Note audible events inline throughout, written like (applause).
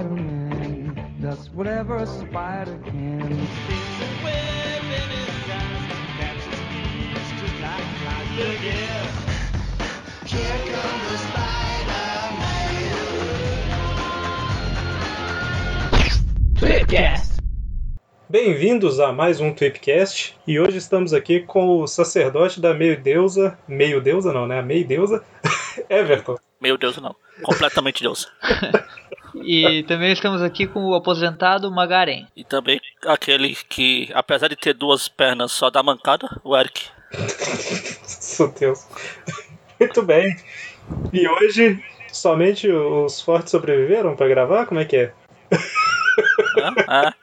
Spider-Man does whatever a spider can. Bem-vindos a mais um Tweepcast e hoje estamos aqui com o sacerdote da meio-deusa, meio-deusa não, né? A meio-deusa, (laughs) Everton. Meu Deus, não. Completamente Deus. (laughs) E também estamos aqui com o aposentado Magaren. E também aquele que, apesar de ter duas pernas só da mancada, o Eric. Meu Deus. Muito bem. E hoje somente os fortes sobreviveram para gravar? Como é que é? É, é.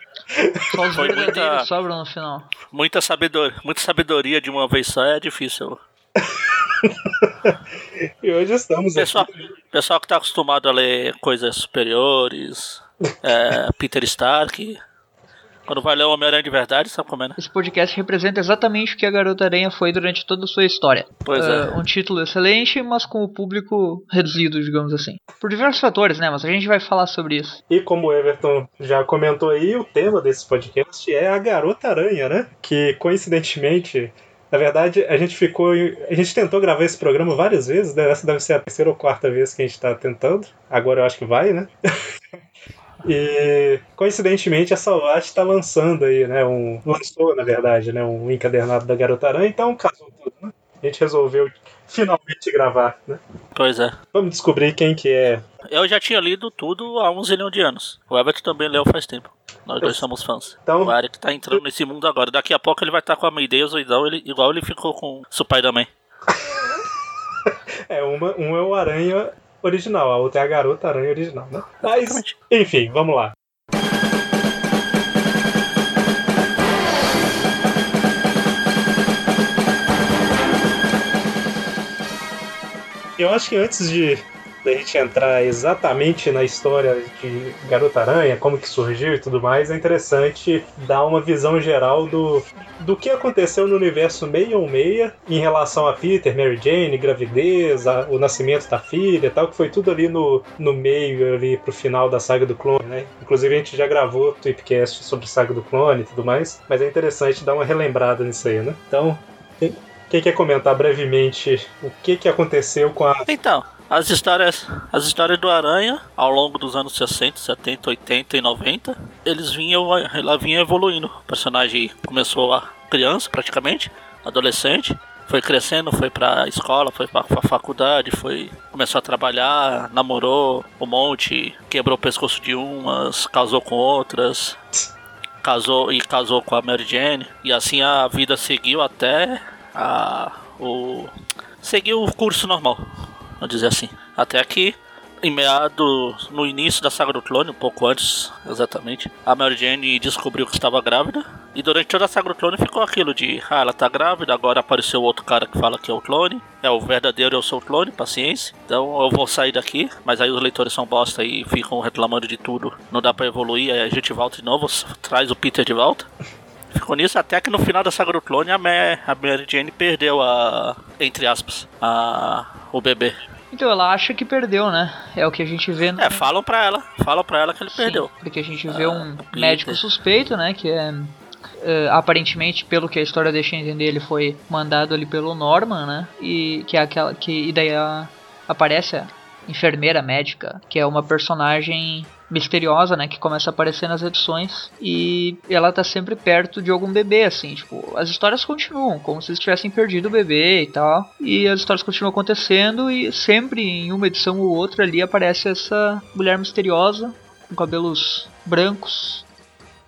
Só os Foi verdadeiros muita- sobram no final. Muita, sabedoria, muita sabedoria de uma vez só é difícil. (laughs) E hoje estamos Pessoal, aqui. pessoal que tá acostumado a ler coisas superiores, é, Peter Stark. Quando vai ler o Homem-Aranha de verdade, sabe como é, né? Esse podcast representa exatamente o que a Garota Aranha foi durante toda a sua história. Pois Ah, é. Um título excelente, mas com o público reduzido, digamos assim. Por diversos fatores, né? Mas a gente vai falar sobre isso. E como o Everton já comentou aí, o tema desse podcast é a Garota Aranha, né? Que coincidentemente, na verdade, a gente ficou. A gente tentou gravar esse programa várias vezes, né? Essa deve ser a terceira ou quarta vez que a gente tá tentando. Agora eu acho que vai, né? (laughs) E coincidentemente a Salvat está lançando aí, né? Um, lançou, na verdade, né? Um encadernado da Garota Aranha, então casou tudo, né? A gente resolveu finalmente gravar, né? Pois é. Vamos descobrir quem que é. Eu já tinha lido tudo há um zilhão de anos. O Everton também leu faz tempo. Nós dois somos fãs. Então- O Eric tá entrando nesse mundo agora. Daqui a pouco ele vai estar com a Maydeus igual ele, igual ele ficou com o Spider-Man. (laughs) É, uma, um é o Aranha original, a outra é a Garota Aranha original, né? Mas, Exatamente. enfim, vamos lá. Eu acho que antes de da gente entrar exatamente na história de Garota Aranha, como que surgiu e tudo mais, é interessante dar uma visão geral do, do que aconteceu no universo 616 em relação a Peter, Mary Jane, gravidez, a- o nascimento da filha tal, que foi tudo ali no, no meio, ali pro final da saga do clone, né? Inclusive a gente já gravou Tweepcast sobre saga do clone e tudo mais, mas é interessante dar uma relembrada nisso aí, né? Então, quem, quer comentar brevemente o que, que aconteceu com a Então, as histórias, as histórias do Aranha, ao longo dos anos 60, 70, 80 e 90, eles vinham, ela vinha evoluindo. O personagem começou a criança, praticamente, adolescente, foi crescendo, foi pra escola, foi pra, pra faculdade, foi começou a trabalhar, namorou um monte, quebrou o pescoço de umas, casou com outras, casou e casou com a Mary Jane, e assim a vida seguiu até a, o seguiu o curso normal vamos dizer assim. Até que, em meados, no início da saga do clone, um pouco antes, exatamente, a Mary Jane descobriu que estava grávida. E durante toda a saga do clone ficou aquilo de, ah, ela tá grávida, agora apareceu outro cara que fala que é o clone. É o verdadeiro, eu sou o clone, paciência. Então eu vou sair daqui, mas aí os leitores são bosta e ficam reclamando de tudo. Não dá pra evoluir, aí a gente volta de novo, traz o Peter de volta. Ficou nisso até que no final da saga do clone a, a Mary Jane perdeu a. entre aspas, a. o bebê. Então ela acha que perdeu, né? É o que a gente vê no. É, falam pra ela, falam pra ela que ele Sim, perdeu. Porque a gente vê um Peter. médico suspeito, né? Que é. eh, aparentemente, pelo que a história deixa entender, ele foi mandado ali pelo Norman, né? E que é aquela. Que, e daí a- aparece a enfermeira médica, que é uma personagem misteriosa, né, que começa a aparecer nas edições e ela tá sempre perto de algum bebê, assim, tipo, as histórias continuam, como se eles tivessem perdido o bebê e tal, e as histórias continuam acontecendo e sempre em uma edição ou outra ali aparece essa mulher misteriosa com cabelos brancos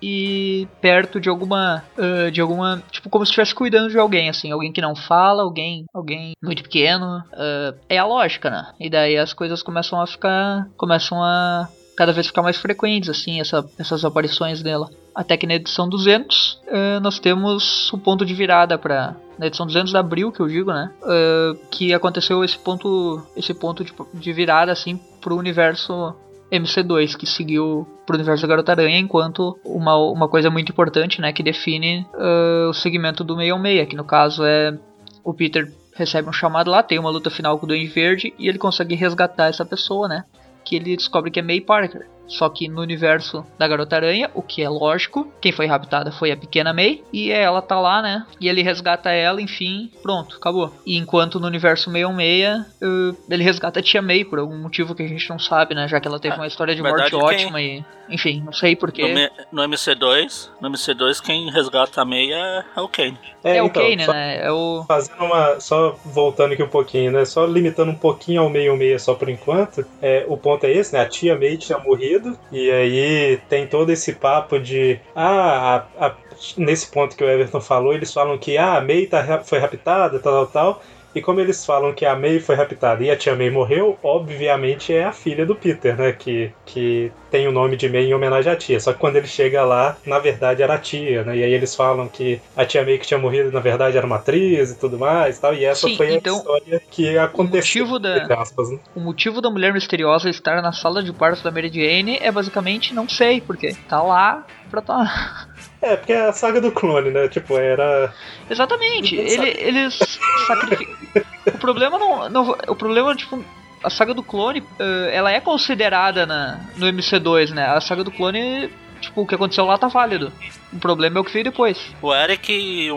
e perto de alguma ah, de alguma tipo como se estivesse cuidando de alguém assim alguém que não fala alguém alguém muito pequeno ah, é a lógica né e daí as coisas começam a ficar começam a cada vez ficar mais frequentes assim essa, essas aparições dela. Até que na edição 200 ah, nós temos o ponto de virada para na edição 200 de abril que eu digo né? Ah, que aconteceu esse ponto esse ponto de, de virada assim pro universo MC2, que seguiu pro universo da Garota Aranha, enquanto uma, uma coisa muito importante, né, que define ah, o segmento do 616, que no caso é o Peter recebe um chamado lá, tem uma luta final com o Duende Verde e ele consegue resgatar essa pessoa, né, que ele descobre que é May Parker, só que no universo da Garota Aranha, o que é lógico. Quem foi raptada foi a pequena May, e ela tá lá, né? E ele resgata ela, enfim, pronto, acabou. E enquanto no universo 616, uh, ele resgata a tia May por algum motivo que a gente não sabe, né? Já que ela teve uma história de verdade, morte quem- ótima e. Enfim, não sei No, porquê. M- no MC2, no MC2 quem resgata a meia é, é o Kane. É, o então, Kane, só né? É o. Fazendo uma. Só voltando aqui um pouquinho, né? Só limitando um pouquinho ao meio meia só por enquanto. É, o ponto é esse, né? A tia May tinha morrido. E aí tem todo esse papo de. Ah, a- a- nesse ponto que o Everton falou, eles falam que ah, a May tá, foi raptada, tal, tal, tal. E como eles falam que a May foi raptada e a tia May morreu, obviamente é a filha do Peter, né? Que, que tem o nome de May em homenagem à tia. Só que quando ele chega lá, na verdade era a tia, né? E aí eles falam que a tia May que tinha morrido, na verdade, era uma atriz e tudo mais e tal. E essa Sim, foi então, a história que aconteceu. motivo da- aspas, né? O motivo da mulher misteriosa estar na sala de parto da Mary Jane é basicamente não sei, porque tá lá pra tá. É, porque é a saga do clone, né? Tipo, era. Exatamente. Ele, eles sacrificam. (laughs) o problema não, não. O problema, tipo. A saga do clone, eh, ela é considerada na, no MC2, né? A saga do clone, tipo, o que aconteceu lá tá válido. O problema é o que veio depois. O Eric,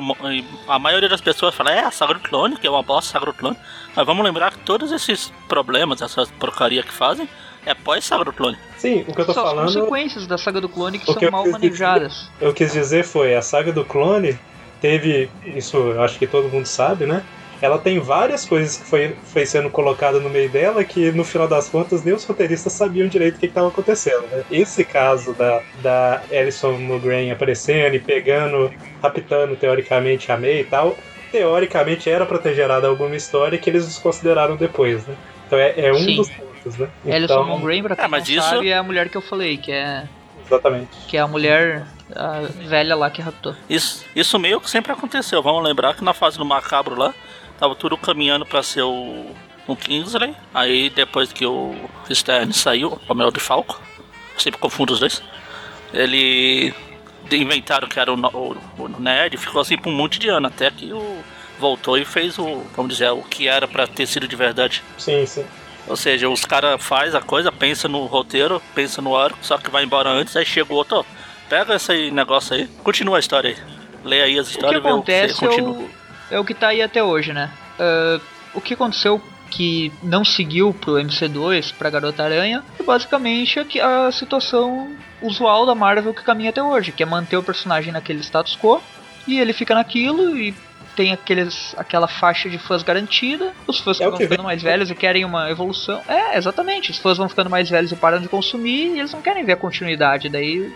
a maioria das pessoas fala, é a saga do clone, que é uma bosta saga do clone. Mas vamos lembrar que todos esses problemas, essas porcaria que fazem, é pós saga do clone. Sim, o que eu tô São as falando. consequências da saga do clone que O são eu mal quis dizer- manejadas. eu quis dizer foi a saga do clone teve isso eu acho que todo mundo sabe né ela tem várias coisas que foi, foi sendo colocada no meio dela que no final das contas nem os roteiristas sabiam direito o que estava acontecendo né? esse caso da, da Alison Mulgrew aparecendo e pegando raptando teoricamente a May e tal teoricamente era pra ter gerado alguma história que eles desconsideraram depois né então é, é um Sim. dos pontos né Alison então, Mongrain, pra quem É, mas não isso- sabe, é a mulher que eu falei, que é, exatamente que é a mulher a velha lá que raptou. Isso, isso meio que sempre aconteceu. Vamos lembrar que na fase do Macabro lá, tava tudo caminhando pra ser o, o Kingsley. Aí depois que o Stern saiu, o Mel de Falco, sempre confundo os dois, ele inventaram que era o, o, o Ned, ficou assim por um monte de ano, até que o voltou e fez o, vamos dizer, o que era pra ter sido de verdade. sim sim Ou seja, os caras faz a coisa, pensa no roteiro, pensa no arco, só que vai embora antes, aí chega o outro, ó, pega esse negócio aí, continua a história aí. Lê aí as O que histórias e vê o que acontece você é continua. o, é o que tá aí até hoje, né? Ah, o que aconteceu que não seguiu pro MC2, pra Garota Aranha, é basicamente que- a situação usual da Marvel que caminha até hoje, que é manter o personagem naquele status quo, e ele fica naquilo e tem aqueles, aquela faixa de fãs garantida, os fãs É vão que ficando mais velhos e querem uma evolução. É, exatamente, os fãs vão ficando mais velhos e param de consumir e eles não querem ver a continuidade, daí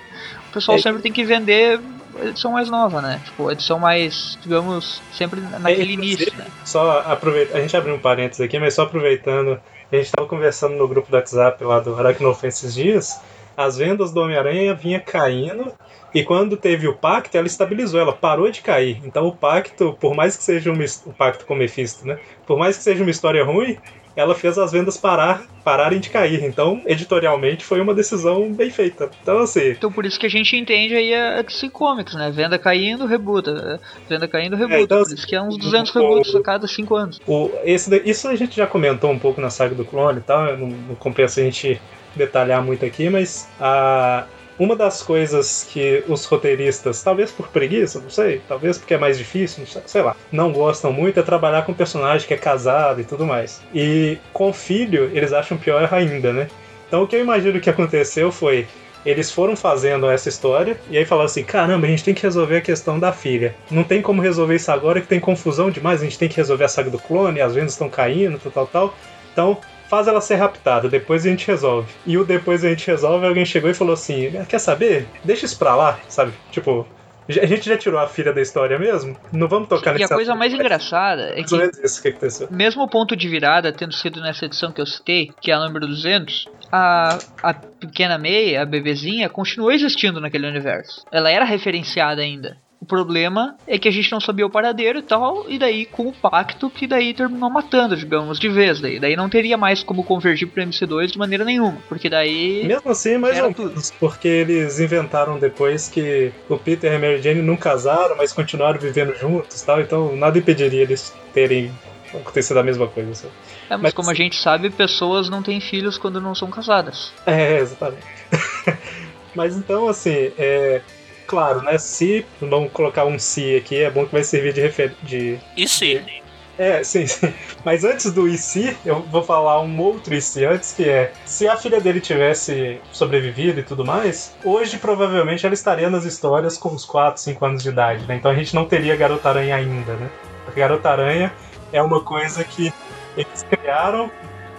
o pessoal É. sempre tem que vender edição mais nova, né? Tipo, edição mais, digamos, sempre naquele É, início, né? Só aproveita, a gente abriu um parênteses aqui, mas só aproveitando, a gente estava conversando no grupo do WhatsApp lá do Aracnofan esses dias, as vendas do Homem-Aranha vinha caindo e quando teve o pacto, ela estabilizou, ela parou de cair. Então o pacto, por mais que seja um o pacto com o Mephisto, né? Por mais que seja uma história ruim, ela fez as vendas parar, pararem de cair. Então, editorialmente, foi uma decisão bem feita. Então, assim, Então por isso que a gente entende aí a DC Comics, né? Venda caindo, rebuta. Venda caindo, rebuta. então, por isso que é uns 200 o- reboots a cada 5 anos. O, esse, isso a gente já comentou um pouco na saga do clone e tal, não, não compensa a gente detalhar muito aqui, mas a, uma das coisas que os roteiristas, talvez por preguiça, não sei, talvez porque é mais difícil, sei, sei lá, não gostam muito é trabalhar com um personagem que é casado e tudo mais. E com filho, eles acham pior ainda, né? Então o que eu imagino que aconteceu foi. Eles foram fazendo essa história e aí falaram assim: caramba, a gente tem que resolver a questão da filha. Não tem como resolver isso agora que tem confusão demais, a gente tem que resolver a saga do clone, as vendas estão caindo, tal, tal, tal. Então, faz ela ser raptada, depois a gente resolve. E o depois a gente resolve, alguém chegou e falou assim: quer saber? Deixa isso pra lá, sabe? Tipo, a gente já tirou a filha da história mesmo? Não vamos tocar E a coisa mais engraçada é ou que isso que aconteceu. mesmo o ponto de virada tendo sido nessa edição que eu citei, que é a número 200, a, a pequena May, a bebezinha, continuou existindo naquele universo. Ela era referenciada ainda. O problema é que a gente não sabia o paradeiro e tal, e daí com o pacto que daí terminou matando, digamos, de vez. Daí, daí não teria mais como convergir pro MC2 de maneira nenhuma, porque daí Mesmo assim, mais ou menos, porque eles inventaram depois que o Peter e a Mary Jane não casaram, mas continuaram vivendo juntos e tal, então nada impediria eles terem acontecido a mesma coisa. sabe? É, mas, Mas- como a gente sabe, pessoas não têm filhos quando não são casadas. É, exatamente. (laughs) Mas então, assim, é. Claro, né? Se vamos colocar um se aqui, é bom que vai servir de referência. De... E se? É, sim, sim. Mas antes do e se, eu vou falar um outro e se antes, que é: se a filha dele tivesse sobrevivido e tudo mais, hoje provavelmente ela estaria nas histórias com uns 4, 5 anos de idade, né? Então a gente não teria Garota Aranha ainda, né? Porque Garota Aranha é uma coisa que eles criaram.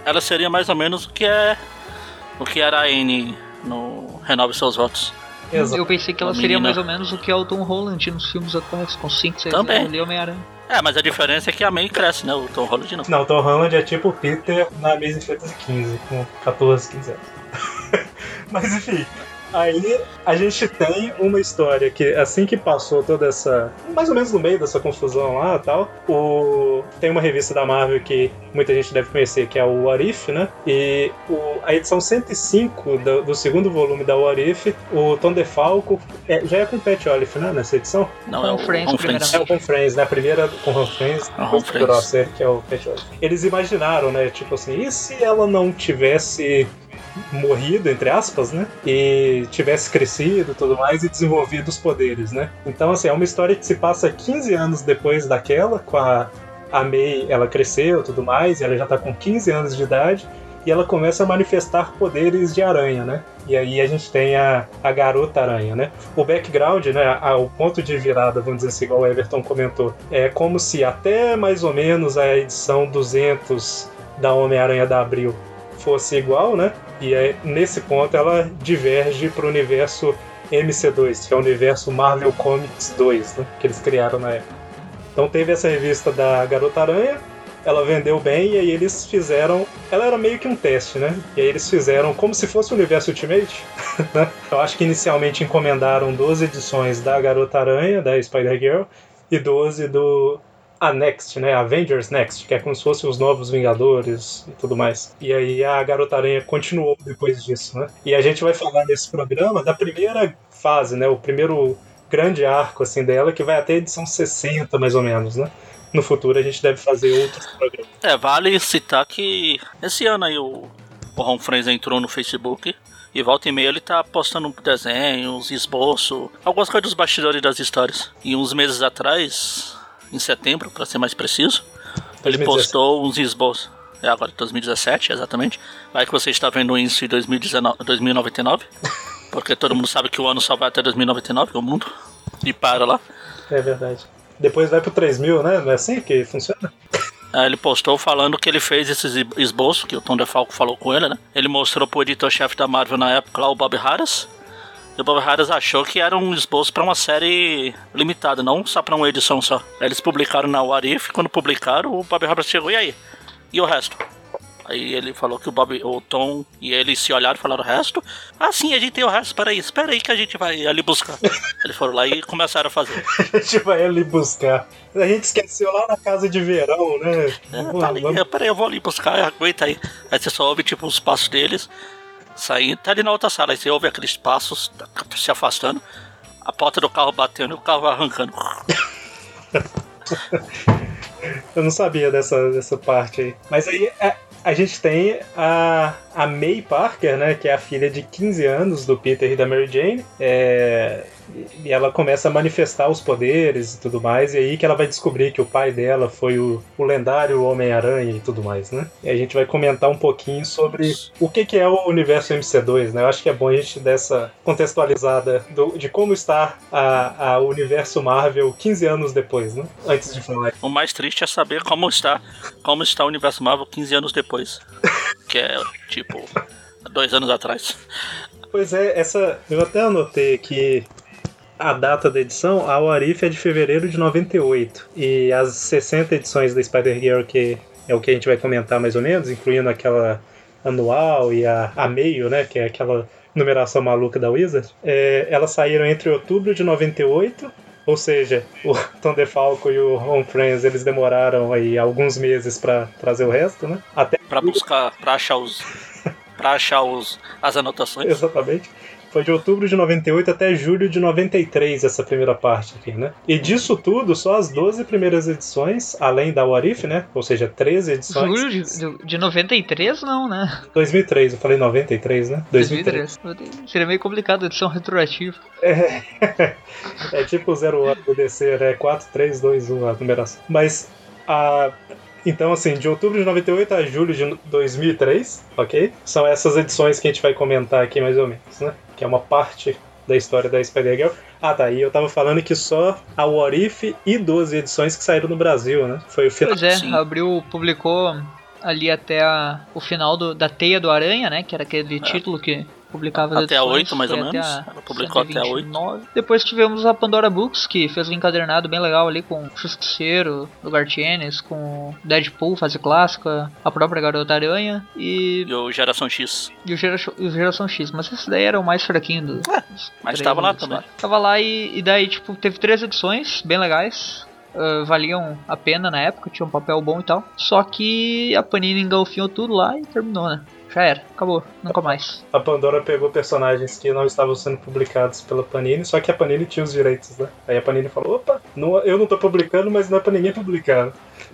Ela seria mais ou menos o que é. O que era a Anne no Renove Seus Votos. Exato. Eu pensei que ela Uma seria menina. mais ou menos o que é o Tom Holland nos filmes atuais, com 5, 6 Também. anos ali Homem-Aranha. É, mas a diferença é que a May cresce, né? O Tom Holland não. Não, Tom Holland é tipo o Peter na Amazing Fantasy XV, com 14, 15 anos. (laughs) Mas enfim, aí a gente tem uma história que assim que passou toda essa. mais ou menos no meio dessa confusão lá e tal, o... tem uma revista da Marvel que muita gente deve conhecer, que é o What If, né? E o... a edição 105 do, do segundo volume da What If, o Tom DeFalco, é, já é com o Pat Olive, né? Nessa edição? Não, Com é o Friends, primeiramente. É o Ron Friends, né? A primeira com Ron Friends, Ah, depois Friends. virou a série, que é o Pat Olive. Eles imaginaram, né? Tipo assim, e se ela não tivesse morrido, entre aspas, né? E tivesse crescido tudo mais e desenvolvido os poderes, né? Então, assim, é uma história que se passa 15 anos depois daquela, com a, a May, ela cresceu tudo mais, e ela já tá com 15 anos de idade, e ela começa a manifestar poderes de aranha, né? E aí a gente tem a, a garota aranha, né? O background, né? a- o ponto de virada, vamos dizer assim, igual o Everton comentou, é como se até mais ou menos a edição 200 da Homem-Aranha da Abril fosse igual, né? E aí, nesse ponto ela diverge para o universo MC2, que é o universo Marvel Comics 2, né? Que eles criaram na época. Então teve essa revista da Garota Aranha, ela vendeu bem e aí eles fizeram. Ela era meio que um teste, né? E aí eles fizeram como se fosse o universo Ultimate. (laughs) né? Eu acho que inicialmente encomendaram 12 edições da Garota Aranha, da Spider-Girl, e 12 do. A Next, né? Avengers Next, que é como se fossem os novos Vingadores e tudo mais. E aí a Garota Aranha continuou depois disso, né? E a gente vai falar nesse programa da primeira fase, né? O primeiro grande arco assim dela, que vai até a edição 60, mais ou menos, né? No futuro a gente deve fazer outros programas. É, vale citar que esse ano aí o, o Ron Friends entrou no Facebook e volta e meia ele tá postando desenhos, esboço, algumas coisas dos bastidores das histórias. E uns meses atrás, em setembro, pra ser mais preciso, ele 2017. postou uns esboços. É agora 2017, exatamente. Vai que você está vendo isso em 2019, 2099. Porque todo mundo sabe que o ano só vai até 2099, o mundo. E para lá. É verdade. Depois vai pro 3000, né? Não é assim que funciona? Aí ele postou falando que ele fez esse esboço, que o Tom DeFalco falou com ele, né? Ele mostrou pro editor-chefe da Marvel na época lá, o Bob Harris. E o Bob Harris achou que era um esboço pra uma série limitada, não só pra uma edição só. Aí eles publicaram na What If, quando publicaram, o Bob Harris chegou, e aí? E o resto? Aí ele falou que o Bob, o Tom e ele se olharam e falaram o resto. Ah, sim, a gente tem o resto, peraí, espera aí que a gente vai ali buscar. (laughs) Eles foram lá e começaram a fazer. (laughs) A gente vai ali buscar. A gente esqueceu lá na casa de verão, né? É, tá ali, vamos- peraí, eu vou ali buscar, aguenta aí. Aí você só ouve tipo os passos deles saindo, tá ali na outra sala, aí você ouve aqueles passos se afastando, a porta do carro batendo e o carro arrancando. (laughs) Eu não sabia dessa, dessa parte aí. Mas aí a, a gente tem a, a May Parker, né? Que é a filha de 15 anos do Peter e da Mary Jane. É, e ela começa a manifestar os poderes e tudo mais. E aí que ela vai descobrir que o pai dela foi o, o lendário Homem-Aranha e tudo mais, né? E a gente vai comentar um pouquinho sobre o que, que é o universo MC2, né? Eu acho que é bom a gente dar essa contextualizada do- de como está a, a universo Marvel 15 anos depois, né? Antes de falar O mais triste é saber como está, como está o universo Marvel 15 anos depois. Que é tipo dois anos atrás. Pois é, essa. Eu até anotei aqui a data da edição, a Warif é de fevereiro de 98. E as 60 edições da Spider-Girl, que é o que a gente vai comentar mais ou menos, incluindo aquela anual e a, a meio, né? Que é aquela numeração maluca da Wizard, é, elas saíram entre outubro de 98. Ou seja, o (laughs) Tom DeFalco e o Ron Friends eles demoraram aí alguns meses para trazer o resto, né? Até Pra buscar, pra achar os. Pra achar os, as anotações. (laughs) Exatamente. Foi de outubro de 98 até julho de 93 essa primeira parte aqui, né? E disso tudo, só as 12 primeiras edições, além da What If, né? Ou seja, 13 edições. Julho de, de, de 93, não, né? 2003, eu falei 93, né? 2003. 2003. Seria meio complicado a edição retroativa. É, (laughs) é tipo o zero hora do DC, né? 4, 3, 2, 1 a numeração. Mas a. Então, assim, de outubro de 98 a julho de 2003, ok? São essas edições que a gente vai comentar aqui mais ou menos, né? Que é uma parte da história da Spider-Girl. Ah, tá. E eu tava falando que só a What If e 12 edições que saíram no Brasil, né? Foi o final. Pois é, Sim. abriu, publicou ali até a- o final do- da Teia do Aranha, né? Que era aquele título que publicava Até a edições, 8, mais ou menos. a Ela publicou até a 8. 129. Depois tivemos a Pandora Books, que fez um encadernado bem legal ali com o Justiceiro, do Gartienes, com Deadpool, fase clássica, a própria Garota Aranha e, E o Geração X. e, o, Gera, e o Geração X. Mas esse daí era o mais fraquinho dos É, Mas tava lá também. Tava lá e, e daí, tipo, teve três edições bem legais. ah, valiam a pena na época, tinha um papel bom e tal. Só que a Panini engalfinhou tudo lá e terminou, né? Já era, acabou, nunca mais. A Pandora pegou personagens que não estavam sendo publicados pela Panini, só que a Panini tinha os direitos, né? Aí a Panini falou: opa, não- eu não tô publicando, mas não é pra ninguém publicar.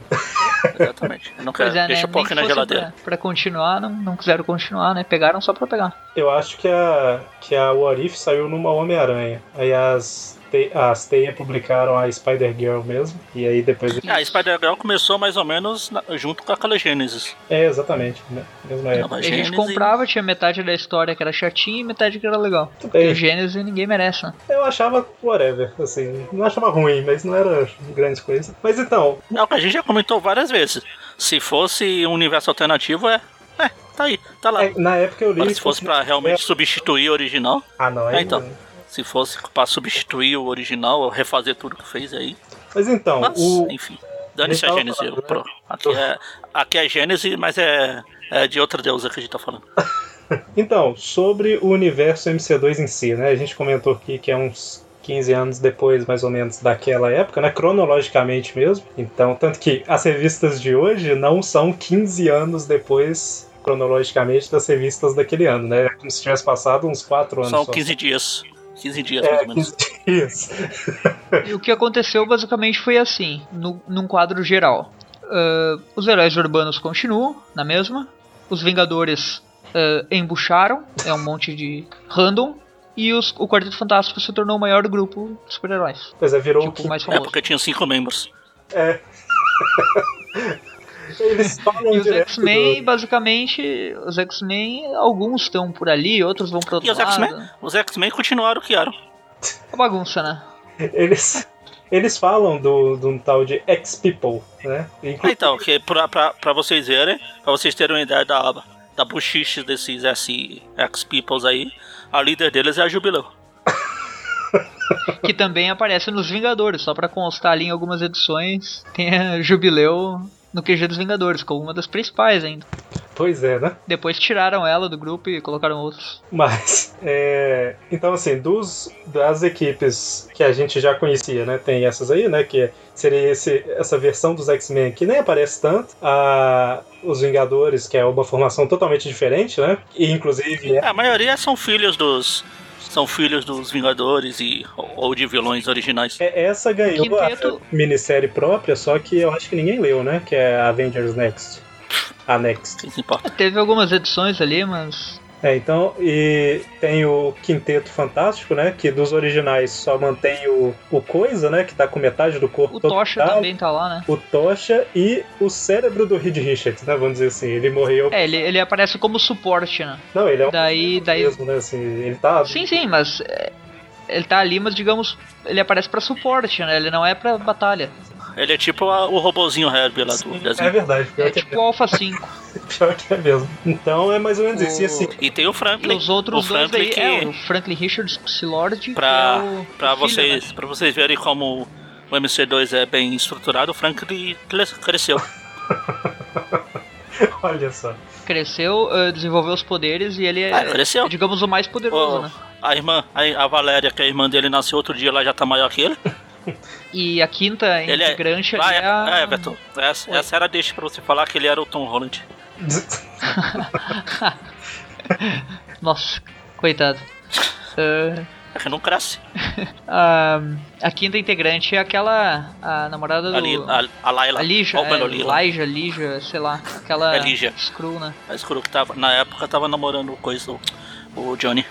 (laughs) Exatamente. Eu não quero. Pois é, Deixa né? um na geladeira. Pra, pra continuar, não, não quiseram continuar, né? Pegaram só pra pegar. Eu acho que a, que a What If saiu numa Homem-Aranha. Aí as, Te- as Teia publicaram a Spider-Girl mesmo. E aí depois. Ah, a Spider-Girl começou mais ou menos na- junto com aquela Gênesis. É, exatamente. Né? Mesma época. A gente comprava, tinha metade da história que era chatinha e metade que era legal. Porque Gênesis ninguém merece, né? Eu achava whatever, assim. Não achava ruim, mas não era grandes coisas. Mas então, É o que a gente já comentou várias vezes. Se fosse um universo alternativo, é. É, tá aí, tá lá. é, na época eu li. Agora, se fosse pra realmente substituir o original, Ah, não, aí É, então. não. Se fosse pra substituir o original, ou refazer tudo que fez aí. Mas então, Mas, o. enfim. Dane-se a falando, eu- pro- Aqui é, aqui é Gênesis, mas é, é de outra deusa que a gente tá falando. (laughs) Então, sobre o universo MC2 em si, né? A gente comentou aqui que é uns 15 anos depois, mais ou menos, daquela época, né? Cronologicamente mesmo. Então, tanto que as revistas de hoje não são 15 anos depois, cronologicamente, das revistas daquele ano, né? É como se tivesse passado uns 4 anos. São só. 15 dias. 15 dias, mais É, ou menos. 15 dias. E o que aconteceu basicamente foi assim, no, num quadro geral. Ah, os heróis urbanos continuam na mesma, os Vingadores ah, embucharam, é um monte de random, e os- o Quarteto Fantástico se tornou o maior grupo de super-heróis. Pois é, virou Tipo, um o mais É, famoso. porque tinha cinco membros. É. (laughs) Eles falam E os X-Men, do- basicamente, os X-Men, alguns estão por ali, outros vão pro outro E os X-Men? lado. Os X-Men continuaram o que eram. É uma bagunça, né? Eles, eles falam do, de um tal de X-People, né? Inclu- Então, que pra, pra, pra vocês verem, pra vocês terem uma ideia da, da buchiche desses X-Peoples aí, a líder deles é a Jubileu. Que também aparece nos Vingadores, só pra constar ali em algumas edições, tem a Jubileu no QG dos Vingadores, como uma das principais ainda. Pois é, né? Depois tiraram ela do grupo e colocaram outros. Mas, (laughs) é, então assim, dos, das equipes que a gente já conhecia, né? Tem essas aí, né? Que seria esse, essa versão dos X-Men que nem aparece tanto. A, os Vingadores, que é uma formação totalmente diferente, né? E inclusive é, a maioria são filhos dos. São filhos dos Vingadores e, ou, de vilões originais. é- essa ganhou Quinteto- a minissérie própria, só que eu acho que ninguém leu, né? Que é Avengers Next. (laughs) A Next. Teve algumas edições ali, mas. É, então, e tem o Quinteto Fantástico, né? Que dos originais só mantém o, o Coisa, né? Que tá com metade do corpo O Tocha também tá lá, né? O Tocha e o cérebro do Reed Richards, né? Vamos dizer assim. Ele morreu. É, ele, ele aparece como suporte, né? Não, ele é um Daí, daí. mesmo, né? Assim, ele tá. Sim, sim, mas. é, ele tá ali, mas digamos, ele aparece pra suporte, né? Ele não é pra batalha. Ele é tipo a- o robozinho Herbie lá do É desenho. verdade, É que, tipo o Alpha 5. (laughs) é, (laughs) pior que é mesmo. Então é mais ou menos isso. E assim, E tem o E Franklin. os outros o dois Franklin daí que. é o Franklin Richards Psylord, Pra, é o, pra, o filho, vocês, né? pra vocês verem como o MC2 é bem estruturado, o Franklin cres- cresceu. (laughs) olha só. Cresceu, eh, desenvolveu os poderes e ele é, Ah, cresceu. é, digamos, o mais poderoso, Ô, né? a irmã, a, a Valéria, que é a irmã dele, nasceu outro dia, ela já tá maior que ele. (laughs) E a quinta Ele é. integrante Ah, é, é a... é, Everton. Essa, Oi. essa era deixa pra você falar que ele era o Tom Holland. (laughs) Nossa, coitado. Ah, É que não cresce. a, a quinta integrante é aquela. A namorada do. Ali, a, a Layla. a Lígia, Ou é, Lila. Lígia, sei lá. Aquela. É Lígia. Screw, né? A escuro que tava, na época tava namorando o coisa, o Johnny.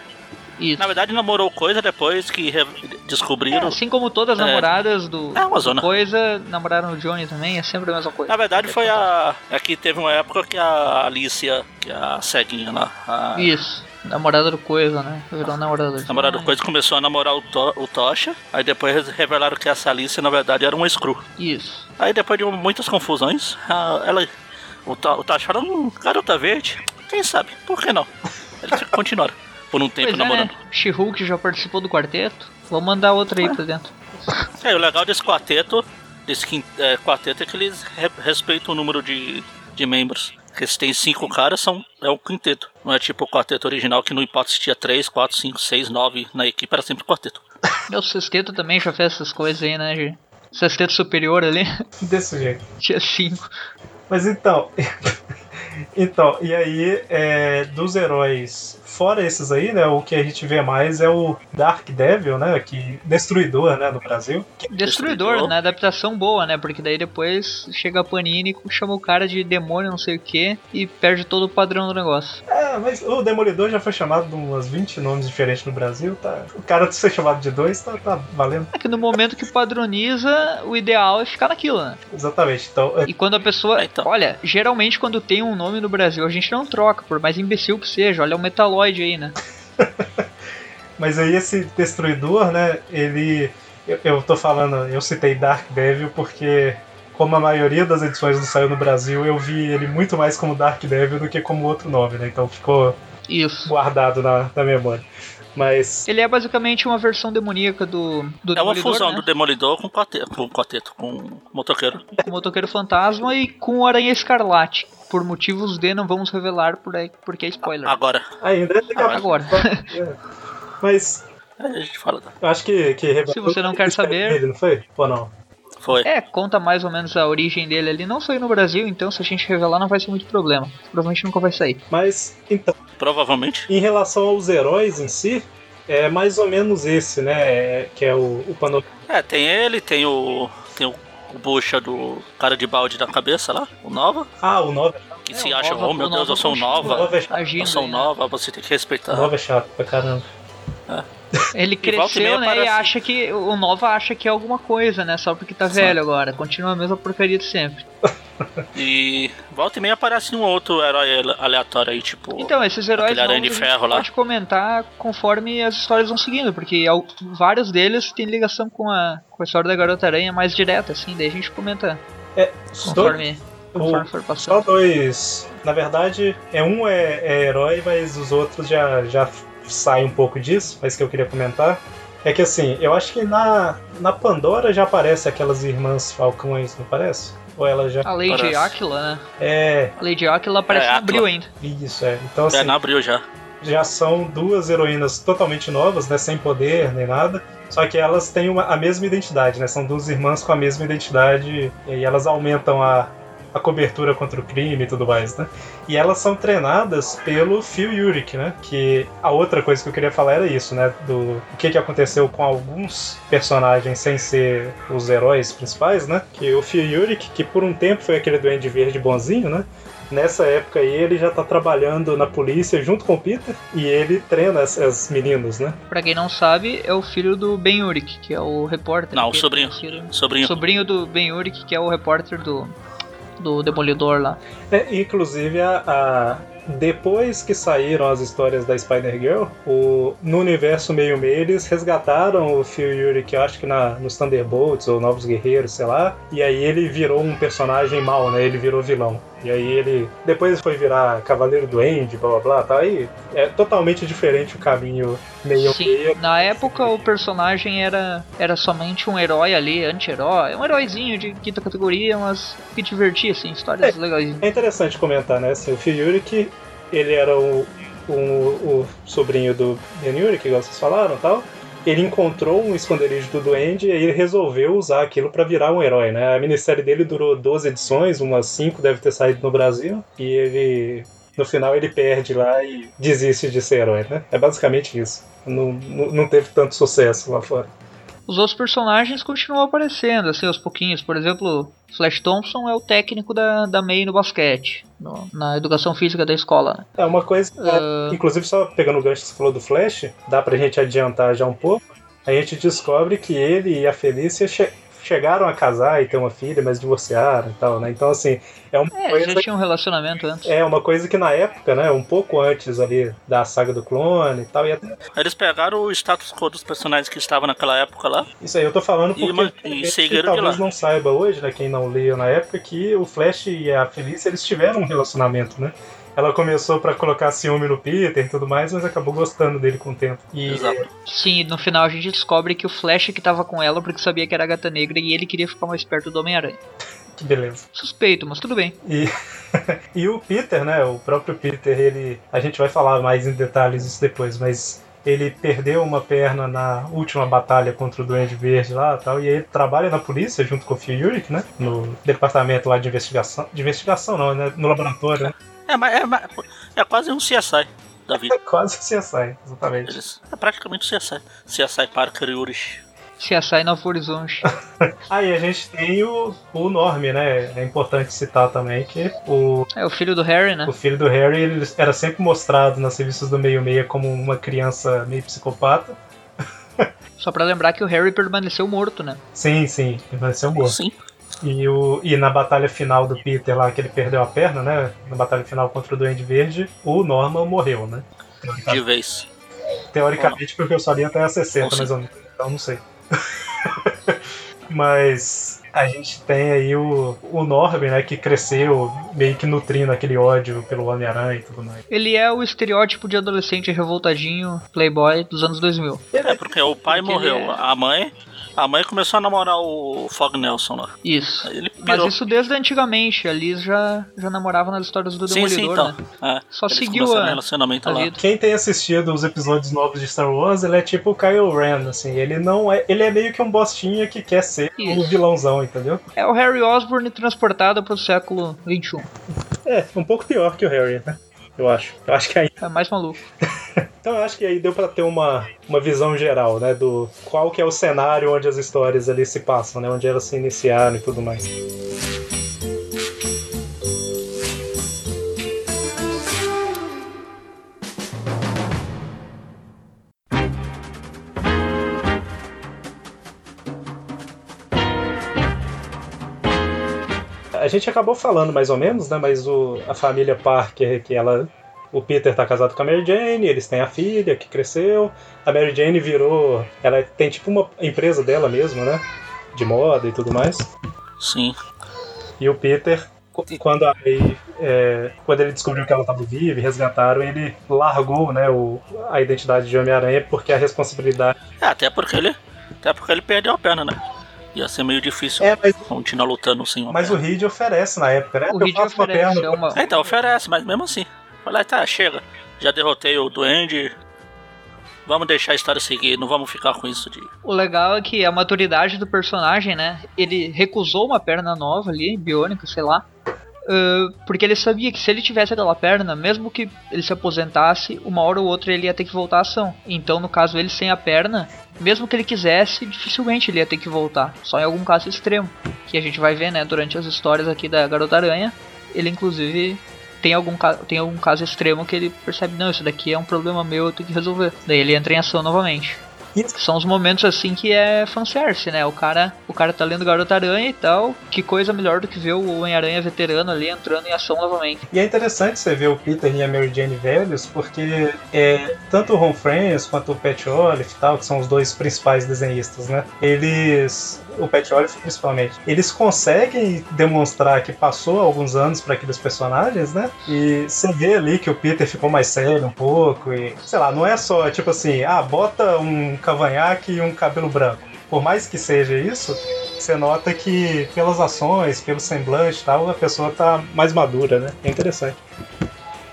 Isso. Na verdade, namorou coisa depois que re- É, descobriram. assim como todas as É. namoradas do, É do coisa, namoraram o Johnny também, é sempre a mesma coisa. Na verdade, foi a. É que teve uma época que a Alicia, que é a ceguinha lá, a Isso, namorada do coisa, né? Virou namorada do namorada do coisa, começou a namorar o, to, o Tocha. Aí depois revelaram que essa Alicia, na verdade, era uma screw. Isso. Aí depois de muitas confusões, a- ela. O, To- o Tocha falou: hum, garota verde, quem sabe? Por que não? Eles continuaram por um tempo Pois é, namorando. né? She-Hulk já participou do quarteto. Vamos mandar outra aí pra dentro. É, o legal desse quarteto, desse é, quarteto é que eles re- respeitam o número de, de membros. Porque se tem cinco caras, são, é um quinteto. Não é tipo o quarteto original que não importa se tinha três, quatro, cinco, seis, nove na equipe, era sempre quarteto. (laughs) Meu sexteto também já fez essas coisas aí, né, Gi? Sexteto superior ali, (laughs) Desse jeito. tinha cinco. Mas então. (laughs) então, e aí, é, dos heróis, fora esses aí, né? O que a gente vê mais é o Dark Devil, né? Que destruidor, né? No Brasil. Destruidor, Destruidor. né? Adaptação boa, né? Porque daí depois chega a Panini, chama o cara de demônio, não sei o que, e perde todo o padrão do negócio. É, mas o Demolidor já foi chamado de umas 20 nomes diferentes no Brasil, tá? O cara ser chamado de dois tá, tá valendo. É que no momento que padroniza, o ideal é ficar naquilo, né? Exatamente. Então, é, E quando a pessoa. É, então. Olha, geralmente quando tem um nome no Brasil, a gente não troca, por mais imbecil que seja. Olha o Aí, né? (laughs) mas aí esse destruidor, né? Ele. Eu, eu tô falando, eu citei Dark Devil porque. Como a maioria das edições não saiu no Brasil, eu vi ele muito mais como Dark Devil do que como outro nome, né? Então ficou Isso. guardado na, na memória. Mas Ele é basicamente uma versão demoníaca do, do É uma Demolidor, fusão né? do Demolidor com o quarteto, com o quarteto, com o motoqueiro. com o Motoqueiro Fantasma e com o Aranha Escarlate. Por motivos de não vamos revelar por aí, porque é spoiler. Agora, ainda pouco- agora. (laughs) É. Mas a gente fala. eu acho que, que Se você não quer saber- Ele, não foi? Ou não? Foi. É, conta mais ou menos a origem dele ali. Não saiu no Brasil, então se a gente revelar não vai ser muito problema. Provavelmente nunca vai sair. Mas então, Provavelmente. em relação aos heróis em si, é mais ou menos esse, né? é- que é o, o panorama. É, tem ele, tem o. O, o bucha do cara de balde na cabeça lá, o Nova, Ah, o Nova, que É, se o acha, Nova- oh meu o Deus, eu Nova sou um o Nova. Nova é Eu sou um aí, né? Nova, você tem que O respeitar. Nova é chato pra caramba. Ele E volta e meia cresceu, né? E aparece- acha que. O Nova acha que é alguma coisa, né? Só porque tá velho agora. Continua a mesma porcaria de sempre. (laughs) (laughs) E volta e meia aparece um outro herói ale- aleatório aí, tipo. Então, esses heróis Aranha de novos a gente Ferro lá. pode comentar conforme as histórias vão seguindo, porque vários deles têm ligação com a, com a história da Garota Aranha mais direta, assim, daí a gente comenta É, os dois, conforme, o- conforme for só passando. dois. Na verdade, é um é, é herói, mas os outros já, já saem um pouco disso, mas que eu queria comentar. É que assim, eu acho que na, na Pandora já aparece aquelas irmãs Falcões, não parece? Ou ela já. A Lady Parece. Aquila, né? É, A Lady Aquila aparece É, no Aquila. Abril ainda. isso, é. Então assim, É, não abriu já. já são duas heroínas totalmente novas, né? Sem poder nem nada. Só que elas têm uma- a mesma identidade, né? São duas irmãs com a mesma identidade e elas aumentam a, a cobertura contra o crime e tudo mais, né? E elas são treinadas pelo Phil Urich, né? Que a outra coisa que eu queria falar era isso, né? Do o que, que aconteceu com alguns personagens sem ser os heróis principais, né? Que o Phil Urich, que por um tempo foi aquele duende verde bonzinho, né? Nessa época aí ele já tá trabalhando na polícia junto com o Peter e ele treina as, as meninas, né? Pra quem não sabe, é o filho do Ben Urich, que é o repórter. Não, o que é sobrinho. conhecido- Sobrinho. Sobrinho do Ben Urich, que é o repórter do, do Demolidor lá. É, inclusive, a, a- depois que saíram as histórias da Spider-Girl, o- no universo meio-meio eles resgataram o Phil Yuri, que eu acho que na, nos Thunderbolts ou Novos Guerreiros, sei lá, e aí ele virou um personagem mau, né? Ele virou vilão. E aí ele. Depois foi virar Cavaleiro Duende, blá blá blá, tá? Aí é totalmente diferente o caminho meio-meio. Sim, na época o personagem era, era somente um herói ali, anti-herói, um heróizinho de quinta categoria, mas que divertia, assim, histórias legais. É interessante comentar, né? Assim, o Phil Yurik, ele era o, o, o sobrinho do Ben Yurik, igual vocês falaram e tal. Ele encontrou um esconderijo do Duende e ele resolveu usar aquilo pra virar um herói, né? A minissérie dele durou 12 edições, umas 5 deve ter saído no Brasil. E ele no final ele perde lá e desiste de ser herói, né? É basicamente isso. Não, não, não teve tanto sucesso lá fora. Os outros personagens continuam aparecendo, assim, aos pouquinhos. Por exemplo, Flash Thompson é o técnico da, da May no basquete, no- na educação física da escola. né? É uma coisa. Ah. Inclusive, só pegando o gancho que você falou do Flash, dá pra gente adiantar já um pouco. A gente descobre que ele e a Felícia chegaram a casar e ter uma filha, mas divorciaram e tal, né? Então, assim, é uma É, coisa já tinha um relacionamento antes. É uma coisa que na época, né, um pouco antes ali da saga do clone e tal, e até Eles pegaram o status quo dos personagens que estavam naquela época lá. isso aí eu tô falando E porque e que seguiram de talvez lá. não saiba hoje, né, quem não leu na época, que o Flash e a Felícia eles tiveram um relacionamento, né? Ela começou pra colocar ciúme no Peter e tudo mais, mas acabou gostando dele com o tempo. E Exato. Sim, no final a gente descobre que o Flash que tava com ela porque sabia que era a gata negra e ele queria ficar mais perto do Homem-Aranha. que beleza. Suspeito, mas tudo bem. E, (laughs) e o Peter, né? O próprio Peter, ele. A gente vai falar mais em detalhes isso depois, mas ele perdeu uma perna na última batalha contra o Duende Verde lá e tal. E ele trabalha na polícia junto com o Phil Urich, né? No departamento lá de investigação. De investigação não, né? No laboratório, né? É, mas é, é quase um CSI da vida. Quase que CSI, exatamente. É praticamente um CSI. CSI Parker e Urich. CSI Novo Horizonte. (laughs) Aí a gente tem o, o Norm, né? É importante citar também que o, É o filho do Harry, né? o filho do Harry ele era sempre mostrado nas revistas do meio-meia como uma criança meio psicopata. (laughs) Só pra lembrar que o Harry permaneceu morto, né? Sim, sim, um morto. Sim. E, o, e na batalha final do Peter lá, que ele perdeu a perna, né? Na batalha final contra o Duende Verde, o Norman morreu, né? De vez. Teoricamente, porque eu só li até a 60, Ou mais ou menos. Então não sei. (laughs) Mas a gente tem aí o, o Norman, né? Que cresceu meio que nutrindo aquele ódio pelo Homem-Aranha e tudo mais. Ele é o estereótipo de adolescente revoltadinho, playboy dos anos 2000. É, porque o pai Porque morreu. é- A mãe. A mãe começou a namorar o Fog Nelson lá. Isso. Ele Mas isso desde antigamente. A Liz já, já namorava nas histórias do sim, sim, Demolidor, então. né? É, Só seguiu a- um relacionamento a lá. vida. Quem tem assistido os episódios novos de Star Wars, ele é tipo o Kylo Ren, assim. Ele não é. Ele é meio que um bostinha que quer ser o Isso. vilãozão, entendeu? É o Harry Osborn transportado pro século XXI. É, um pouco pior que o Harry, né? Eu acho. Eu acho que aí. É mais maluco. (laughs) Então eu acho que aí deu pra ter uma, uma visão geral, né? Do qual que é o cenário onde as histórias ali se passam, né? Onde elas se iniciaram e tudo mais. A gente acabou falando mais ou menos, né? Mas o, a família Parker, que ela. O Peter tá casado com a Mary Jane, eles têm a filha que cresceu. A Mary Jane virou. Ela tem tipo uma empresa dela mesma, né? De moda e tudo mais. Sim. E o Peter, qu- quando, a May, é, quando ele descobriu que ela estava viva e resgataram, ele largou né, o, a identidade de Homem-Aranha porque a responsabilidade. É, até porque ele. Até porque ele perdeu a perna, né? Ia ser meio difícil É, mas, continuar lutando sem uma mas o perna. Reed oferece na época, né? O Reed uma oferece, perna é uma... É, então oferece, mas mesmo assim. Fala, tá, chega. Já derrotei o Duende. Vamos deixar a história seguir, não vamos ficar com isso de. O legal é que a maturidade do personagem, né? Ele recusou uma perna nova ali, biônica, sei lá. Porque ele sabia que se ele tivesse aquela perna, mesmo que ele se aposentasse, uma hora ou outra ele ia ter que voltar à ação. Então, no caso, ele sem a perna, mesmo que ele quisesse, dificilmente ele ia ter que voltar. Só em algum caso extremo. Que a gente vai ver, né, durante as histórias aqui da Garota Aranha. Ele, inclusive, tem algum, tem algum caso extremo que ele percebe, não, isso daqui é um problema meu, eu tenho que resolver. Daí ele entra em ação novamente. Isso. São os momentos assim que é fanservice, né? O cara, o cara tá lendo Garota Aranha e tal. Que coisa melhor do que ver o Homem-Aranha veterano ali entrando em ação novamente. E é interessante você ver o Peter e a Mary Jane velhos, porque é, tanto o Ron Friends quanto o Pat Olive e tal, que são os dois principais desenhistas, né? Eles. O Pat Olive principalmente, eles conseguem demonstrar que passou alguns anos para aqueles personagens, né? E você vê ali que o Peter ficou mais sério um pouco e, sei lá, não é só tipo assim, ah, bota um cavanhaque e um cabelo branco. Por mais que seja isso, você nota que pelas ações, pelo semblante e tal, a pessoa tá mais madura, né? É interessante.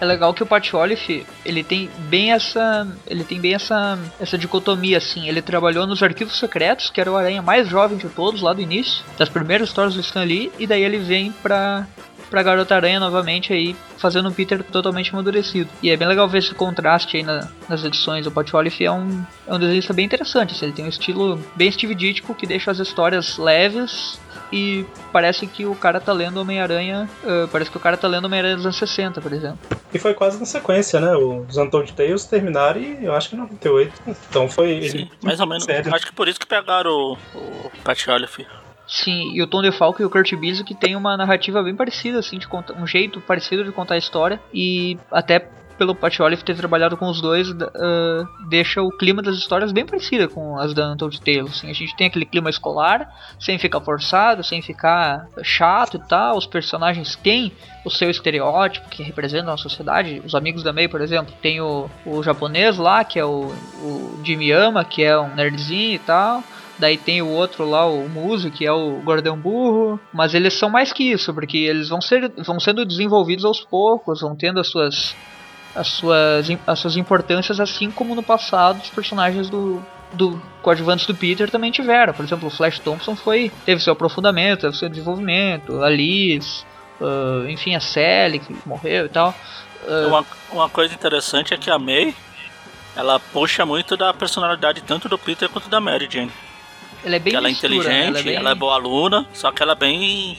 É legal que o Pat Olive, ele tem bem essa, ele tem bem essa essa dicotomia assim. Ele trabalhou nos Arquivos Secretos, que era o Aranha mais jovem de todos lá do início, das primeiras histórias do Stan Lee, e daí ele vem pra pra Garota Aranha novamente aí, fazendo um Peter totalmente amadurecido. E é bem legal ver esse contraste aí na, nas edições. O Pat Olive é um, é um desenhista bem interessante, assim, ele tem um estilo bem Steve Ditko que deixa as histórias leves e parece que o cara tá lendo Homem-Aranha. Uh, parece que o cara tá lendo Homem-Aranha dos anos 60, por exemplo. E foi quase na sequência, né? Os Untold Tales terminaram e eu acho que em 98. Então foi. Sim, mais ou menos. Sério. Acho que por isso que pegaram o, o Pat Olive. Sim, e o Tom DeFalco e o Kurt Busiek que tem uma narrativa bem parecida, assim, de contar, um jeito parecido de contar a história e até pelo Pat Olive ter trabalhado com os dois, uh, deixa o clima das histórias bem parecido com as da Untold Tales. Assim, a gente tem aquele clima escolar, sem ficar forçado, sem ficar chato e tal. Os personagens têm o seu estereótipo que representam a sociedade. Os amigos da May, por exemplo, tem o, o japonês lá, que é o, o Jimmy Yama, que é um nerdzinho e tal. Daí tem o outro lá, o Muso, que é o Gordão Burro. Mas eles são mais que isso, porque eles vão, ser, vão sendo desenvolvidos aos poucos, vão tendo as suas as suas, as suas importâncias, assim como no passado os personagens do, do coadjuvantes do Peter também tiveram. Por exemplo, o Flash Thompson foi, teve seu aprofundamento, teve seu desenvolvimento, a Liz, uh, enfim, a Sally que morreu e tal. Uh, uma, uma coisa interessante é que a May ela puxa muito da personalidade tanto do Peter quanto da Mary Jane. Ela é bem ela é inteligente, ela é, bem... ela é boa aluna, só que ela é bem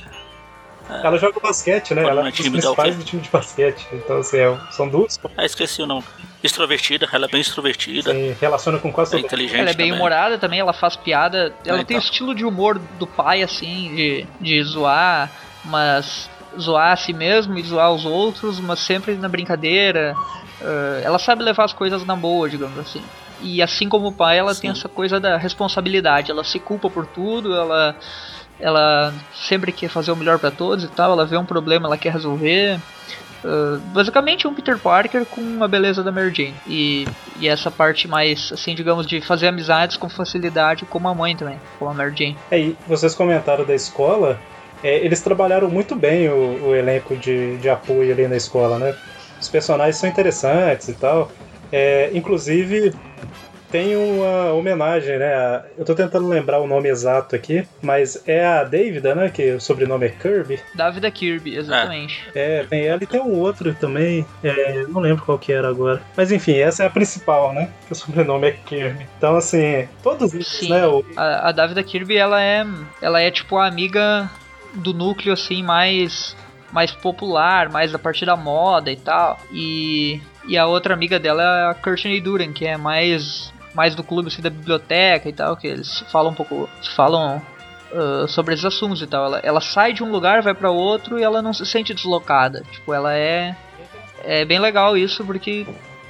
é. Ela joga basquete, né? Ela é uma das principais do time de basquete. Então, assim, é, são duas. Ah, esqueci o nome. Extrovertida, ela é bem extrovertida. Sim, relaciona com quase é inteligente. Ela é bem também. humorada também, ela faz piada. Ela é, tem o então. estilo de humor do pai, assim, de, de zoar, mas zoar a si mesmo e zoar os outros, mas sempre na brincadeira. Uh, ela sabe levar as coisas na boa, digamos assim. E assim como o pai, ela Sim. tem essa coisa da responsabilidade. Ela se culpa por tudo, ela ela sempre quer fazer o melhor para todos e tal, ela vê um problema, ela quer resolver. Uh, basicamente um Peter Parker com a beleza da Mary Jane. E, e essa parte mais, assim, digamos, de fazer amizades com facilidade como a mãe também, com a Mary Jane. É, e vocês comentaram da escola, é, eles trabalharam muito bem o, o elenco de, de apoio ali na escola, né? Os personagens são interessantes e tal. É, inclusive, tem uma homenagem, né? Eu tô tentando lembrar o nome exato aqui, mas é a Davida, né? Que o sobrenome é Kirby. Davida Kirby, exatamente. É, é tem ela e tem um outro também, é, não lembro qual que era agora. Mas enfim, essa é a principal, né? Que (laughs) o sobrenome é Kirby. Então, assim, todos eles, Sim, né? O... A, a Davida Kirby, ela é, ela é tipo a amiga do núcleo, assim, mais mais popular, mais a partir da moda e tal. E, e a outra amiga dela é a Courtney Duran, que é mais mais do clube assim, da biblioteca e tal, que eles falam um pouco, falam uh, sobre esses assuntos e tal. Ela, ela sai de um lugar, vai para outro e ela não se sente deslocada. Tipo, ela é é bem legal isso porque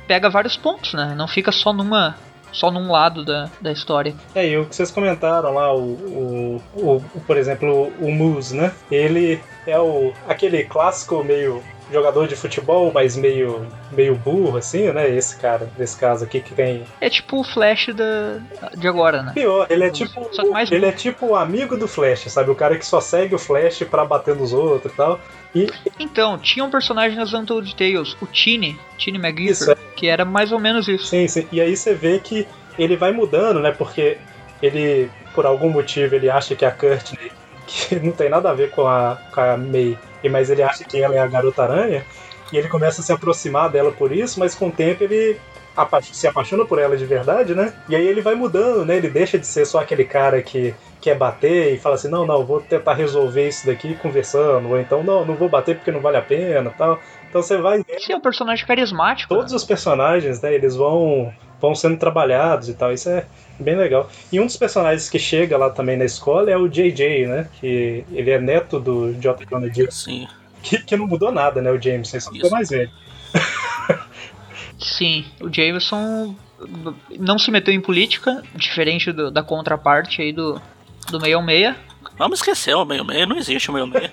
pega vários pontos, né? Não fica só numa só num lado da, da história. É, e o que vocês comentaram lá, o, o, o por exemplo, o Moose, né? Ele é o aquele clássico meio jogador de futebol, mas meio, meio burro, assim, né? Esse cara, nesse caso aqui, que tem. É tipo o Flash da, de agora, né? Pior, ele é tipo. Mais... Ele é tipo o amigo do Flash, sabe? O cara que só segue o Flash pra bater nos outros e tal. E... Então, tinha um personagem nas Untold Tales, o Tini, Tini McGuire, é. que era mais ou menos isso. Sim, sim. E aí você vê que ele vai mudando, né? Porque ele, por algum motivo, ele acha que a Courtney, que (laughs) não tem nada a ver com a, com a May, mas ele acha que ela é a garota aranha, e ele começa a se aproximar dela por isso, mas com o tempo ele se apaixona por ela de verdade, né? E aí ele vai mudando, né? Ele deixa de ser só aquele cara que quer bater e fala assim, não, não, vou tentar resolver isso daqui conversando, ou então, não, não vou bater porque não vale a pena tal. Então você vai... Sim, é um personagem carismático. Todos né? os personagens, né, eles vão, vão sendo trabalhados e tal, isso é bem legal. E um dos personagens que chega lá também na escola é o JJ, né, que ele é neto do J. Jonah Jameson. Sim. Que, que não mudou nada, né, o Jameson, só ficou mais velho. Sim, o Jameson não se meteu em política, diferente do, da contraparte aí do, do 66. Vamos esquecer o 66, não existe o 66.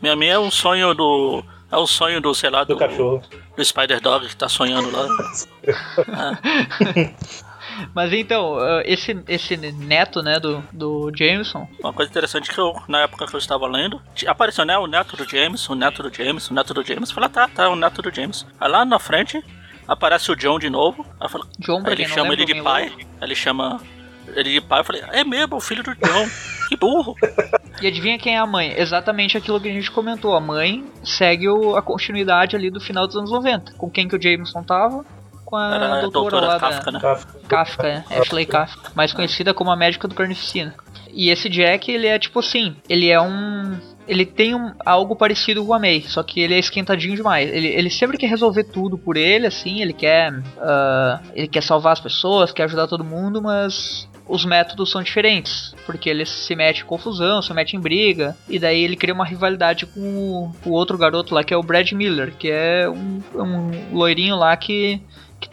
66 (laughs) é um sonho do. É o sonho do, sei lá, do, do cachorro. Do Spider Dog que tá sonhando lá. (laughs) ah. (laughs) Mas então, esse, esse neto, né, do, do Jameson. Uma coisa interessante que eu, na época que eu estava lendo, apareceu, né, o neto do Jameson, o neto do Jameson, o neto do Jameson. Falei, ah, tá, tá, o neto do Jameson. Aí lá na frente, aparece o John de novo. Aí, falo, John, aí ele chama ele de pai. Ele chama ele de pai. Eu falei, é mesmo, o filho do John. que burro. (laughs) E adivinha quem é a mãe? Exatamente aquilo que a gente comentou. A mãe segue o, a continuidade ali do final dos anos 90. Com quem que o Jameson tava? Com a Era doutora, doutora lá Kafka, da... né? Kafka. Kafka, é. Ashley Kafka. Mais conhecida como a médica do Carnificina. E esse Jack, ele é tipo assim, ele é um... Ele tem um, algo parecido com a May, só que ele é esquentadinho demais. Ele, ele sempre quer resolver tudo por ele, assim, ele quer. ah, ele quer salvar as pessoas, quer ajudar todo mundo, mas os métodos são diferentes. Porque ele se mete em confusão, se mete em briga. E daí ele cria uma rivalidade com o, com o outro garoto lá, que é o Brad Miller, que é um, um loirinho lá que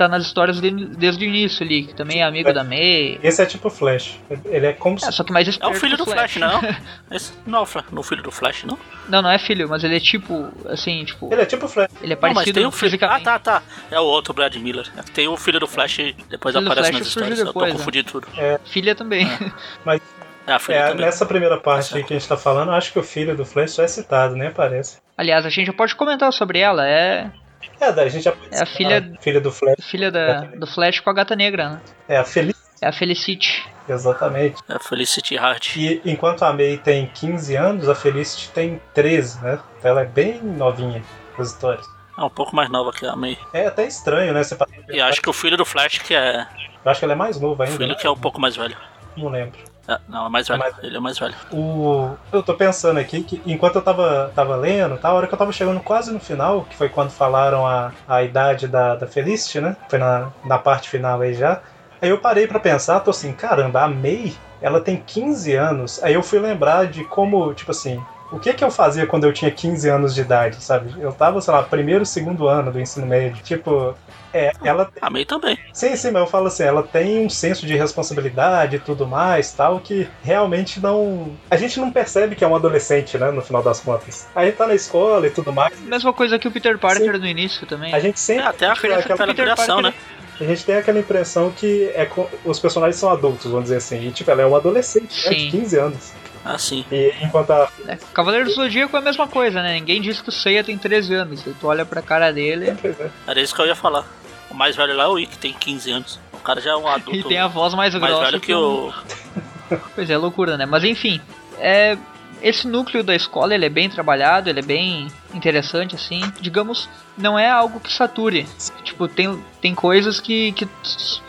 tá nas histórias de- desde o início ali, que também é amigo da May. Esse é tipo Flash. Ele é como se. É, só que mais É o filho do Flash, não? (laughs) Esse não é o filho do Flash, não? Não, não é filho, mas ele é tipo, assim, tipo, Ele é tipo Flash. ele é Não, mas parecido tem o filho. Ah, tá, tá. É o outro Brad Miller. É Tem o filho do Flash e depois Filho do aparece Flash nas surge histórias. Eu depois, tô né? confundindo tudo. Filha também. É, (laughs) filha É, nessa primeira parte aí que a gente tá falando, eu acho que o filho do Flash já é citado, nem aparece. Aliás, a gente já pode comentar sobre ela. É É, daí a gente já pode É a filha- filha do Flash. filha da, do Flash com a gata negra, né? É a Feliz, É a Felicity. exatamente. É Felicity Hart. E enquanto a May tem 15 anos, a Felicity tem 13, né? Então ela é bem novinha nas histórias. É um pouco mais nova que a May. É até estranho, né? Você E acho que o filho do Flash que é. Eu acho que ela é mais nova O ainda. filho né? que é um pouco mais velho. Não lembro. É, não, é mais velho. mais- Ele é mais velho. O... Eu tô pensando aqui que enquanto eu tava, tava lendo, tá, a hora que eu tava chegando quase no final, que foi quando falaram a, a idade da, da Felicity, né? Foi na, na parte final aí já. Aí eu parei pra pensar, tô assim, caramba, a May, ela tem 15 anos. Aí eu fui lembrar de como, tipo assim, o que que eu fazia quando eu tinha 15 anos de idade, sabe? Eu tava, sei lá, primeiro, segundo ano do ensino médio. Tipo, é, ela A May também. Sim, sim, mas eu falo assim, ela tem um senso de responsabilidade e tudo mais, tal, que realmente não. A gente não percebe que é um adolescente, né, no final das contas. A gente tá na escola e tudo mais. Mesma coisa que o Peter Parker no início também. A gente sempre. É, até a tem criança aquela- pela Peter criação, Parker- né? A gente tem aquela impressão que é co- os personagens são adultos, vamos dizer assim. E, tipo, ela é uma adolescente, né, de Sim. 15 anos. Assim. E enquanto a. É, Cavaleiro do Zodíaco é a mesma coisa, né? Ninguém diz que o Seiya tem 13 anos. Tu olha pra cara dele (laughs) Pois é. Era isso que eu ia falar. O mais velho lá é o Ikki, tem 15 anos. O cara já é um (laughs) adulto. e tem a voz mais, mais grossa. velho que o. (laughs) Pois é, loucura, né? Mas enfim, é, esse núcleo da escola ele é bem trabalhado, ele é bem interessante, assim. Digamos, não é algo que sature. Tipo, tem, tem coisas que, que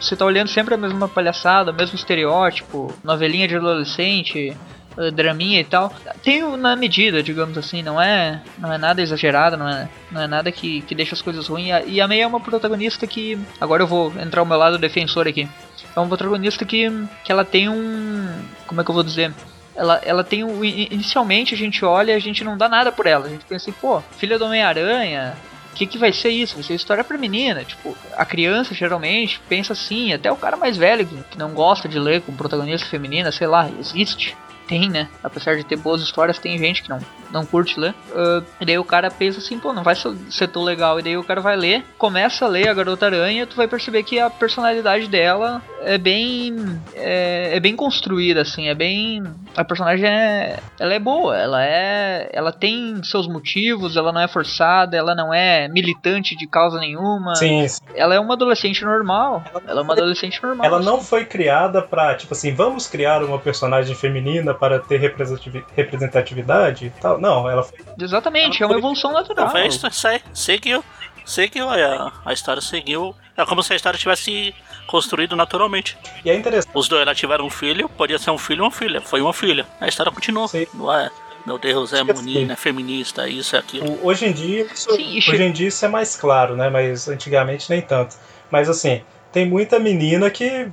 você tá olhando sempre a mesma palhaçada, o mesmo estereótipo, novelinha de adolescente. Eh, Draminha e tal, tem na medida, digamos assim, não é não é nada exagerado, não é, não é nada que, que deixa as coisas ruins. E a- a May é uma protagonista que. Agora eu vou entrar ao meu lado defensor aqui é uma protagonista que, que ela tem um. Como é que eu vou dizer? Ela, ela tem um. Inicialmente a gente olha e a gente não dá nada por ela. A gente pensa assim, pô, filha do Homem-Aranha. O que, que vai ser isso? Vai ser história pra menina. Tipo, a criança geralmente pensa assim, até o cara mais velho que não gosta de ler com protagonista feminina, sei lá, existe. Tem, né? Apesar de ter boas histórias, tem gente que não, não curte ler. Ah, e daí o cara pensa assim, pô, não vai ser- tão legal. E daí o cara vai ler, começa a ler a Garota Aranha, tu vai perceber que a personalidade dela é bem. É, é bem construída, assim, é bem. A personagem é. Ela é boa, ela é. Ela tem seus motivos, ela não é forçada, ela não é militante de causa nenhuma. Sim, sim. Ela é uma adolescente normal. Ela é uma adolescente normal. Ela assim. não foi criada pra, tipo assim, vamos criar uma personagem feminina para ter representativi- representatividade e tal. Não, ela foi. Exatamente, é uma evolução natural. Não, foi isso, se- seguiu. Seguiu, a, a história seguiu. É como se a história tivesse construído naturalmente. E é interessante. Os dois ela tiveram um filho, podia ser um filho ou uma filha. Foi uma filha. A história continuou. Sim. Não é, meu Deus, é menina, é feminista, isso, é aquilo. Hoje em dia, isso, Sim, hoje em dia isso é mais claro, né? Mas antigamente nem tanto. Mas assim, tem muita menina que,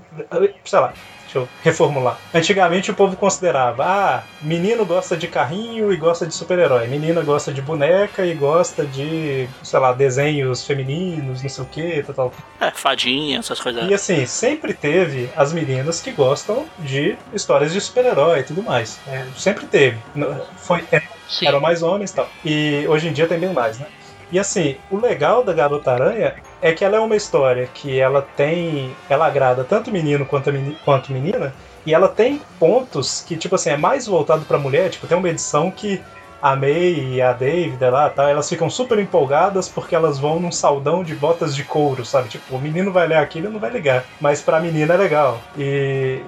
sei lá, deixa eu reformular. Antigamente o povo considerava, ah, menino gosta de carrinho e gosta de super-herói, menina gosta de boneca e gosta de, sei lá, desenhos femininos, não sei o que, tal, tal. É, fadinha, essas coisas. E assim, sempre teve as meninas que gostam de histórias de super-herói e tudo mais. É, sempre teve. Foi, é, eram mais homens e tal. E hoje em dia tem bem mais, né? E assim, o legal da Garota Aranha é que ela é uma história que ela tem. Ela agrada tanto menino quanto, meni- quanto menina. E ela tem pontos que, tipo assim, é mais voltado pra mulher. Tipo, tem uma edição que a May e a David lá, tá, elas ficam super empolgadas porque elas vão num saldão de botas de couro, sabe? Tipo, o menino vai ler aquilo e não vai ligar. Mas pra menina é legal. E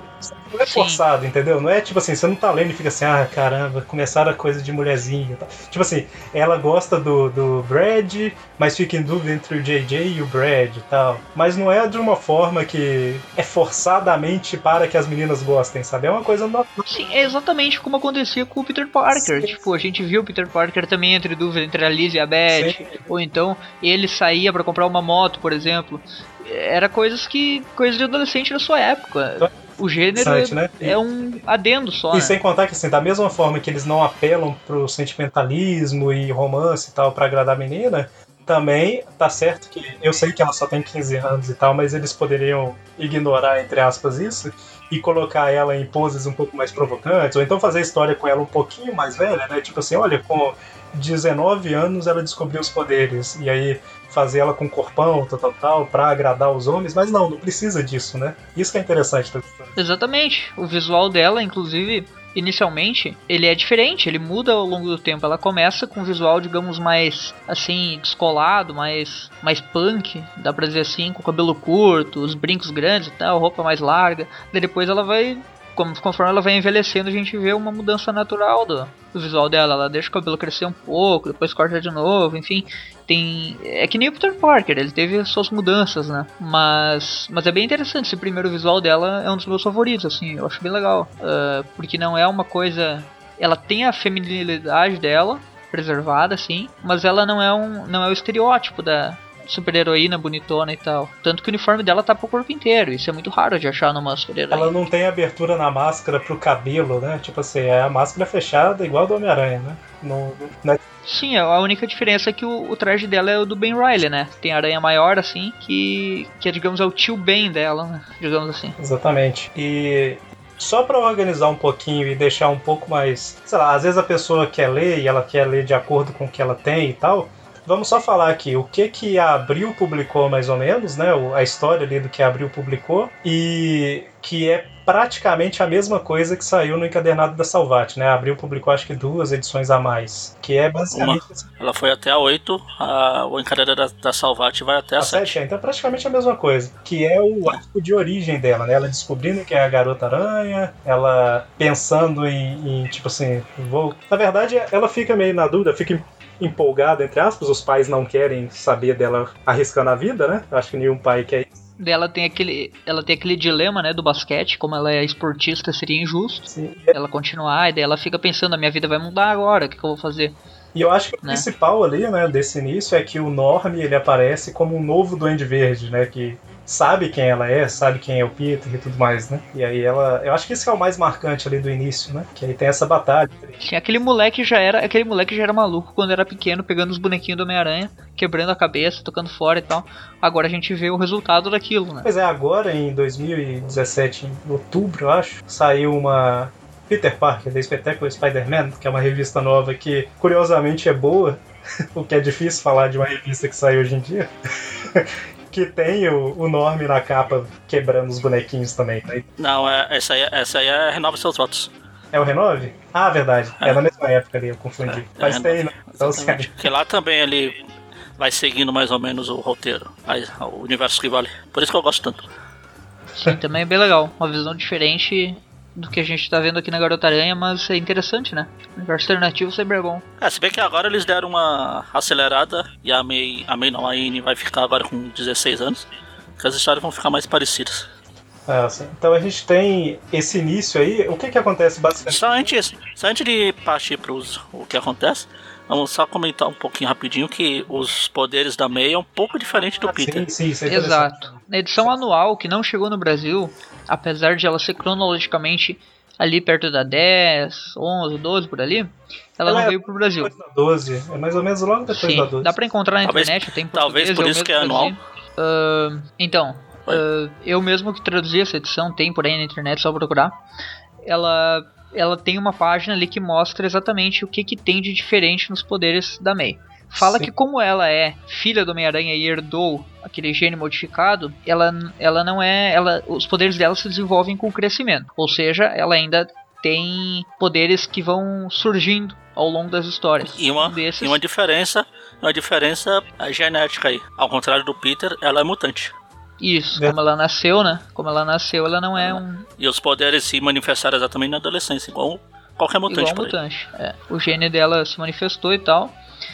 Não é Sim. forçado, entendeu? Não é tipo assim, você não tá lendo e fica assim, ah, caramba, começaram a coisa de mulherzinha. e tal. Tipo assim, ela gosta do, do Brad, mas fica em dúvida entre o JJ e o Brad e tal. Mas não é de uma forma que é forçadamente para que as meninas gostem, sabe? É uma coisa normal. Sim, é exatamente como acontecia com o Peter Parker. Sim. Tipo, a gente viu o Peter Parker também entre dúvida entre a Liz e a Beth. Sim. Ou então ele saía pra comprar uma moto, por exemplo. Era coisas que. coisas de adolescente da sua época. O gênero né? é um adendo só. E né? sem contar que, assim, da mesma forma que eles não apelam pro sentimentalismo e romance e tal pra agradar a menina, também tá certo que eu sei que ela só tem 15 anos e tal, mas eles poderiam ignorar, entre aspas, isso e colocar ela em poses um pouco mais provocantes, ou então fazer a história com ela um pouquinho mais velha, né? Tipo assim, olha, com 19 anos ela descobriu os poderes, e aí fazer ela com corpão, tal, tal, tal, pra agradar os homens, mas não, não precisa disso, né? Isso que é interessante. Exatamente. O visual dela, inclusive, inicialmente, ele é diferente, ele muda ao longo do tempo. Ela começa com um visual, digamos, mais assim, descolado, mais mais punk, dá pra dizer assim, com cabelo curto, os brincos grandes e tal, roupa mais larga. Daí depois ela vai conforme ela vai envelhecendo, a gente vê uma mudança natural do, do visual dela. Ela deixa o cabelo crescer um pouco, depois corta de novo, enfim. Tem. É que nem o Peter Parker, ele teve suas mudanças, né? Mas. Mas é bem interessante, esse primeiro visual dela é um dos meus favoritos, assim, eu acho bem legal. Ah, porque não é uma coisa. Ela tem a feminilidade dela, preservada, assim, mas ela não é um. não é o estereótipo da. Super-heroína bonitona e tal. Tanto que o uniforme dela tá pro corpo inteiro. Isso é muito raro de achar numa super-heroína. Ela não tem abertura na máscara pro cabelo, né? Tipo assim, é a máscara fechada igual do Homem-Aranha, né? Não, não é Sim, a única diferença é que o, o traje dela é o do Ben Riley, né? Tem aranha maior, assim, que, que é, digamos, é o tio Ben dela, né? Digamos assim. Exatamente. E só para organizar um pouquinho e deixar um pouco mais, sei lá, às vezes a pessoa quer ler e ela quer ler de acordo com o que ela tem e tal. Vamos só falar aqui o que que a Abril publicou mais ou menos, né? A história ali do que a Abril publicou e que é praticamente a mesma coisa que saiu no encadernado da Salvat, né? A Abril publicou acho que duas edições a mais, que é basicamente Ela foi até a 8, a, o encadeiro da, da Salvat vai até a A 7. 7, é, então é praticamente a mesma coisa. Que é o arco de origem dela, né? Ela descobrindo que é a garota aranha, ela pensando em, em, tipo assim, vou. Na verdade, ela fica meio na dúvida, fica empolgada, entre aspas, os pais não querem saber dela arriscando a vida, né? Acho que nenhum pai quer isso. Ela tem aquele, ela tem aquele dilema, né, do basquete, como ela é esportista, seria injusto Assim, ela continuar, e daí ela fica pensando, a minha vida vai mudar agora, o que, que eu vou fazer? E eu acho que o Né? principal ali, né, desse início é que o Norm ele aparece como um novo Duende Verde, né? Que sabe quem ela é, sabe quem é o Peter e tudo mais, né? E aí ela. Eu acho que isso que é o mais marcante ali do início, né? Que aí tem essa batalha. Aquele moleque já era, aquele moleque já era maluco quando era pequeno, pegando os bonequinhos do Homem-Aranha, quebrando a cabeça, tocando fora e tal. Agora a gente vê o resultado daquilo, né? Pois é, agora em 2017, em outubro, eu acho, saiu uma Peter Parker, The Spectacular Spider-Man, que é uma revista nova que, curiosamente, é boa, (laughs) o que é difícil falar de uma revista que sai hoje em dia. Que tem o, o Norm na capa quebrando os bonequinhos também. né? Não, é, essa, aí, essa aí é Renova Seus Votos. É o Renove? Ah, verdade. É, É. na mesma época ali, eu confundi. É, Mas é tem, né? Então. Porque lá também ele vai seguindo mais ou menos o roteiro, aí, o universo que vale. Por isso que eu gosto tanto. Sim, também é bem legal. Uma visão diferente do que a gente tá vendo aqui na Garota Aranha, mas é interessante, né? Universo alternativo sempre é bom. É, se bem que agora eles deram uma acelerada e a May, a May não, a Anne vai ficar agora com 16 anos, que as histórias vão ficar mais parecidas. Ah, sim. Então a gente tem esse início aí. O que que acontece basicamente? Só antes, só antes de partir para o que acontece, vamos só comentar um pouquinho rapidinho que os poderes da May é um pouco diferente do Ah, Peter. Sim, sim, isso é. Exato. Na edição anual, que não chegou no Brasil, apesar de ela ser cronologicamente ali perto da 10, 11, 12 por ali, ela, Ela não é veio pro Brasil. Depois da 12. É mais ou menos logo depois da Sim, 12. dá pra encontrar na Talvez- internet, tem em talvez por isso que é anual. Ah, então, ah, eu mesmo que traduzi essa edição, tem por aí na internet, só procurar. Ela, ela tem uma página ali que mostra exatamente o que, que tem de diferente nos poderes da May. Fala Sim. que como ela é filha do Homem-Aranha e herdou aquele gene modificado, ela, ela não é. Ela, os poderes dela se desenvolvem com o crescimento. Ou seja, ela ainda tem poderes que vão surgindo ao longo das histórias. E uma, Um desses- e uma diferença, uma diferença é genética aí. Ao contrário do Peter, ela é mutante. Isso, É. como ela nasceu, né? Como ela nasceu, ela não é um E os poderes se manifestaram exatamente na adolescência, igual qualquer mutante igual por aí. mutante. É, o gene dela se manifestou e tal.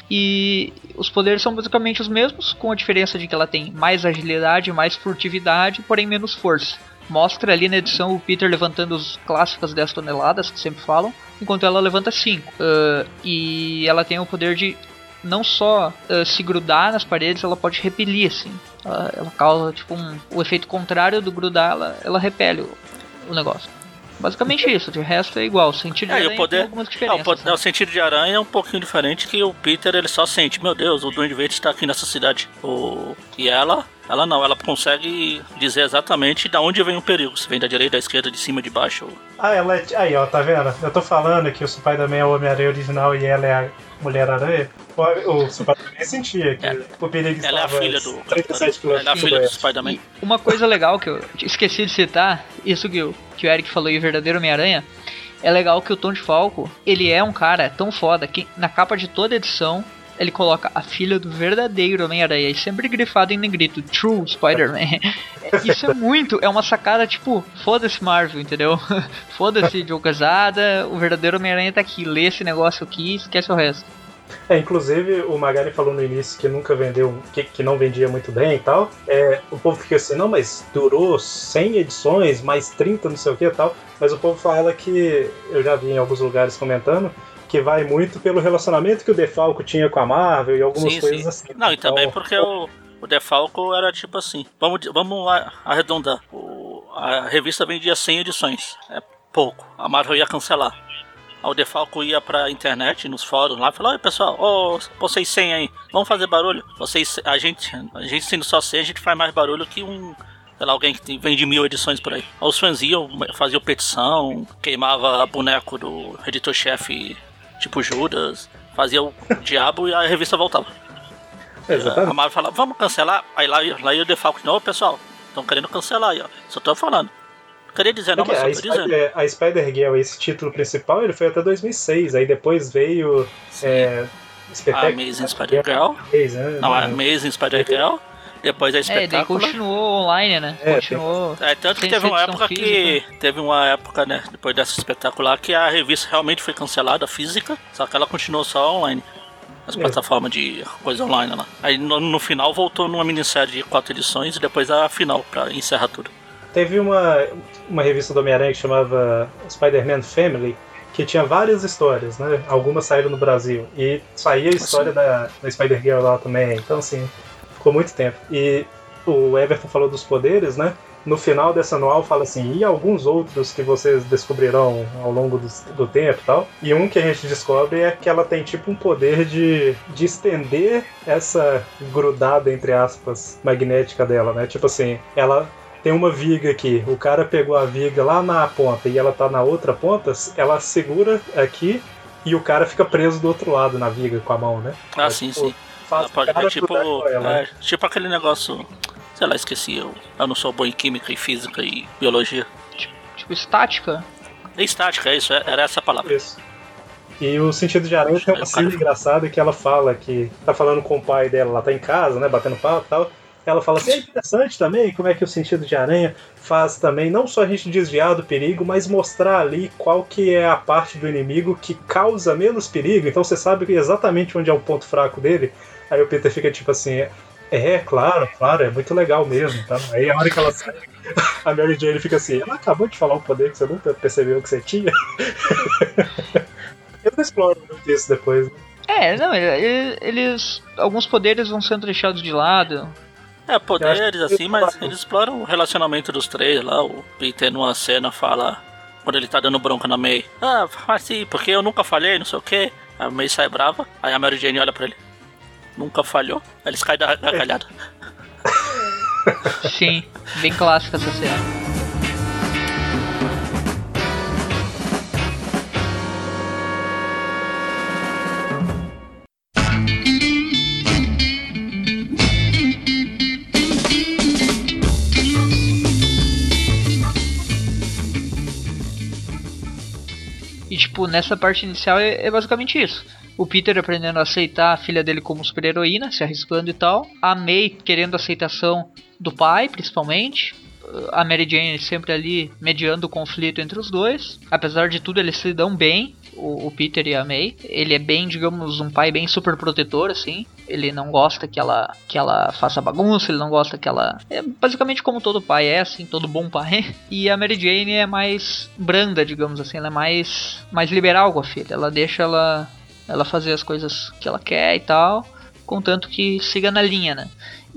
E os poderes são basicamente os mesmos, com a diferença de que ela tem mais agilidade, mais furtividade, porém menos força. Mostra ali na edição o Peter levantando os clássicas 10 toneladas, que sempre falam, enquanto ela levanta 5. Ah, e ela tem o poder de não só ah, se grudar nas paredes, ela pode repelir, assim. Ela, ela causa tipo um, o efeito contrário do grudar, ela, ela repele o, o negócio. Basicamente isso, de resto é igual. O sentido de É, e aranha poder. tem algumas Ah, diferenças. o, poder- né? o sentido de aranha é um pouquinho diferente que o Peter ele só sente, meu Deus, o Duende Verde está aqui nessa cidade. O... E ela, ela não, ela consegue dizer exatamente de onde vem o perigo. Se vem da direita, da esquerda, de cima, de baixo. Ah, ela é. Aí, ó, tá vendo? Eu tô falando que o Spider-Man é o Homem-Aranha original e ela é a Mulher-Aranha. O, o Spider-Man sentia que É. o perigo Ela é a filha do. 37 km Ela é a filha do Spider-Man. Uma coisa legal que eu esqueci de citar, isso que o, que o Eric falou em Verdadeiro Homem-Aranha, é legal que o Tom de Falco, ele é um cara tão foda que na capa de toda edição ele coloca a filha do verdadeiro Homem-Aranha e sempre grifado em negrito, True Spider-Man. (laughs) Isso é muito, é uma sacada tipo, foda-se Marvel, entendeu? (laughs) foda-se Joe Casada, o verdadeiro Homem-Aranha tá aqui, lê esse negócio aqui e esquece o resto. É, inclusive o Magari falou no início que nunca vendeu, que, que não vendia muito bem e tal. É, o povo fica assim, não, mas durou 100 edições, mais 30, não sei o que e tal. Mas o povo fala que, eu já vi em alguns lugares comentando, que vai muito pelo relacionamento que o Defalco tinha com a Marvel e algumas Sim, coisas sim. assim. Não, e também Então, porque o, o Defalco era tipo assim. Vamos, vamos arredondar. O- a revista vendia 100 edições. É pouco. A Marvel ia cancelar. Aí o Defalco ia pra internet, nos fóruns lá, falou: Oi pessoal, ô, vocês 100 aí, vamos fazer barulho. Vocês, a gente, a gente sendo só 100, a gente faz mais barulho que um. Sei lá, alguém que vende mil edições por aí. Aí os fãs iam, faziam petição, queimava boneco do editor-chefe, tipo Judas, fazia o diabo e a revista voltava. A Exatamente. Marvel fala, vamos cancelar. Aí lá, lá ia o Defalco de novo, pessoal. Estão querendo cancelar aí, ó. Só tô falando. Queria dizer, não, Porque mas a, só tô dizendo. Spider, a Spider-Girl, esse título principal, ele foi até 2006. Aí depois veio é, A Spectacular Amazing Spider-Girl. Days, né? Não, a Amazing Spider-Girl. Depois a É, daí Espetáculo. continuou online, né? É, continuou. É, tanto que teve uma época que. Teve uma época, né? Depois dessa espetacular, que a revista realmente foi cancelada, física, só que ela continuou só online. As É. plataformas de coisa online lá. Aí no, no final voltou numa minissérie de quatro edições e depois a final pra encerrar tudo. Teve uma, uma revista do Homem-Aranha que chamava Spider-Man Family, que tinha várias histórias, né? Algumas saíram no Brasil. E saía a história da, da Spider-Girl lá também. Então, assim, ficou muito tempo. E o Everton falou dos poderes, né? No final dessa anual fala assim, e alguns outros que vocês descobrirão ao longo do, do tempo e tal. E um que a gente descobre é que ela tem tipo um poder de, de estender essa grudada, entre aspas, magnética dela, né? Tipo assim, ela tem uma viga aqui, o cara pegou a viga lá na ponta e ela tá na outra ponta, ela segura aqui e o cara fica preso do outro lado na viga com a mão, né? Ah, É, sim, tipo, sim. Faz pode é tipo. ela, né? é, tipo aquele negócio. Sei lá, esqueci. Eu, eu não sou bom em química e física e biologia. Tipo, estática. É estática, é isso, é- era essa a palavra. Isso. E o sentido de aranha tem uma cena cara- engraçada que ela fala que tá falando com o pai dela, ela tá em casa, né, batendo papo e tal. Ela fala assim, é interessante também como é que o sentido de aranha faz também não só a gente desviar do perigo, mas mostrar ali qual que é a parte do inimigo que causa menos perigo. Então você sabe exatamente onde é o ponto fraco dele. Aí o Peter fica tipo assim, é, claro, claro, é muito legal mesmo. Tá? Aí a hora que ela sai, a Mary Jane fica assim, ela acabou de falar um poder que você nunca percebeu que você tinha. (laughs) Eles exploram muito isso depois. né? É, não, ele- eles. Alguns poderes vão sendo deixados de lado. É, poderes assim, mas eles exploram o relacionamento dos três lá. O Peter numa cena fala, quando ele tá dando bronca na May, ah, assim, porque eu nunca falhei, não sei o que. A May sai brava, aí a Mary Jane olha pra ele, nunca falhou, aí eles caem da gargalhada. Sim, bem clássica essa cena. E tipo, nessa parte inicial é, é basicamente isso. o Peter aprendendo a aceitar a filha dele como super-heroína, se arriscando e tal. A May querendo a aceitação do pai, principalmente. A Mary Jane sempre ali mediando o conflito entre os dois. Apesar de tudo, eles se dão bem o, o, Peter e a May. Ele é bem, digamos, um pai bem super protetor, assim. Ele não gosta que ela, que ela faça bagunça, ele não gosta que ela. É basicamente como todo pai é, assim, todo bom pai. (laughs) E a Mary Jane é mais branda, digamos assim, ela é mais, mais liberal com a filha. Ela deixa ela, ela fazer as coisas que ela quer e tal, contanto que siga na linha, né?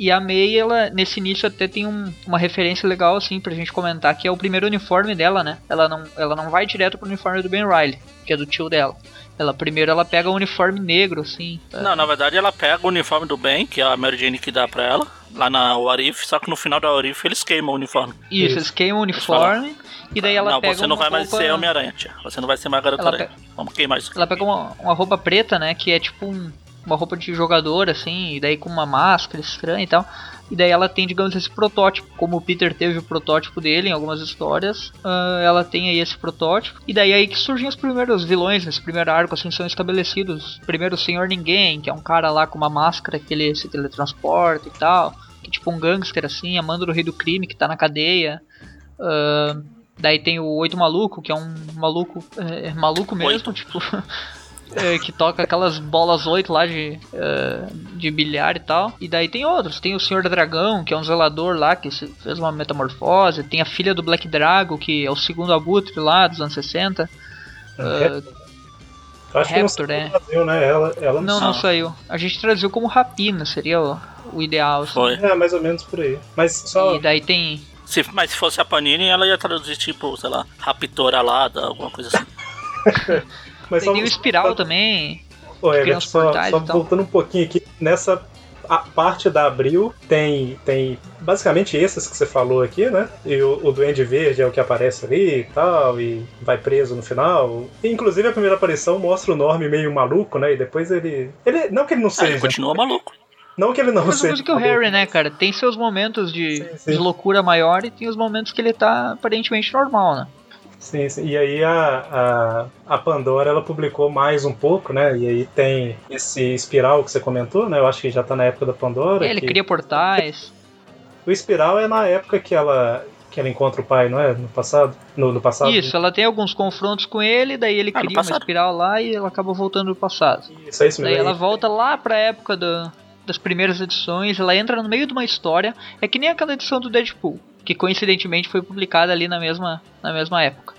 E a May, ela, nesse início até tem um, uma referência legal, assim, pra gente comentar, que é o primeiro uniforme dela, né? Ela não, ela não vai direto pro uniforme do Ben Riley, que é do tio dela. Ela primeiro ela pega o uniforme negro, assim. Não, na verdade ela pega o uniforme do Ben, que é a Mary Jane que dá pra ela, lá na Warif, só que no final da Warif eles queimam o uniforme. Isso, Isso. eles queimam o uniforme. E daí ela não, pega você não vai roupa... mais ser Homem-Aranha, tia. Você não vai ser mais garota aranha. Pe... Vamos queimar isso. Ela pega uma, uma roupa preta, né? Que é tipo um, uma roupa de jogador, assim, e daí com uma máscara estranha e tal. E daí ela tem, digamos, esse protótipo. Como o Peter teve o protótipo dele em algumas histórias, uh, ela tem aí esse protótipo. E daí é aí que surgem os primeiros vilões nesse primeiro arco, assim, são estabelecidos. Primeiro o Senhor Ninguém, que é um cara lá com uma máscara que ele se teletransporta e tal. Que é tipo um gangster, assim, amando do rei do crime, que tá na cadeia. Uh, daí tem o Oito Maluco, que é um maluco, é, maluco mesmo, Oito. tipo... (laughs) é, que toca aquelas bolas 8 lá de, é, de bilhar e tal. E daí tem outros. Tem o Senhor Dragão, que é um zelador lá, que fez uma metamorfose. Tem a filha do Black Drago, que é o segundo abutre lá dos anos 60. É, uh, Acho Raptor, que não é. Brasil, né? Ela, ela não, não, não saiu. A gente traduziu como Rapina, seria o, o ideal. Assim. Foi. É, mais ou menos por aí. Mas só... E daí tem... Se, mas se fosse a Panini, ela ia traduzir tipo, sei lá, Raptora alada, alguma coisa assim. (laughs) Mas tem só, o Espiral só, também. É, só, só voltando um pouquinho aqui, nessa a parte da Abril tem, tem basicamente esses que você falou aqui, né? E o, o Duende Verde é o que aparece ali e tal, e vai preso no final. E, inclusive a primeira aparição mostra o Norm meio maluco, né? E depois ele. ele não que ele não seja. Ah, ele continua maluco. Não que ele não seja. Mas que o Harry, né, cara? Tem seus momentos de, sim, sim. de loucura maior e tem os momentos que ele tá aparentemente normal, né? Sim, sim. E aí a, a, a, Pandora ela publicou mais um pouco, né? E aí tem esse espiral que você comentou, né? Eu acho que já tá na época da Pandora. É, ele que... cria portais. O espiral é na época que ela que ela encontra o pai, não é? No passado? No, no passado? Isso, ela tem alguns confrontos com ele, daí ele ah, cria uma espiral lá e ela acaba voltando no passado. Isso, é isso mesmo. Daí ela volta lá pra época do, das primeiras edições, ela entra no meio de uma história. É que nem aquela edição do Deadpool, que coincidentemente foi publicada ali na mesma, na mesma época.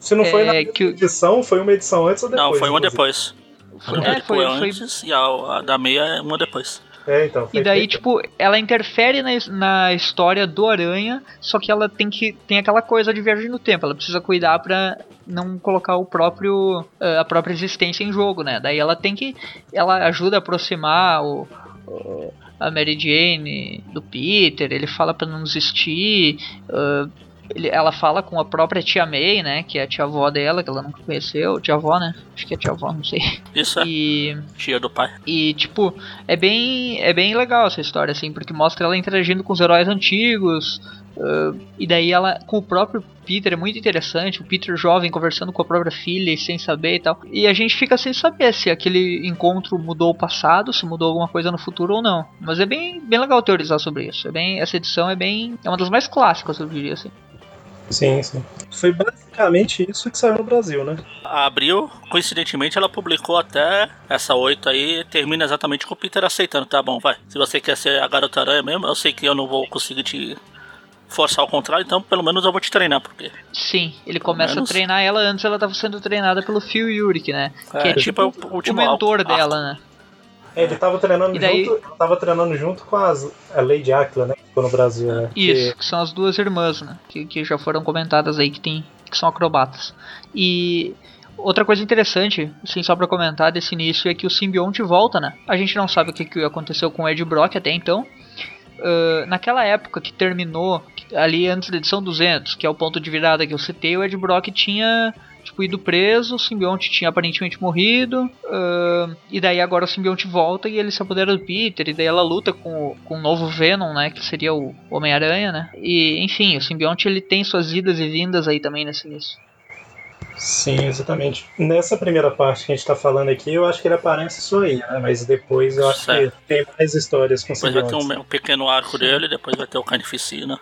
Se não foi é, na que... edição, foi uma edição antes ou depois? Não, foi uma depois. Foi uma é, foi, antes foi... e a, a, da meia é uma depois. É, então. E daí, tipo, ela interfere na, na história do Aranha, só que ela tem que tem aquela coisa de viagem no tempo. Ela precisa cuidar pra não colocar o próprio a própria existência em jogo, né? Daí ela tem que ela ajuda a aproximar o a Mary Jane do Peter. Ele fala para não desistir. Uh, ele, ela fala com a própria tia May, né? Que é a tia avó dela, que ela nunca conheceu. Tia avó, né? Acho que é tia avó, não sei. Isso é. E, tia do pai. E, tipo, é bem, é bem legal essa história, assim, porque mostra ela interagindo com os heróis antigos. Uh, e daí ela, com o próprio Peter, é muito interessante. O Peter jovem conversando com a própria filha e sem saber e tal. E a gente fica sem saber se aquele encontro mudou o passado, se mudou alguma coisa no futuro ou não. Mas é bem, bem legal teorizar sobre isso. É bem, essa edição é bem. É uma das mais clássicas, eu diria assim. Sim, sim. Foi basicamente isso que saiu no Brasil, né? A Abril, coincidentemente, ela publicou até essa 8 aí, termina exatamente com o Peter aceitando. Tá bom, vai. Se você quer ser a garota aranha mesmo, eu sei que eu não vou conseguir te forçar ao contrário, então pelo menos eu vou te treinar, porque. Sim, ele começa menos... a treinar ela antes, ela estava sendo treinada pelo Phil Yurik, né? É, que é tipo, tipo o, o mentor dela, né? É, ele tava treinando daí... junto. Tava treinando junto com as, a Lady Aquila, né? Que ficou no Brasil, né? Isso, que... que... são as duas irmãs, né? Que, que já foram comentadas aí que tem. que são acrobatas. E. Outra coisa interessante, assim, só pra comentar desse início é que o simbionte volta, né? A gente não sabe o que, que aconteceu com o Ed Brock até então. Uh, naquela época que terminou, ali antes da edição 200, que é o ponto de virada que eu citei, o Ed Brock tinha tipo, ido preso, o simbionte tinha aparentemente morrido, uh, e daí agora o simbionte volta e ele se apodera do Peter, e daí ela luta com, com o novo Venom, né, que seria o Homem-Aranha, né, e enfim, o simbionte ele tem suas idas e vindas aí também nesse início. Sim, exatamente. Nessa primeira parte que a gente tá falando aqui, eu acho que ele aparece só aí, né? Mas depois eu acho Certo. que tem mais histórias com Depois vai ter um, um pequeno arco dele, depois vai ter o Carnificina,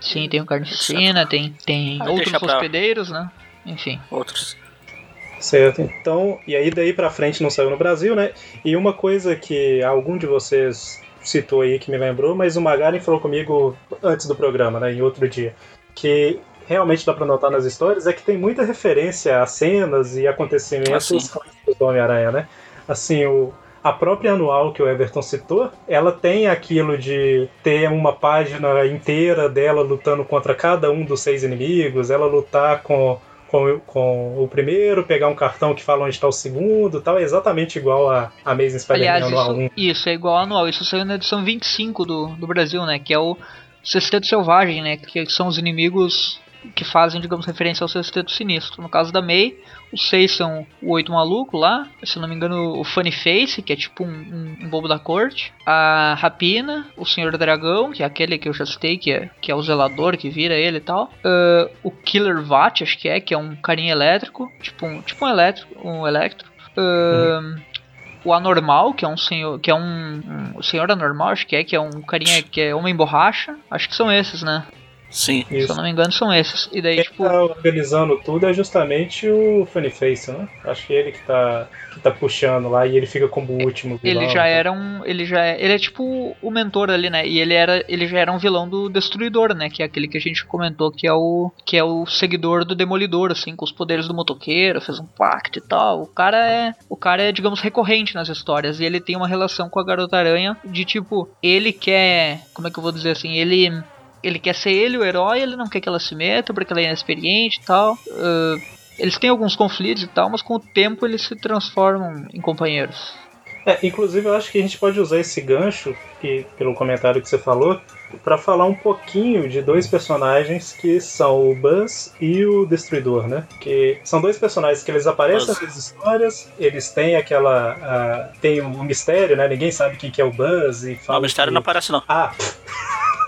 Sim, tem o Carnificina, tem, tem outros pra- hospedeiros, né? Enfim. outros. Certo, então, e aí daí pra frente não saiu no Brasil, né? E uma coisa que algum de vocês citou aí que me lembrou, mas o Magaren falou comigo antes do programa, né, em outro dia, que realmente dá pra notar nas histórias é que tem muita referência a cenas e acontecimentos sim. clássicos do Homem-Aranha, né? Assim, o, a própria anual que o Everton citou, ela tem aquilo de ter uma página inteira dela lutando contra cada um dos seis inimigos, ela lutar com com, com o primeiro, pegar um cartão que fala onde está o segundo tal, é exatamente igual a a Amazing Spider-Man anual 1. isso, isso é igual ao anual. Isso saiu na edição 25 do, do Brasil, né? Que é o Sexteto Selvagem, né? Que são os inimigos que fazem, digamos, referência ao Sexteto Sinistro. No caso da May, os seis são o Oito Maluco lá, se não me engano, o Funny Face, que é tipo um, um- um bobo da corte, a Rapina, o Senhor Dragão, que é aquele que eu já citei, que é, que é o zelador que vira ele e tal, ah, o Killer Vat, acho que é, que é um carinha elétrico, tipo um, tipo um elétrico, um electro. Ah, o anormal, que é um senhor, que é um, um senhor anormal, acho que é, que é um carinha que é homem borracha. Acho que são esses, né? Sim. Se eu não me engano, são esses. E daí, Quem tipo, tá organizando tudo é justamente o Funny Face, né? Acho que ele que tá, que tá puxando lá e ele fica como o último vilão. ele já era um, ele já é, ele é tipo o mentor ali, né? E ele era, ele já era um vilão do Destruidor, né? Que é aquele que a gente comentou que é o, que é o seguidor do Demolidor, assim, com os poderes do motoqueiro, fez um pacto e tal. O cara é, o cara é, digamos, recorrente nas histórias e ele tem uma relação com a Garota Aranha de tipo, ele quer, como é que eu vou dizer assim, ele ele quer ser ele o herói, ele não quer que ela se meta porque ela é inexperiente e tal. Ah, eles têm alguns conflitos e tal, mas com o tempo eles se transformam em companheiros. É, inclusive eu acho que a gente pode usar esse gancho, que, pelo comentário que você falou, pra falar um pouquinho de dois personagens que são o Buzz e o Destruidor, né? Que são dois personagens que eles aparecem Buzz. nas histórias, eles têm aquela. tem um mistério, né? Ninguém sabe quem que é o Buzz e Não, fala. o mistério que- não aparece não. Ah, (laughs)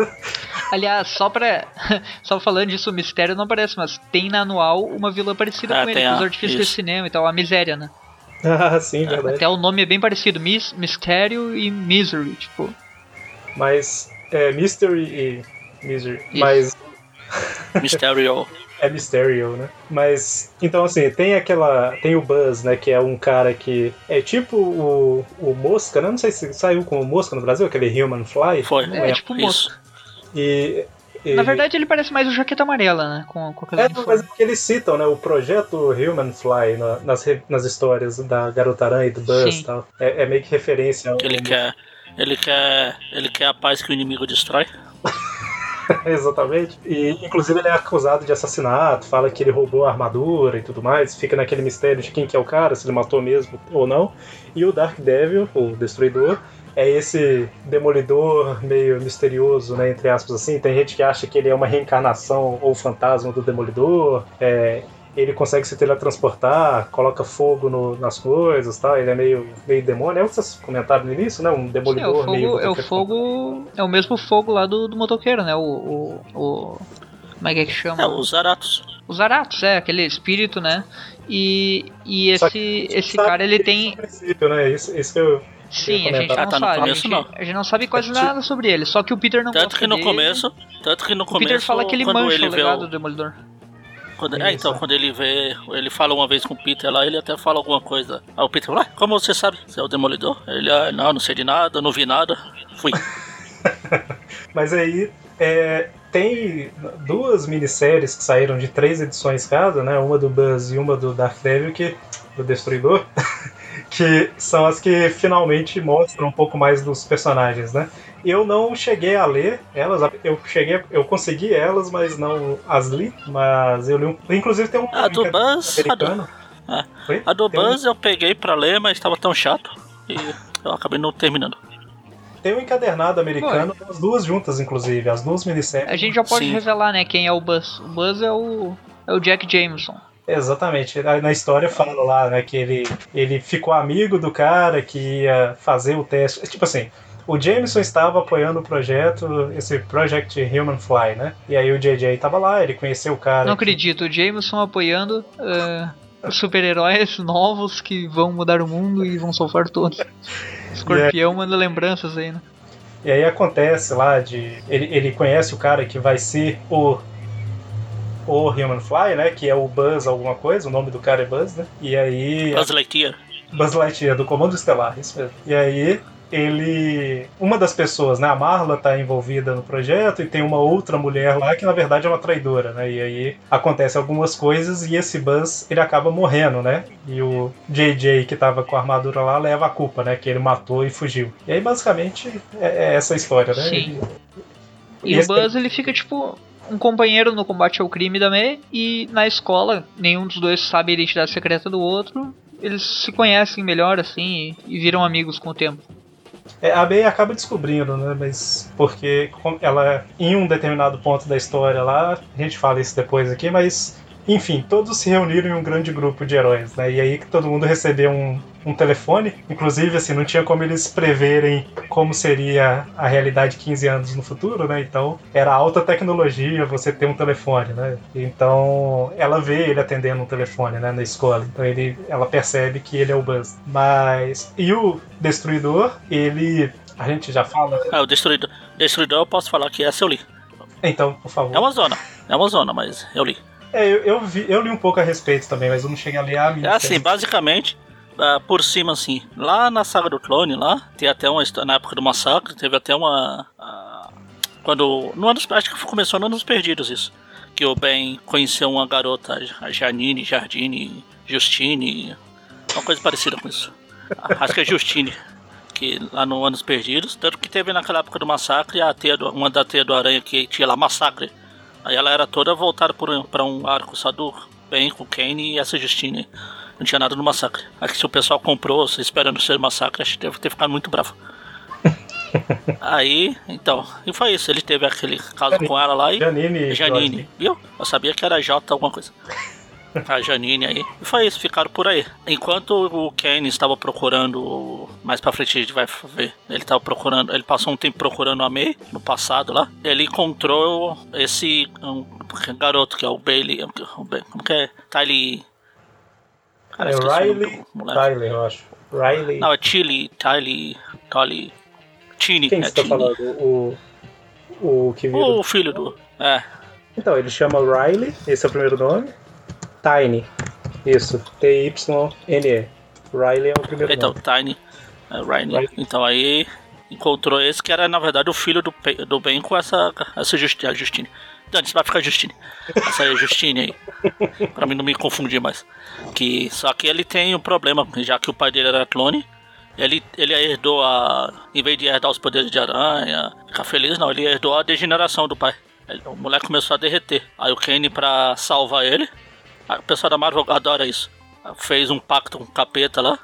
Aliás, só pra. (laughs) só falando disso, o mistério não aparece, mas tem na anual uma vilã parecida Ah, com ele, com os a- artifícios de cinema e tal, a miséria, né? ah, sim, verdade. Até o nome é bem parecido, Mis Mistério e Misery, tipo. Mas é Mystery e Misery. Isso. Mas (laughs) Mysterio. É Mysterio, né? Mas, então assim, tem aquela. Tem o Buzz, né? Que é um cara que. É tipo o, o Mosca, né? Não sei se saiu com o Mosca no Brasil, aquele Human Fly. Foi. É, tipo Isso. E. e- Na verdade, ele parece mais o Jaqueta Amarela, né? Com, com É, mas é porque eles citam, né? O projeto Human Fly na- nas, nas histórias da Garota Aranha e do Buzz e tal. É, é meio que referência ao. Ele quer. Ele quer. Ele quer a paz que o inimigo destrói. (laughs) Exatamente. E inclusive ele é acusado de assassinato, fala que ele roubou a armadura e tudo mais, fica naquele mistério de quem que é o cara, se ele matou mesmo ou não. E o Dark Devil, o Destruidor, é esse demolidor meio misterioso, né, entre aspas assim. Tem gente que acha que ele é uma reencarnação ou fantasma do demolidor. É, ele consegue se teletransportar, coloca fogo no- nas coisas, tá? Ele é meio, meio demônio. É o que vocês comentaram no início, né? Um Sim, é demolidor o meio. fogo, é o fogo. É o mesmo fogo lá do, do motoqueiro, né? O. o, o como é que é que chama? É, os Zaratos. Os Aratos, é, aquele espírito, né? E, e esse, que esse cara, ele que tem. princípio, né? Isso, isso que eu. Sim, a gente não Ah, tá sabe. começo, a, gente, não. a gente não sabe quase É, nada sobre ele. Só que o Peter não Tanto gosta que no dele. começo. Tanto que no O começo. Peter fala que ele mancha ele o legado o, do Demolidor. Quando, é, então, quando ele vê. Ele fala uma vez com o Peter lá, ele até fala alguma coisa. Aí o Peter fala, ah, como você sabe? Você é o Demolidor? Ele, ah, não, não sei de nada, não vi nada. Fui. (laughs) Mas aí é, tem duas minisséries que saíram de três edições cada, né? Uma do Buzz e uma do Dark Devil, que, do Destruidor, (laughs) que são as que finalmente mostram um pouco mais dos personagens, né? Eu não cheguei a ler elas, eu cheguei, eu consegui elas, mas não as li, mas eu li um, inclusive tem um A do Buzz, a do, americano. é. A do Tem um- Buzz eu peguei pra ler, mas estava tão chato. E eu acabei não terminando. Tem um encadernado americano, as duas juntas, inclusive, as duas minisséries. A gente já pode Sim. revelar, né, quem é o Buzz. O Buzz é o. É o Jack Jameson. Exatamente. Na história fala lá, né, que ele, ele ficou amigo do cara que ia fazer o teste. Tipo assim, o Jameson estava apoiando o projeto, esse Project Human Fly, né? E aí o JJ tava lá, ele conheceu o cara. Não que- acredito, o Jameson apoiando uh, super-heróis novos que vão mudar o mundo e vão salvar todos. (laughs) Escorpião manda lembranças aí, né? E aí acontece lá de. Ele, ele conhece o cara que vai ser o. O Human Fly, né? Que é o Buzz alguma coisa, o nome do cara é Buzz, né? E aí. Buzz Lightyear. Buzz Lightyear, do Comando Estelar, isso mesmo. E aí, ele. Uma das pessoas, né? A Marla tá envolvida no projeto e tem uma outra mulher lá que na verdade é uma traidora, né? E aí acontece algumas coisas e esse Buzz ele acaba morrendo, né? E o JJ que tava com a armadura lá leva a culpa, né? Que ele matou e fugiu. E aí basicamente é, é essa a história, né? Sim. E, E o Buzz ele fica tipo um companheiro no combate ao crime da May e na escola nenhum dos dois sabe a identidade secreta do outro. Eles se conhecem melhor assim e, e viram amigos com o tempo. É, a May acaba descobrindo, né? Mas porque ela, em um determinado ponto da história lá, a gente fala isso depois aqui, mas enfim, todos se reuniram em um grande grupo de heróis, né? E aí que todo mundo recebeu um, um telefone. Inclusive, assim, não tinha como eles preverem como seria a realidade 15 anos no futuro, né? Então, era alta tecnologia você ter um telefone, né? Então, ela vê ele atendendo um telefone, né, na escola. Então, ele, ela percebe que ele é o Buzz. Mas e o Destruidor, ele a gente já fala. Ah, o Destruidor. Destruidor eu posso falar que essa eu li. Então, por favor. É uma zona. É uma zona, mas eu li. É, eu, eu, vi, eu li um pouco a respeito também, mas eu não cheguei a ler a minha. É assim, basicamente, ah, por cima assim, lá na saga do clone, lá, tem até uma história, na época do massacre, teve até uma. ah, quando. No ano, acho que começou no Anos Perdidos isso. Que o Ben conheceu uma garota, a Janine, Jardine, Justine, uma coisa parecida com isso. Ah, Acho que é Justine. Que lá no Anos Perdidos, tanto que teve naquela época do massacre a teia do, uma da teia do aranha que tinha lá massacre. Aí ela era toda voltada para um arco só do Ben com Kane e essa Justine. Não tinha nada no massacre. Que se o pessoal comprou se esperando ser massacre, acho que deve ter ficado muito bravo. (laughs) Aí, então, e foi isso. Ele teve aquele caso com ela lá e. Janine. Janine, viu? Eu sabia que era J alguma coisa. (laughs) A Janine aí. E foi isso, ficaram por aí. Enquanto o Kane estava procurando. Mais pra frente a gente vai ver. Ele estava procurando. Ele passou um tempo procurando a May no passado lá. Ele encontrou esse um, garoto que é o Bailey. Como que é? Tylee. Cara, É Riley. Tyler, eu acho. Riley. Não, é Chile, Tylee. Tylee. Tini. Quem é tá Tini. falando? O. O que vira. O filho do. É. Então, ele chama Riley, esse é o primeiro nome. Tiny. Isso. T-Y-N-E. Riley é o primeiro Então, nome. Tiny, é, Ryan. Ryan. Então aí encontrou esse que era na verdade o filho do, do Ben com essa, essa Justi- a Justine. Dani, vai ficar Justine. Essa aí, Justine aí. pra mim não me confundir mais. Que, só que ele tem um problema, já que o pai dele era clone. Ele, ele herdou a. Em vez de herdar os poderes de aranha, ficar feliz, não, ele herdou a degeneração do pai. Ele- o moleque começou a derreter. Aí o Kane, pra salvar ele, a- o pessoal da Marvel adora isso. Fez um pacto com o capeta lá,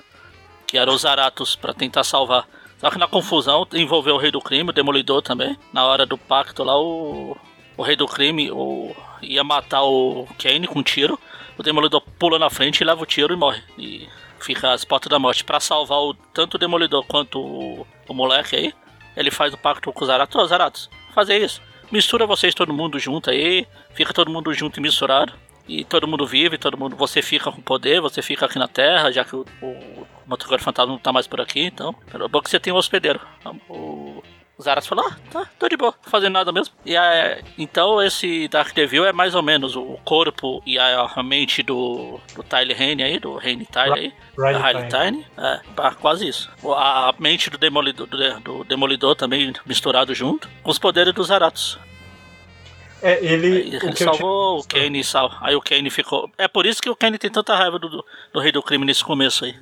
que era os Zaratos, pra tentar salvar. Só que na confusão envolveu o Rei do Crime, o Demolidor também. Na hora do pacto lá, o, o Rei do Crime o, ia matar o Kane com um tiro. O Demolidor pula na frente e leva o tiro e morre. E fica às portas da morte. Pra salvar o, tanto o Demolidor quanto o, o moleque aí, ele faz o pacto com os Zaratos. Ô, Zaratos, fazer isso. Mistura vocês todo mundo junto aí. Fica todo mundo junto e misturado. E todo mundo vive, todo mundo. Você fica com poder, você fica aqui na Terra, já que o, o motoqueiro fantasma não tá mais por aqui, então. É bom que você tem um hospedeiro. O, o Zaras falou, ah, tá, tô de boa, fazendo nada mesmo. E é, então esse Dark Devil é mais ou menos o corpo e a, mente do, do Tyler Hane aí, do Hane Tyler aí. Da Riley Tyne. É, quase isso. A mente do Demolidor, do, do Demolidor também misturado junto, com os poderes dos Zaratos. É, ele. Aí ele salvou o Kane, sal... aí o Kane ficou. É por isso que o Kane tem tanta raiva do, do, do Rei do Crime nesse começo aí.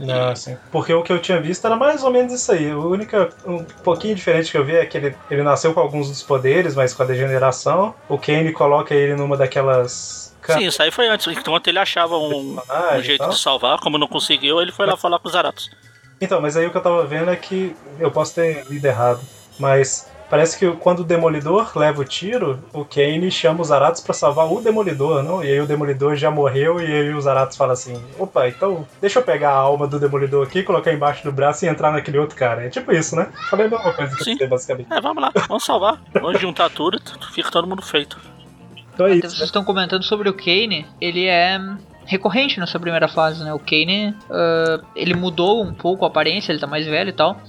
Não, sim. Porque o que eu tinha visto era mais ou menos isso aí. O único, um pouquinho diferente que eu vi é que ele, ele nasceu com alguns dos poderes, mas com a degeneração. O Kane coloca ele numa daquelas. Sim, isso aí foi antes. Enquanto ele achava um, Ah, um jeito então. de salvar, como não conseguiu, ele foi lá falar com os Zaratos. Então, mas aí o que eu tava vendo é que eu posso ter lido errado, mas Parece que quando o Demolidor leva o tiro, o Kane chama os Aratos pra salvar o Demolidor, não? E aí o Demolidor já morreu e aí os Aratos falam assim: opa, então deixa eu pegar a alma do Demolidor aqui, colocar embaixo do braço e entrar naquele outro cara. É tipo isso, né? Falei a mesma coisa que Sim. você, basicamente. É, vamos lá, vamos salvar. Vamos juntar tudo e fica todo mundo feito. Então é Até isso. vocês estão comentando sobre o Kane, ele é recorrente nessa primeira fase, né? O Kane, ah, ele mudou um pouco a aparência, ele tá mais velho e tal.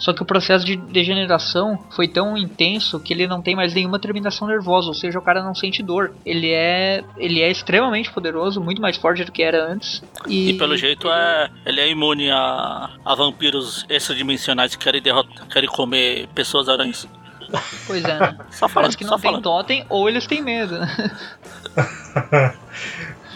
Só que o processo de degeneração foi tão intenso que ele não tem mais nenhuma terminação nervosa, ou seja, o cara não sente dor. Ele é, ele é extremamente poderoso, muito mais forte do que era antes. E, E pelo jeito é, ele é imune a, a vampiros extradimensionais que querem, derrotar, querem comer pessoas aranhas. Pois é, né? (laughs) Só falando, Parece que só não tem falando. totem ou eles têm medo. (laughs)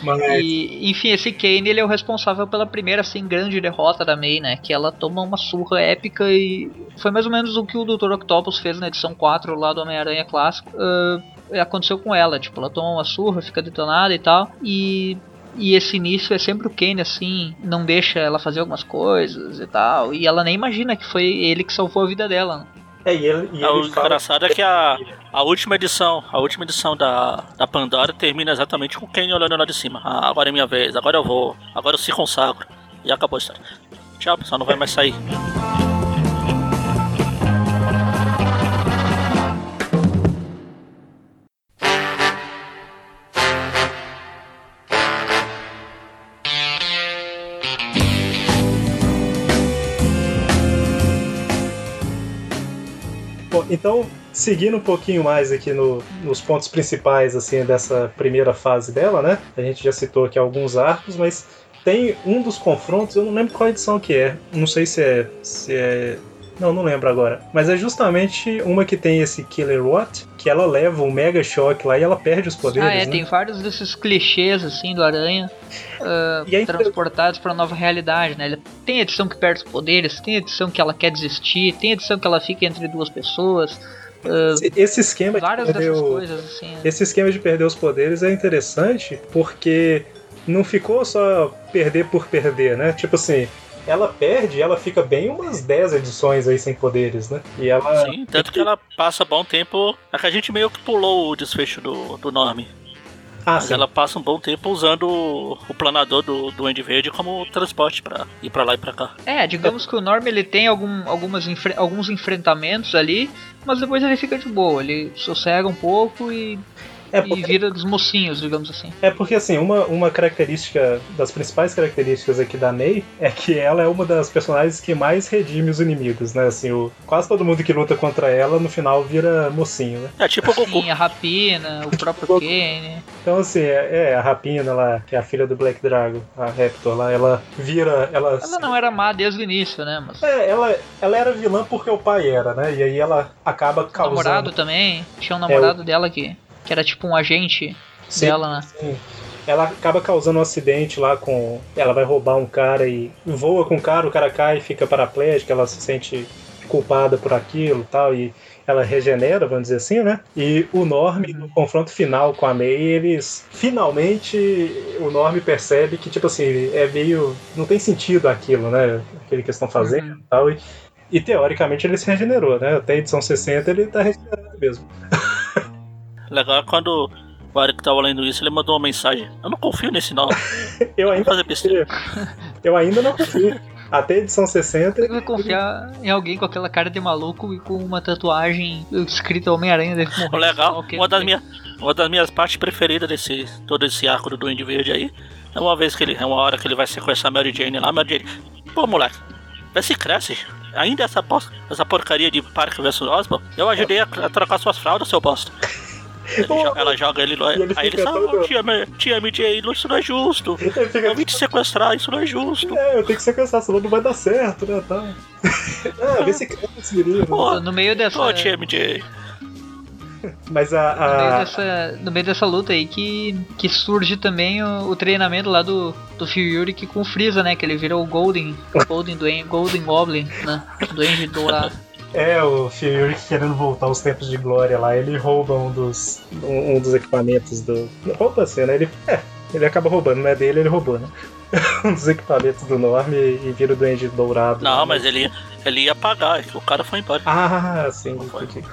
né? Mas E, enfim, esse Kane ele é o responsável pela primeira assim grande derrota da May, né? Que ela toma uma surra épica e foi mais ou menos o que o Dr. Octopus fez na edição 4 lá do Homem-Aranha clássico. Ah, aconteceu com ela, tipo, ela toma uma surra, fica detonada e tal. E e esse início é sempre o Kane, assim, não deixa ela fazer algumas coisas e tal. E ela nem imagina que foi ele que salvou a vida dela. É, e ele, e o ele fala. engraçado é que a, a última edição, a última edição da, da Pandora termina exatamente com o Kane olhando lá de cima. Ah, agora é minha vez, agora eu vou, agora eu se consagro. E acabou a história. Tchau, pessoal, não vai mais sair. Seguindo um pouquinho mais aqui no- nos pontos principais assim dessa primeira fase dela, né? A gente já citou aqui alguns arcos, mas tem um dos confrontos, eu não lembro qual edição que é. Não sei se é, se é não, não lembro agora. Mas é justamente uma que tem esse Killer Watt, que ela leva um mega choque lá e ela perde os poderes. ah, é, né? tem vários desses clichês assim do Aranha é inter- transportados pra nova realidade, né? Tem edição que perde os poderes, tem edição que ela quer desistir, tem edição que ela fica entre duas pessoas. Ah, Esse- esquema de várias perder dessas o- coisas assim. né? Esse esquema de perder os poderes é interessante porque não ficou só perder por perder, né? Tipo assim, ela perde e ela fica bem umas 10 edições aí sem poderes, né? E ela. Sim, tanto que ela passa bom tempo. É que a gente meio que pulou o desfecho do, do Norme. Ah, Mas sim. ela passa um bom tempo usando o, o planador do, do Andy Verde como transporte pra ir pra lá e pra cá. É, digamos que o Norm ele tem algum, algumas enfre- alguns enfrentamentos ali, mas depois ele fica de boa, ele sossega um pouco e, É e porque, vira dos mocinhos, digamos assim. é porque assim, uma, uma característica, das principais características aqui da May é que ela é uma das personagens que mais redime os inimigos, né? Assim, o, quase todo mundo que luta contra ela no final vira mocinho, né? É tipo o Goku. Sim, a Rapina, o próprio Goku. Kane. Então, assim, é, é, a Rapina lá, que é a filha do Black Dragon, a Raptor lá, ela vira. Ela, Ela não era má desde o início, né? Mas É, ela, ela era vilã porque o pai era, né? E aí ela acaba o causando. namorado também, tinha um namorado dela que, que era tipo um agente Sim, dela, né? sim. Ela acaba causando um acidente lá com. Ela vai roubar um cara e voa com o cara, o cara cai e fica paraplégica, ela se sente culpada por aquilo e tal, e ela regenera, vamos dizer assim, né? E o Norm, no confronto final com a May, eles finalmente o Norm percebe que, tipo assim, é meio. não tem sentido aquilo, né? Aquilo que eles estão fazendo Uhum. e tal. E, e teoricamente ele se regenerou, né? Até a edição 60 ele tá regenerado mesmo. (laughs) Legal é quando o Eric tava lendo isso, ele mandou uma mensagem. Eu não confio nesse não. (laughs) Eu ainda, fazer besteira. (laughs) eu ainda não confio. Até edição 60 Você vai confiar em alguém com aquela cara de maluco e com uma tatuagem escrita Homem-Aranha morrer. O (laughs) legal, Ok, uma das, minha, uma das minhas partes preferidas desse todo esse arco do Duende Verde aí é uma vez que ele é uma hora que ele vai sequestrar a Mary Jane lá, Mary Jane. Pô, moleque, vê se cresce. Ainda essa, essa porcaria de Parque vs Osborn, eu ajudei a, a trocar suas fraldas, seu bosta. Ela joga ele lá, ele aí ele fala, todo- "Oh, tia, tia MJ, isso não é justo. ele fica Eu vim te sequestrar, isso não é justo. É, eu tenho que sequestrar, senão não vai dar certo, né? Tá. É, (laughs) vê se cresce esse menino. Pô, No meio dessa. Ô, tia MJ. Mas a. No meio, a- dessa, no meio dessa luta aí que, que surge também o, o treinamento lá do, do Furyurik com o Freeza, né? Que ele vira o Golden, o Golden, Duende, Golden Goblin, né? Duende dourado. (laughs) É, o Fury querendo voltar aos tempos de glória lá, ele rouba um dos, um, um dos equipamentos do. Rouba assim, né? Ele, é, ele acaba roubando, não é dele, ele roubou, né? (laughs) um dos equipamentos do Norm e, e vira o Duende Dourado. Não, lá, mas ele, Ele ia pagar, o cara foi embora. Ah, sim.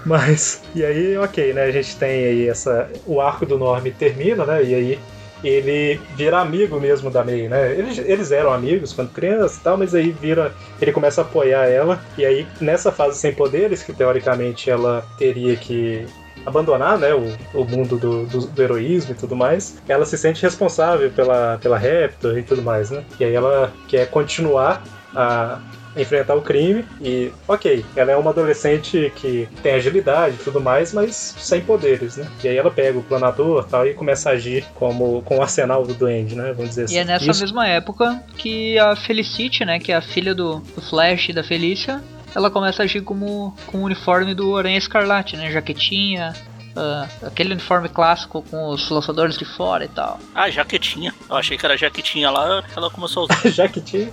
Mas, e aí, ok, né? A gente tem aí essa. O arco do Norm termina, né? E aí ele vira amigo mesmo da May, né? Eles, eles eram amigos quando criança e tal, mas aí vira. Ele começa a apoiar ela. E aí, nessa fase sem poderes, que teoricamente ela teria que abandonar né, o, o mundo do, do, do, heroísmo e tudo mais, ela se sente responsável pela, pela Raptor e tudo mais, né? E aí ela quer continuar a enfrentar o crime e, ok, ela é uma adolescente que tem agilidade e tudo mais, mas sem poderes, né? E aí ela pega o planador tal, e começa a agir como com o arsenal do Duende, né? Vamos dizer assim. E é nessa Isso... mesma época que a Felicity, né, que é a filha do, do Flash e da Felícia, ela começa a agir como com o uniforme do Aranha Escarlate, né? Jaquetinha, uh, aquele uniforme clássico com os lançadores de fora e tal. Ah, jaquetinha. Eu achei que era jaquetinha lá, ela começou a usar. (laughs) jaquetinha.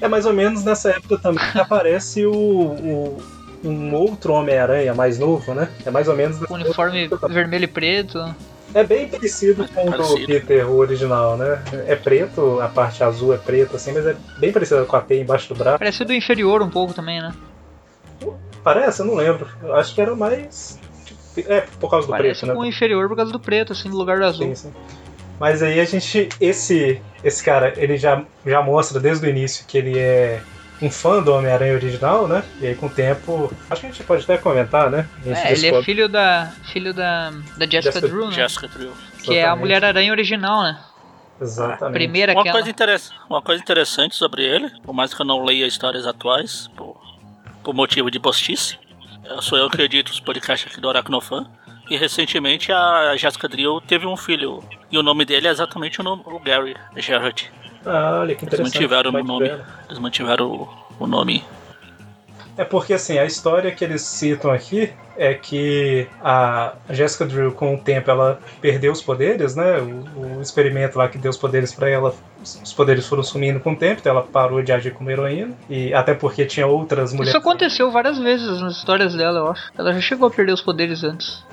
É mais ou menos nessa época também que aparece o, o um outro Homem-Aranha mais novo, né? É mais ou menos. O uniforme vermelho e preto. É bem parecido com parecido. o Peter, o original, né? É preto, a parte azul é preta, assim, mas é bem parecido com a T embaixo do braço. Parece do inferior um pouco também, né? Parece? Eu não lembro. Eu acho que era mais. É, por causa do Parece preto, né? com o inferior por causa do preto, assim, no lugar do azul. Sim, sim. Mas aí a gente. Esse, esse cara, ele já, já mostra desde o início que ele é um fã do Homem-Aranha original, né? E aí com o tempo. Acho que a gente pode até comentar, né? É, ele é filho da. filho da. da Jessica, Jessica Drew, né? Jessica Drew. Que Exatamente. é a Mulher-Aranha original, né? Exatamente. Primeira uma, coisa interessante, uma coisa interessante sobre ele, por mais que eu não leia histórias atuais, por, por motivo de postice, sou eu que edito os podcasts aqui do Aracnofan. E recentemente a Jessica Drill teve um filho. E o nome dele é exatamente o, nome, o Gary Gerard. Ah, olha que interessante. Eles mantiveram o nome. Eles mantiveram o, o nome. É porque assim, a história que eles citam aqui é que a Jessica Drill, com o tempo, ela perdeu os poderes, né? O, o experimento lá que deu os poderes para ela, os poderes foram sumindo com o tempo, então ela parou de agir como heroína. E até porque tinha outras mulheres. Isso aconteceu várias vezes nas histórias dela, eu acho. Ela já chegou a perder os poderes antes.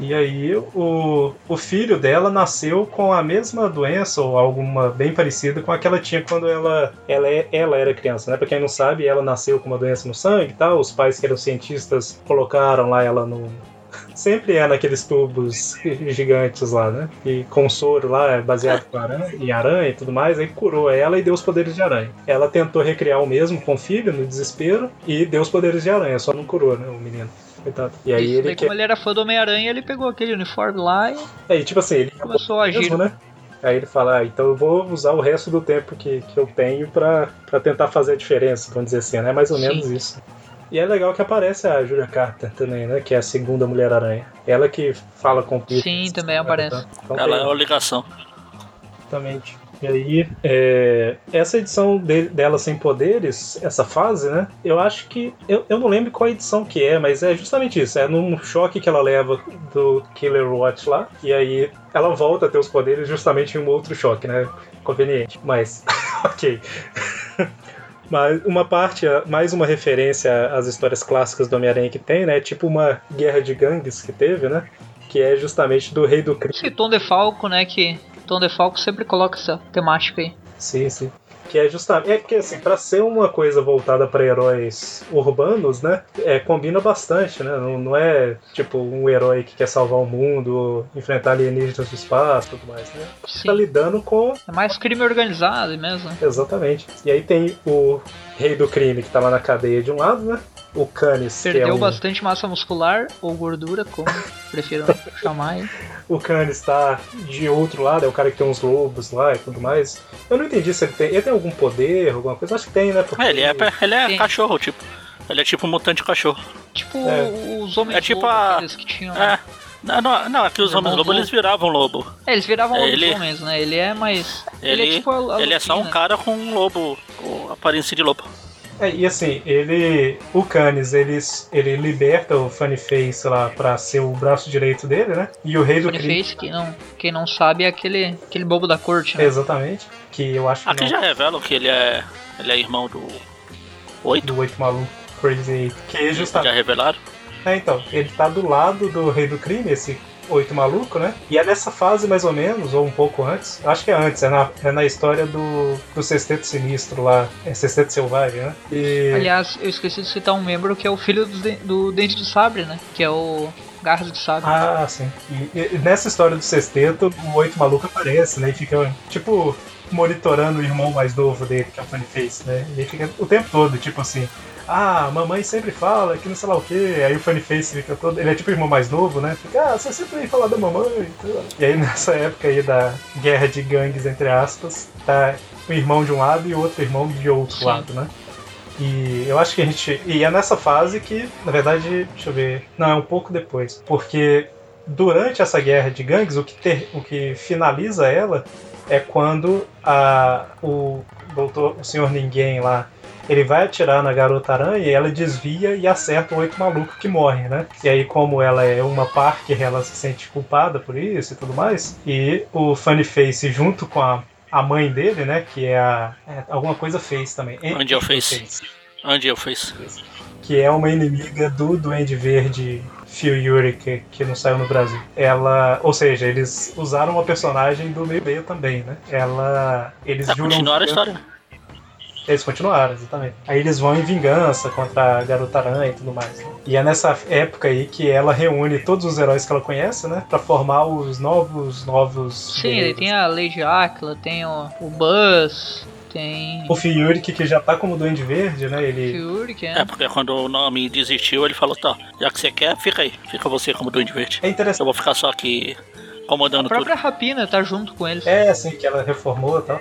E aí o, o filho dela nasceu com a mesma doença ou alguma bem parecida com a que ela tinha quando ela, ela, ela era criança, né? Pra quem não sabe, ela nasceu com uma doença no sangue e tal. Os pais que eram cientistas colocaram lá ela no, (laughs) sempre é naqueles tubos (laughs) gigantes lá, né? E com soro lá, é baseado aranha, em aranha e tudo mais, aí curou ela e deu os poderes de aranha. Ela tentou recriar o mesmo com o filho, no desespero, e deu os poderes de aranha, só não curou, né, o menino. Coitado. E aí Isso, ele. Daí, quer... Como ele era fã do Homem-Aranha, ele pegou aquele uniforme lá e. É, e tipo assim, ele começou a agir. Mesmo, né? Aí ele fala, ah, então eu vou usar o resto do tempo que, que eu tenho pra, pra tentar fazer a diferença, vamos dizer assim, né? Mais ou Sim. menos isso. E é legal que aparece a Julia Carter também, né? Que é a segunda Mulher-Aranha. Ela que fala com o Peter. Sim, também aparece. Então, ela tem... é a ligação. Exatamente. E aí, é, essa edição de, dela sem poderes, essa fase, né? Eu acho que. Eu, eu não lembro qual edição que é, mas é justamente isso. É num choque que ela leva do Killer Watch lá. E aí ela volta a ter os poderes justamente em um outro choque, né? Conveniente. Mas, (laughs) ok. (laughs) Mas uma parte, mais uma referência às histórias clássicas do Homem-Aranha que tem, né? Tipo uma guerra de gangues que teve, né? Que é justamente do Rei do Crime. Esse Tom DeFalco, né? Que Tom DeFalco sempre coloca essa temática aí. Sim, sim. Que é justamente. É porque, assim, pra ser uma coisa voltada para heróis urbanos, né? É, combina bastante, né? Não, não é tipo um herói que quer salvar o mundo, enfrentar alienígenas do espaço e tudo mais, né? Sim. Tá lidando com. É mais crime organizado mesmo. Exatamente. E aí tem o rei do crime que tá lá na cadeia de um lado, né? O Canis. Perdeu é um... bastante massa muscular ou gordura, como (laughs) prefiram chamar. O Canis tá de outro lado, é o cara que tem uns lobos lá e tudo mais. Eu não entendi se ele tem. Ele tem algum poder, alguma coisa? Acho que tem, né? Porque... É, ele é, ele é cachorro, tipo. Ele é tipo um mutante cachorro. Tipo é. os homens é tipo a... que tinham. É. Não, não, não, aqui os homens lobo eles viravam lobo. É, eles viravam ele, homens, né? Ele é mais. Ele, ele é tipo a, a ele é só um né? cara com um lobo, com aparência de lobo. É, e assim, ele. O Canis, ele, ele liberta o Funny Face lá pra ser o braço direito dele, né? E o rei do Funny Face, quem não, quem não sabe, é aquele, aquele bobo da corte, né? Exatamente. Que eu acho que. Aqui não... já revelam que ele é. Ele é irmão do. Oito? Do Oito Maluco. Crazy Eight. Que é justamente. Já revelaram? É, então. Ele tá do lado do rei do crime, esse Oito Maluco, né? E é nessa fase, mais ou menos, ou um pouco antes, acho que é antes, é na, é na história do, do Sexteto Sinistro lá, é Sexteto Selvagem, né? E... Aliás, eu esqueci de citar um membro que é o filho do, do Dente de Sabre, né? Que é o Garras de Sabre. Ah, sim. E, e nessa história do Sexteto, o Oito Maluco aparece, né? E fica, tipo, monitorando o irmão mais novo dele, que é o Funny Face, né? E ele fica o tempo todo, tipo assim, ah, mamãe sempre fala que não sei lá o que, aí o Funny Face fica todo. Ele é tipo o irmão mais novo, né? Fica, ah, você sempre vem falar da mamãe. E aí nessa época aí da guerra de gangues, entre aspas, tá um irmão de um lado e outro irmão de outro Sim. lado, né? E eu acho que a gente. E é nessa fase que, na verdade, deixa eu ver. Não, é um pouco depois. Porque durante essa guerra de gangues, o que, ter, o que finaliza ela é quando a, o doutor, o senhor ninguém lá ele vai atirar na garota aranha e ela desvia e acerta o oito maluco que morre, né? E aí, como ela é uma Parker, ela se sente culpada por isso e tudo mais. E o Funny Face, junto com a, a mãe dele, né? Que é a. É, alguma coisa fez também. Angel Face. Angel Face. Que é uma inimiga do Duende Verde Phil Yuri, que, que não saiu no Brasil. Ela. Ou seja, eles usaram uma personagem do meio meio também, né? Ela. Eles tá, juram. Continuaram a história. Eles continuaram, exatamente. Aí eles vão em vingança contra a Garota Aranha e tudo mais. Né? E é nessa época aí que ela reúne todos os heróis que ela conhece, né? Pra formar os novos, novos. Sim, ele tem a Lady Aquila, tem o, o Buzz, tem. O Fiurik, que já tá como Duende Verde, né? Ele... Fiurik, é. É, porque quando o nome desistiu, ele falou: tá, já que você quer, fica aí. Fica você como Duende Verde. É interessante. Eu vou ficar só aqui comandando tudo. A própria tudo. Rapina tá junto com eles. É, assim, que ela reformou e tal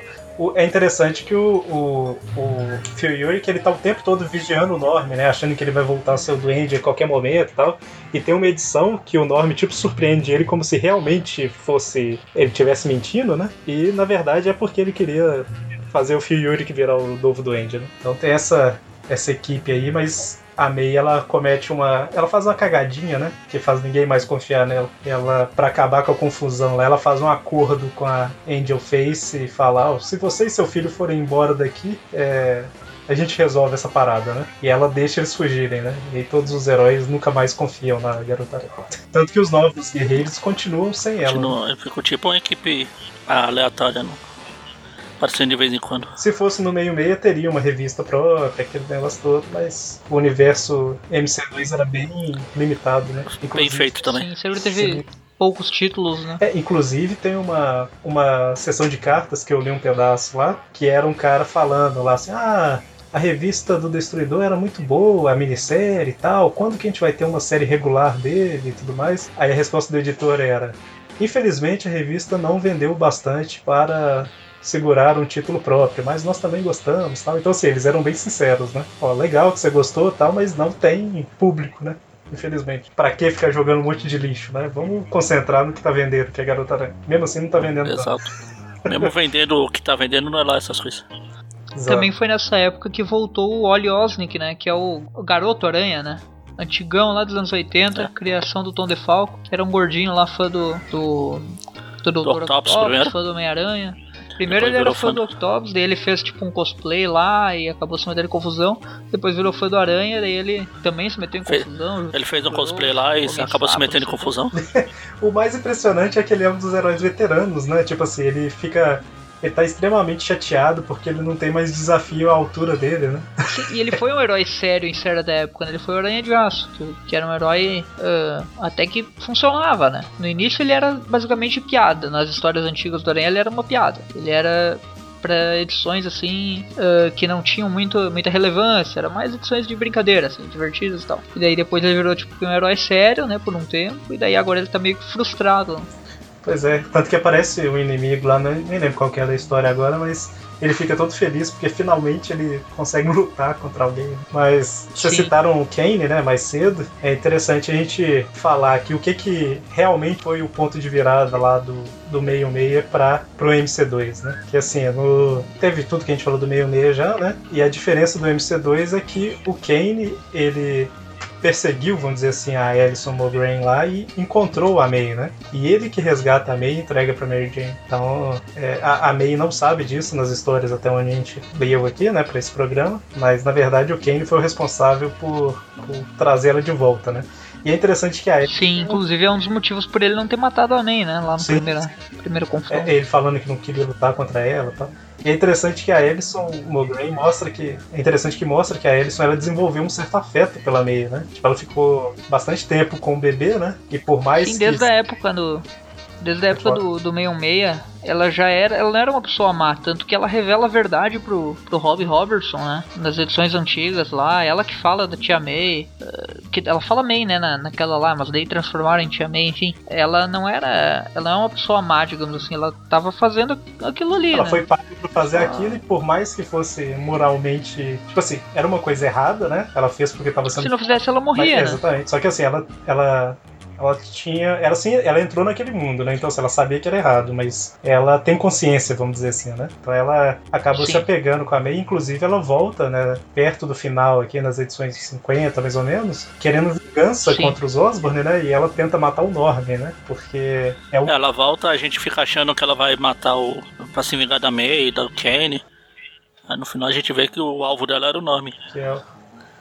é interessante que o, o, o Phil Yuri, que ele tá o tempo todo vigiando o Norm, né? Achando que ele vai voltar a ser o duende a qualquer momento e tal. E tem uma edição que o Norm, tipo, surpreende ele como se realmente fosse... Ele tivesse mentindo, né? E, na verdade, é porque ele queria fazer o Phil Yuri que virar o novo duende, né? Então tem essa, essa equipe aí, mas a May ela comete uma. Ela faz uma cagadinha, né? Que faz ninguém mais confiar nela. Ela, para acabar com a confusão lá, ela faz um acordo com a Angel Face e fala: oh, se você e seu filho forem embora daqui, é, a gente resolve essa parada, né? E ela deixa eles fugirem, né? E todos os heróis nunca mais confiam na garota. Tanto que os novos guerreiros continuam sem ela. Continua, né? Ficou tipo uma equipe aleatória, não? Aparecendo de vez em quando. Se fosse no meio-meia, teria uma revista própria, aquele negócio todo, mas o universo MC2 era bem limitado, né? Inclusive, bem feito também. Sim, sempre teve poucos títulos, né? É, inclusive tem uma, uma sessão de cartas que eu li um pedaço lá, que era um cara falando lá assim, ah, a revista do Destruidor era muito boa, a minissérie e tal, quando que a gente vai ter uma série regular dele e tudo mais? Aí a resposta do editor era, infelizmente a revista não vendeu bastante para segurar um título próprio, mas nós também gostamos, tal. Então assim, eles eram bem sinceros, né? Ó, legal que você gostou, tal, mas não tem público, né? Infelizmente. Pra que ficar jogando um monte de lixo, né? Vamos concentrar no que tá vendendo, que é Garota Aranha. Mesmo assim não tá vendendo Exato. Mesmo vendendo o que tá vendendo não é lá essas coisas. Exato. Também foi nessa época que voltou o Oli Osnick, né? Que é o Garoto Aranha, né? Antigão lá dos anos 80, é. criação do Tom DeFalco, que era um gordinho lá, fã do. do. do Doutor Octopus, fã do Homem-Aranha. Primeiro ele era fã do Octopus, daí ele fez tipo um cosplay lá e acabou se metendo em confusão. Depois virou fã do Aranha, daí ele também se meteu em confusão. Ele fez um cosplay lá e acabou se metendo em confusão. (laughs) o mais impressionante é que ele é um dos heróis veteranos, né? Tipo assim, ele fica ele tá extremamente chateado porque ele não tem mais desafio à altura dele, né? E ele foi um herói sério em certa época, né? Ele foi o Aranha de Aço, que, era um herói uh, até que funcionava, né? No início ele era basicamente piada, nas histórias antigas do Aranha ele era uma piada. Ele era para edições assim uh, que não tinham muito, muita relevância, era mais edições de brincadeira, assim, divertidas e tal. E daí depois ele virou tipo um herói sério, né, por um tempo, e daí agora ele tá meio que frustrado. Pois é, tanto que aparece o inimigo lá, nem lembro qual que é da história agora, mas ele fica todo feliz porque finalmente ele consegue (laughs) lutar contra alguém. Mas vocês Sim. citaram o Kane, né, mais cedo. É interessante a gente falar aqui o que que realmente foi o ponto de virada lá do, do meio meia para pro MC2, né? Que assim, no, teve tudo que a gente falou do meio meia já, né? E a diferença do MC2 é que o Kane, ele perseguiu, vamos dizer assim, a Alison Mulgrew lá e encontrou a May, né? E ele que resgata a May e entrega pra Mary Jane. Então, é, a, a, May não sabe disso nas histórias até onde a gente leu aqui, né, pra esse programa, mas na verdade o Kane foi o responsável por, por trazer ela de volta, né? E é interessante que a Alice. Sim, inclusive é um dos motivos por ele não ter matado a May, né? Lá no primeiro, primeiro confronto. É, ele falando que não queria lutar contra ela e tal. E é interessante que a Ellison Mulgrew mostra que. É interessante que mostra que a Ellison ela desenvolveu um certo afeto pela May, né? Tipo, ela ficou bastante tempo com o bebê, né? E por mais Sim, desde que. a época do. Desde a época do, do 616, ela já era. Ela não era uma pessoa má, tanto que ela revela a verdade pro, pro Rob Robertson, né? Nas edições antigas lá, ela que fala da Tia May. eh, que ela fala May, né? Na, naquela lá, mas daí transformaram em Tia May, enfim. Ela não era. Ela não é uma pessoa má, digamos assim. Ela tava fazendo aquilo ali, Ela né? foi paga pra fazer aquilo e por mais que fosse moralmente. Tipo assim, era uma coisa errada, né? Ela fez porque tava sendo Se não fizesse, ela Mas, morria, é, né? Exatamente. Só que assim, ela, ela, ela tinha. Ela, assim, ela entrou naquele mundo, né? Então assim, ela sabia que era errado, mas ela tem consciência, vamos dizer assim, né? Então ela acabou Sim. se apegando com a May, inclusive ela volta, né? Perto do final aqui, nas edições 50, mais ou menos, querendo vingança Sim. contra os Osborne, né? E ela tenta matar o Norman, né? Porque é o. Ela volta, a gente fica achando que ela vai matar o. pra se vingar da May, da Kenny. Aí no final a gente vê que o alvo dela era o nome. Que é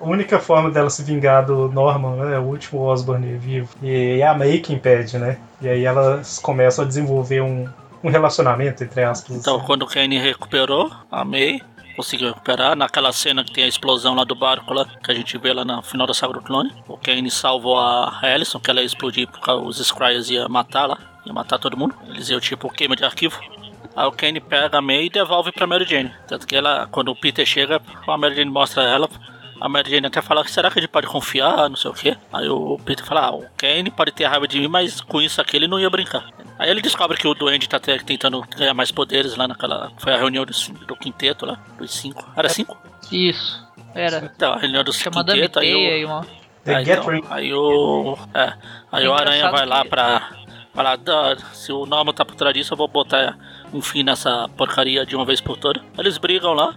a única forma dela se vingar do Norman, né? O último Osborne vivo. E é a May que impede, né? E aí elas começam a desenvolver um, um relacionamento, entre aspas. Então, assim. quando o Kenny recuperou, a May conseguiu recuperar. Naquela cena que tem a explosão lá do barco lá, que a gente vê lá no final da saga do clone. O Kenny salvou a Ellison, que ela ia explodir porque os Scryers iam matar lá. Ia matar todo mundo. Eles iam tipo queima de arquivo. Aí o Kenny pega a May e devolve pra Mary Jane. Tanto que ela, quando o Peter chega, a Mary Jane mostra ela. A Mary Jane até fala, será que a gente pode confiar, não sei o que. Aí o Peter fala, ah, o Kenny pode ter raiva de mim, mas com isso aqui ele não ia brincar. Aí ele descobre que o Duende tá te- tentando ganhar mais poderes lá naquela... Foi a reunião do, do quinteto lá, dos cinco. Era cinco? Isso. Era. Então, a reunião dos Chamada quinteto, aí o... E uma. Aí, então, aí o. É. Aí É o Aranha vai lá que- pra. Falar, "Ah, se o Norman tá por trás disso, eu vou botar um fim nessa porcaria de uma vez por toda. Eles brigam lá.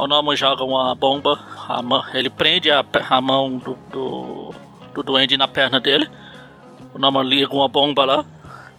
O Norman joga uma bomba. a mão- ele prende a, a mão do, do, do duende na perna dele. O Norman liga uma bomba lá.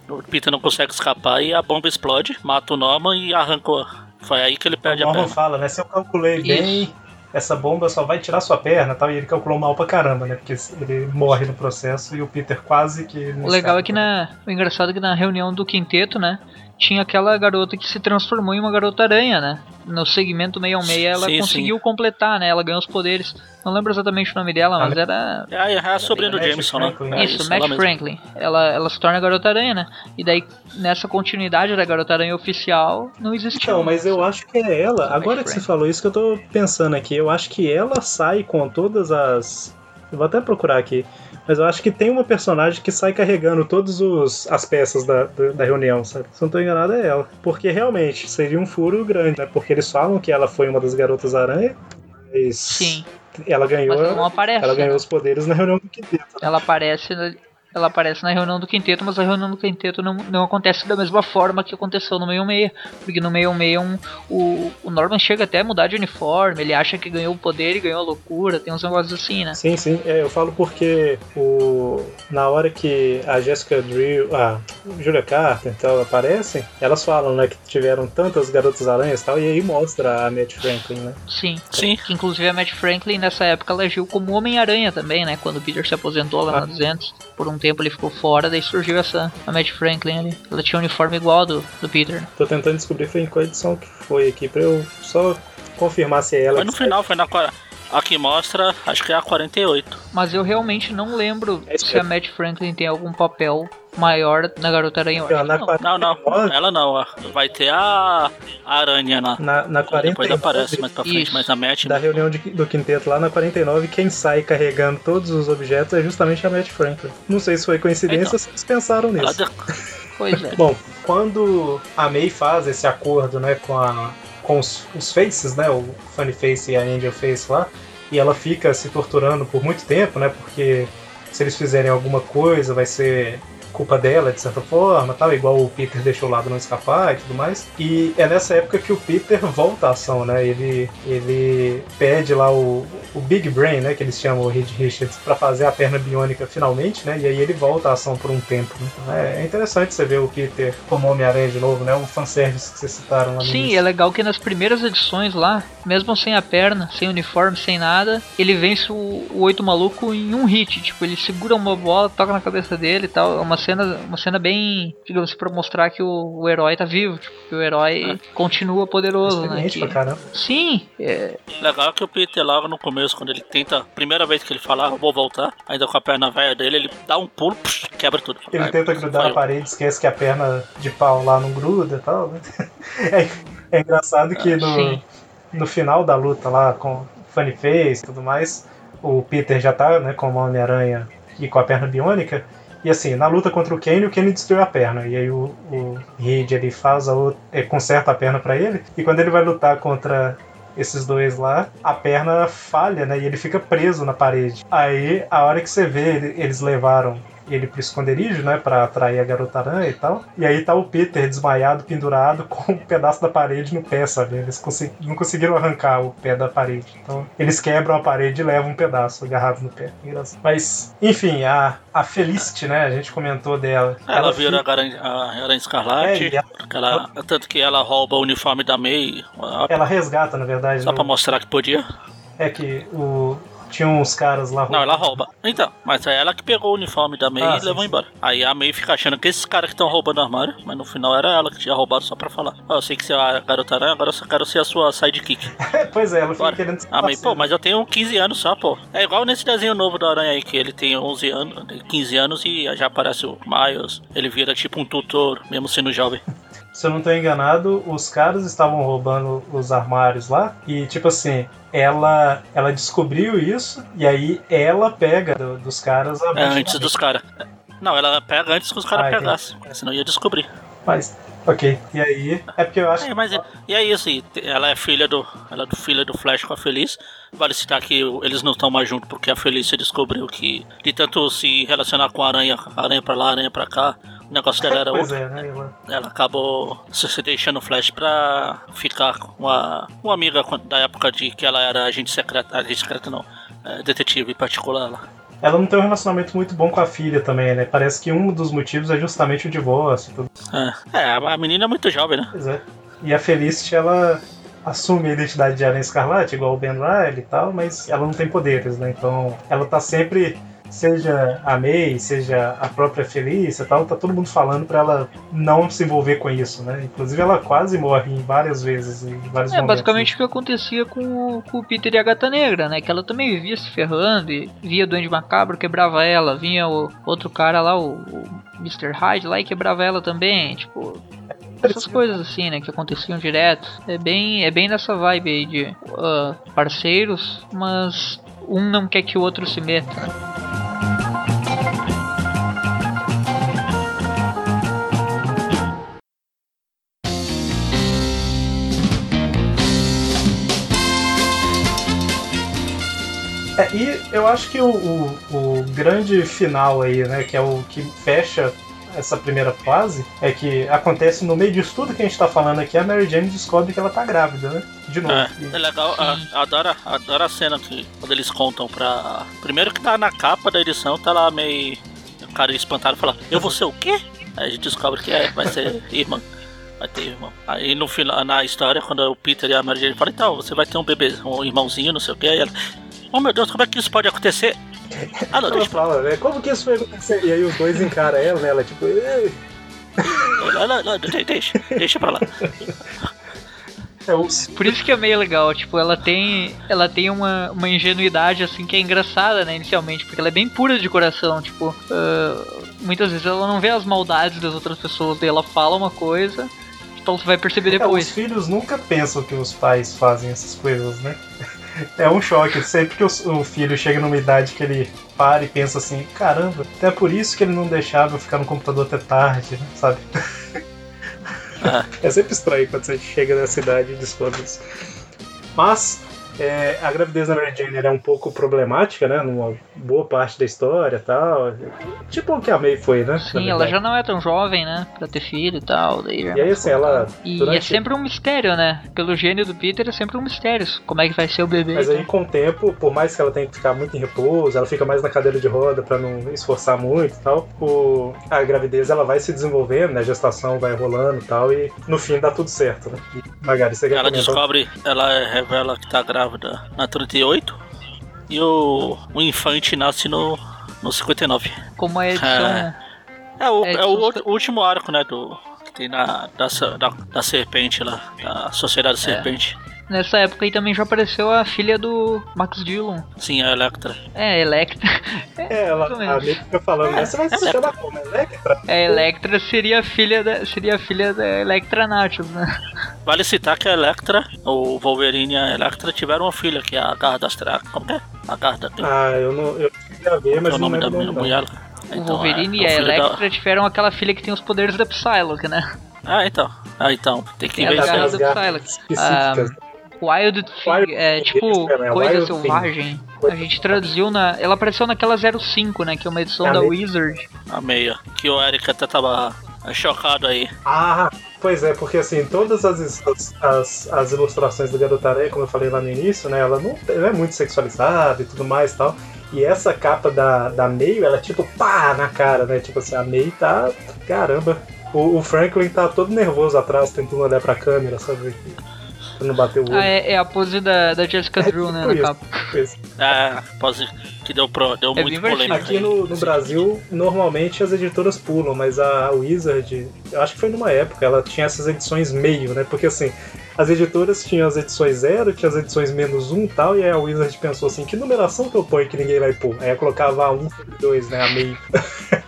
O Peter não consegue escapar e a bomba explode, mata o Norman e arrancou. Foi aí que ele perde o a Norman perna. fala, né? Se eu calculei bem, essa bomba só vai tirar sua perna e tal. E ele calculou mal pra caramba, né? Porque ele morre no processo e o Peter quase que. O legal é que na. O engraçado é que na reunião do quinteto, né? Tinha aquela garota que se transformou em uma garota aranha, né? No segmento 616 ela Sim, conseguiu completar, né? Ela ganhou os poderes. Não lembro exatamente o nome dela, mas era. É, a- é a sobrinha do Matt Jameson, né? É Isso, Matt. Franklin. Ela, ela se torna a garota aranha, né? E daí, nessa continuidade da garota aranha oficial, não existe. Então, mas eu acho que é ela. Matt Agora que você falou isso que eu tô pensando aqui, eu acho que ela sai com todas as. Eu vou até procurar aqui. Mas eu acho que tem uma personagem que sai carregando todas os- as peças da, da, da reunião, sabe? Se eu não tô enganado, é ela. Porque realmente seria um furo grande, né? Porque eles falam que ela foi uma das garotas aranha. Mas Sim, ela ganhou. aparece. Ela ganhou né? os poderes na reunião do quinteto. Ela aparece. Ela aparece na reunião do quinteto, mas a reunião do quinteto não, não acontece da mesma forma que aconteceu no 616. Porque no 616 um, o, o Norman chega até a mudar de uniforme, ele acha que ganhou o poder e ganhou a loucura, tem uns negócios assim, né? Sim, sim. É, eu falo porque o, na hora que a Jessica Drill, a Julia Carter e tal aparecem, elas falam né, que tiveram tantas garotas aranhas e tal, e aí mostra a Matt Franklin, né? Sim. Sim. Que inclusive a Matt Franklin nessa época ela agiu como Homem-Aranha também, né? Quando o Peter se aposentou lá Ah. na 200. Por um tempo ele ficou fora, daí surgiu essa a Matt Franklin ali. Ela tinha um uniforme igual ao do, do Peter. né? Tô tentando descobrir foi em qual edição que foi aqui, pra eu só confirmar se é ela. Foi no que final, foi na. Aqui mostra, acho que é a 48. Mas eu realmente não lembro É se a Matt Franklin tem algum papel maior na Garota Aranha. Na, não. 49, Não, não, ela não. ó. Vai ter a, a aranha lá. na, na 49 Depois aparece mais pra frente, Isso. mas a Matt. da reunião de- do quinteto lá na 49, quem sai carregando todos os objetos é justamente a Matt Franklin. Não sei se foi coincidência Então. ou se eles pensaram Ela nisso. de- Pois é. Bom, quando a May faz esse acordo, né, com, a, com os, os Faces, né, o Funny Face e a Angel Face lá, e ela fica se torturando por muito tempo, né, porque se eles fizerem alguma coisa vai ser culpa dela, de certa forma, tal, igual o Peter deixou o lado não escapar e tudo mais. E é nessa época que o Peter volta à ação, né? Ele, ele pede lá o, o Big Brain, né? Que eles chamam o Reed Richards, para fazer a perna biônica finalmente, né? E aí ele volta à ação por um tempo. Né? Então é, é, interessante você ver o Peter como Homem-Aranha de novo, né? Um fanservice que vocês citaram lá no Sim, início. é legal que nas primeiras edições lá, mesmo sem a perna, sem uniforme, sem nada, ele vence o, o Oito Maluco em um hit. Tipo, ele segura uma bola, toca na cabeça dele e tal. É uma cena, uma cena bem, digamos pra mostrar que o, o herói tá vivo. Tipo, que o herói continua poderoso, né? Que- pra caramba. Sim, é, Legal que o Peter logo no começo, quando ele tenta, primeira vez que ele fala, ah, eu vou voltar, ainda com a perna velha dele, ele dá um pulo, psh, quebra tudo. Ele tenta grudar na parede, esquece que a perna de pau lá não gruda e tal, né? (laughs) É, é engraçado que no, Sim. no final da luta lá com Funny Face e tudo mais, o Peter já tá, né, com o Homem-Aranha e com a perna biônica. E assim, na luta contra o Kane, o Kane destruiu a perna. E aí o, o Reed ele faz a outra, é, conserta a perna pra ele. E quando ele vai lutar contra esses dois lá, a perna falha, né? E ele fica preso na parede. Aí, a hora que você vê, ele- eles levaram ele pro esconderijo, né? Pra atrair a garota aranha e tal. E aí tá o Peter desmaiado, pendurado, (laughs) com um pedaço da parede no pé, sabe? Eles não conseguiram arrancar o pé da parede. Então, eles quebram a parede e levam um pedaço agarrado no pé. Engraçado. Mas, enfim, a, a Felicity, né? A gente comentou dela. Ela, vira fica- a Aranha, Escarlate, É, ela- ela- tanto que ela rouba o uniforme da May, Ela resgata, na verdade. só no- pra mostrar que podia. É que o. Tinha uns caras lá Não, ela rouba. Então, mas é ela que pegou o uniforme da May Ah, e sim, levou sim. embora. Aí a May fica achando que esses caras que estão roubando o armário, mas no final era ela que tinha roubado só pra falar. Eu sei que você é a garota aranha, agora eu só quero ser a sua sidekick. (laughs) pois é, ela fica Bora. querendo ser A May, pô, mas eu tenho 15 anos só, pô. É igual nesse desenho novo do Aranha aí, que ele tem 11 anos, 15 anos e já aparece o Miles. Ele vira tipo um tutor, mesmo sendo jovem. Se eu não tô enganado, os caras estavam roubando os armários lá e, tipo assim, ela ela descobriu isso e aí ela pega do- dos caras a É, antes dos caras. Não, ela pega antes que os caras Ah, entendi. pegassem, senão ia descobrir. Mas, ok. E aí, é porque eu acho É, mas é- e é isso, e ela é filha do. Ela é filha do Flash com a Feliz. Vale citar que eles não estão mais juntos porque a Felícia descobriu que de tanto se relacionar com a aranha, aranha pra lá, aranha pra cá, o negócio dela era Pois outro. é, né? Ela, acabou se deixando o Flash pra ficar com uma, uma amiga da época de que ela era agente secreta. Agente secreta não, é, detetive particular lá. ela não tem um relacionamento muito bom com a filha também, né? Parece que um dos motivos é justamente o divórcio e tudo. É, é, a menina é muito jovem, né? Pois é. E a Felicity, ela assume a identidade de Aranha Escarlate, igual o Ben Riley e tal, mas ela não tem poderes, né? Então ela tá sempre, seja a May, seja a própria Felícia e tal, tá todo mundo falando pra ela não se envolver com isso, né? Inclusive ela quase morre em várias vezes, em vários É momentos. basicamente o que acontecia com, o- com o Peter e a Gata Negra, né? Que ela também vivia se ferrando e via o Duende Macabro, quebrava ela, vinha o outro cara lá, o, o Mr. Hyde lá e quebrava ela também, tipo. Essas coisas assim, né, que aconteciam direto. É bem, é bem nessa vibe aí de ah, parceiros, mas um não quer que o outro se meta. É, e eu acho que o, o, o grande final aí, né, que é o que fecha essa primeira fase, é que acontece no meio disso tudo que a gente tá falando aqui, a Mary Jane descobre que ela tá grávida, né? De novo. É, E- é legal, a- adoro, adoro a cena que quando eles contam pra. Primeiro que tá na capa da edição, tá lá meio. O cara espantado fala, eu vou ser o quê? Aí a gente descobre que é, vai ser irmã. Vai ter irmão. Aí no final, na história, quando o Peter e a Mary Jane falam, então, você vai ter um bebê, um irmãozinho, não sei o que, aí ela. Oh meu Deus, como é que isso pode acontecer? Ah não, Ela lá. fala, né? Como que isso foi acontecer? E aí os dois encaram ela, né? Ela tipo. "Ei". Não, não, não, de- deixa, deixa pra lá. É o Por isso que é meio legal, tipo, ela tem ela tem uma, uma ingenuidade assim que é engraçada, né, inicialmente, porque ela é bem pura de coração, tipo, ah, muitas vezes ela não vê as maldades das outras pessoas, daí ela fala uma coisa, então você vai perceber É, depois. os filhos nunca pensam que os pais fazem essas coisas, né? É um choque. Sempre que o, filho chega numa idade que ele para e pensa assim: caramba, até por isso que ele não deixava eu ficar no computador até tarde, né? sabe? (laughs) É sempre estranho quando você chega nessa idade e descobre isso. Mas É, a gravidez da Mary Jane era um pouco problemática, né? Numa boa parte da história e tal. Tipo o que a May foi, né? Sim, ela já não é tão jovem, né? Pra ter filho e tal. Daí e aí, assim, ela. E durante... é sempre um mistério, né? Pelo gênio do Peter é sempre um mistério. Como é que vai ser o bebê. Mas aí, com o tempo, por mais que ela tenha que ficar muito em repouso, ela fica mais na cadeira de roda pra não esforçar muito e tal. O... A gravidez ela vai se desenvolvendo, né? A gestação vai rolando e tal. E no fim dá tudo certo, né? E, Magari, você quer Ela comentar? descobre, ela revela que tá grávida na 38 e o, o infante nasce no, no 59. Como a edição. É, é o, é, é o, o último arco, né? Do, que tem na, da, da, da serpente lá, da Sociedade é. Serpente. Nessa época aí também já apareceu a filha do Max Dillon. Sim, a Electra. É, Electra. (laughs) É, ela a Nick fica falando, é, você vai se chamar como? Electra? É, Electra seria a filha da, seria filha da Electra Nachos, né? Vale citar que a Electra, o Wolverine e a Electra tiveram uma filha, que é a Garda Astral. Como é? A Garda. Tem. Ah, eu não. Eu queria ver, mas é o nome não da minha mulher. Então, o Wolverine é, e a Electra da... tiveram aquela filha que tem os poderes da Psylocke, né? Ah, então. Ah, então. Tem que ver isso aí. Específicas. Wild Thing, é tipo é, coisa Wild selvagem. Thing. A gente traduziu na. Ela apareceu naquela 05, né? Que é uma edição é da Wizard. A meia. Que o Eric até tava chocado aí. Ah, pois é, porque assim, todas as, as, as ilustrações do Garotaré, como eu falei lá no início, né? Ela não, não é muito sexualizada e tudo mais e tal. E essa capa da, da Meio, ela é tipo pá na cara, né? Tipo assim, a Meio tá. Caramba. O, o Franklin tá todo nervoso atrás, tentando olhar pra câmera, sabe? Pra não bater o olho. Ah, é, é a pose da, da Jessica é, Drew, né, tipo na capa. É, a pose que deu, pro, deu é muito polêmica. Aqui no, no Brasil, normalmente as editoras pulam, mas a Wizard, eu acho que foi numa época, ela tinha essas edições meio, né? Porque assim, as editoras tinham as edições zero, tinha as edições menos um e tal, e aí a Wizard pensou assim, que numeração que eu ponho que ninguém vai pôr? Aí eu colocava a 1 2, né, a meio. (laughs)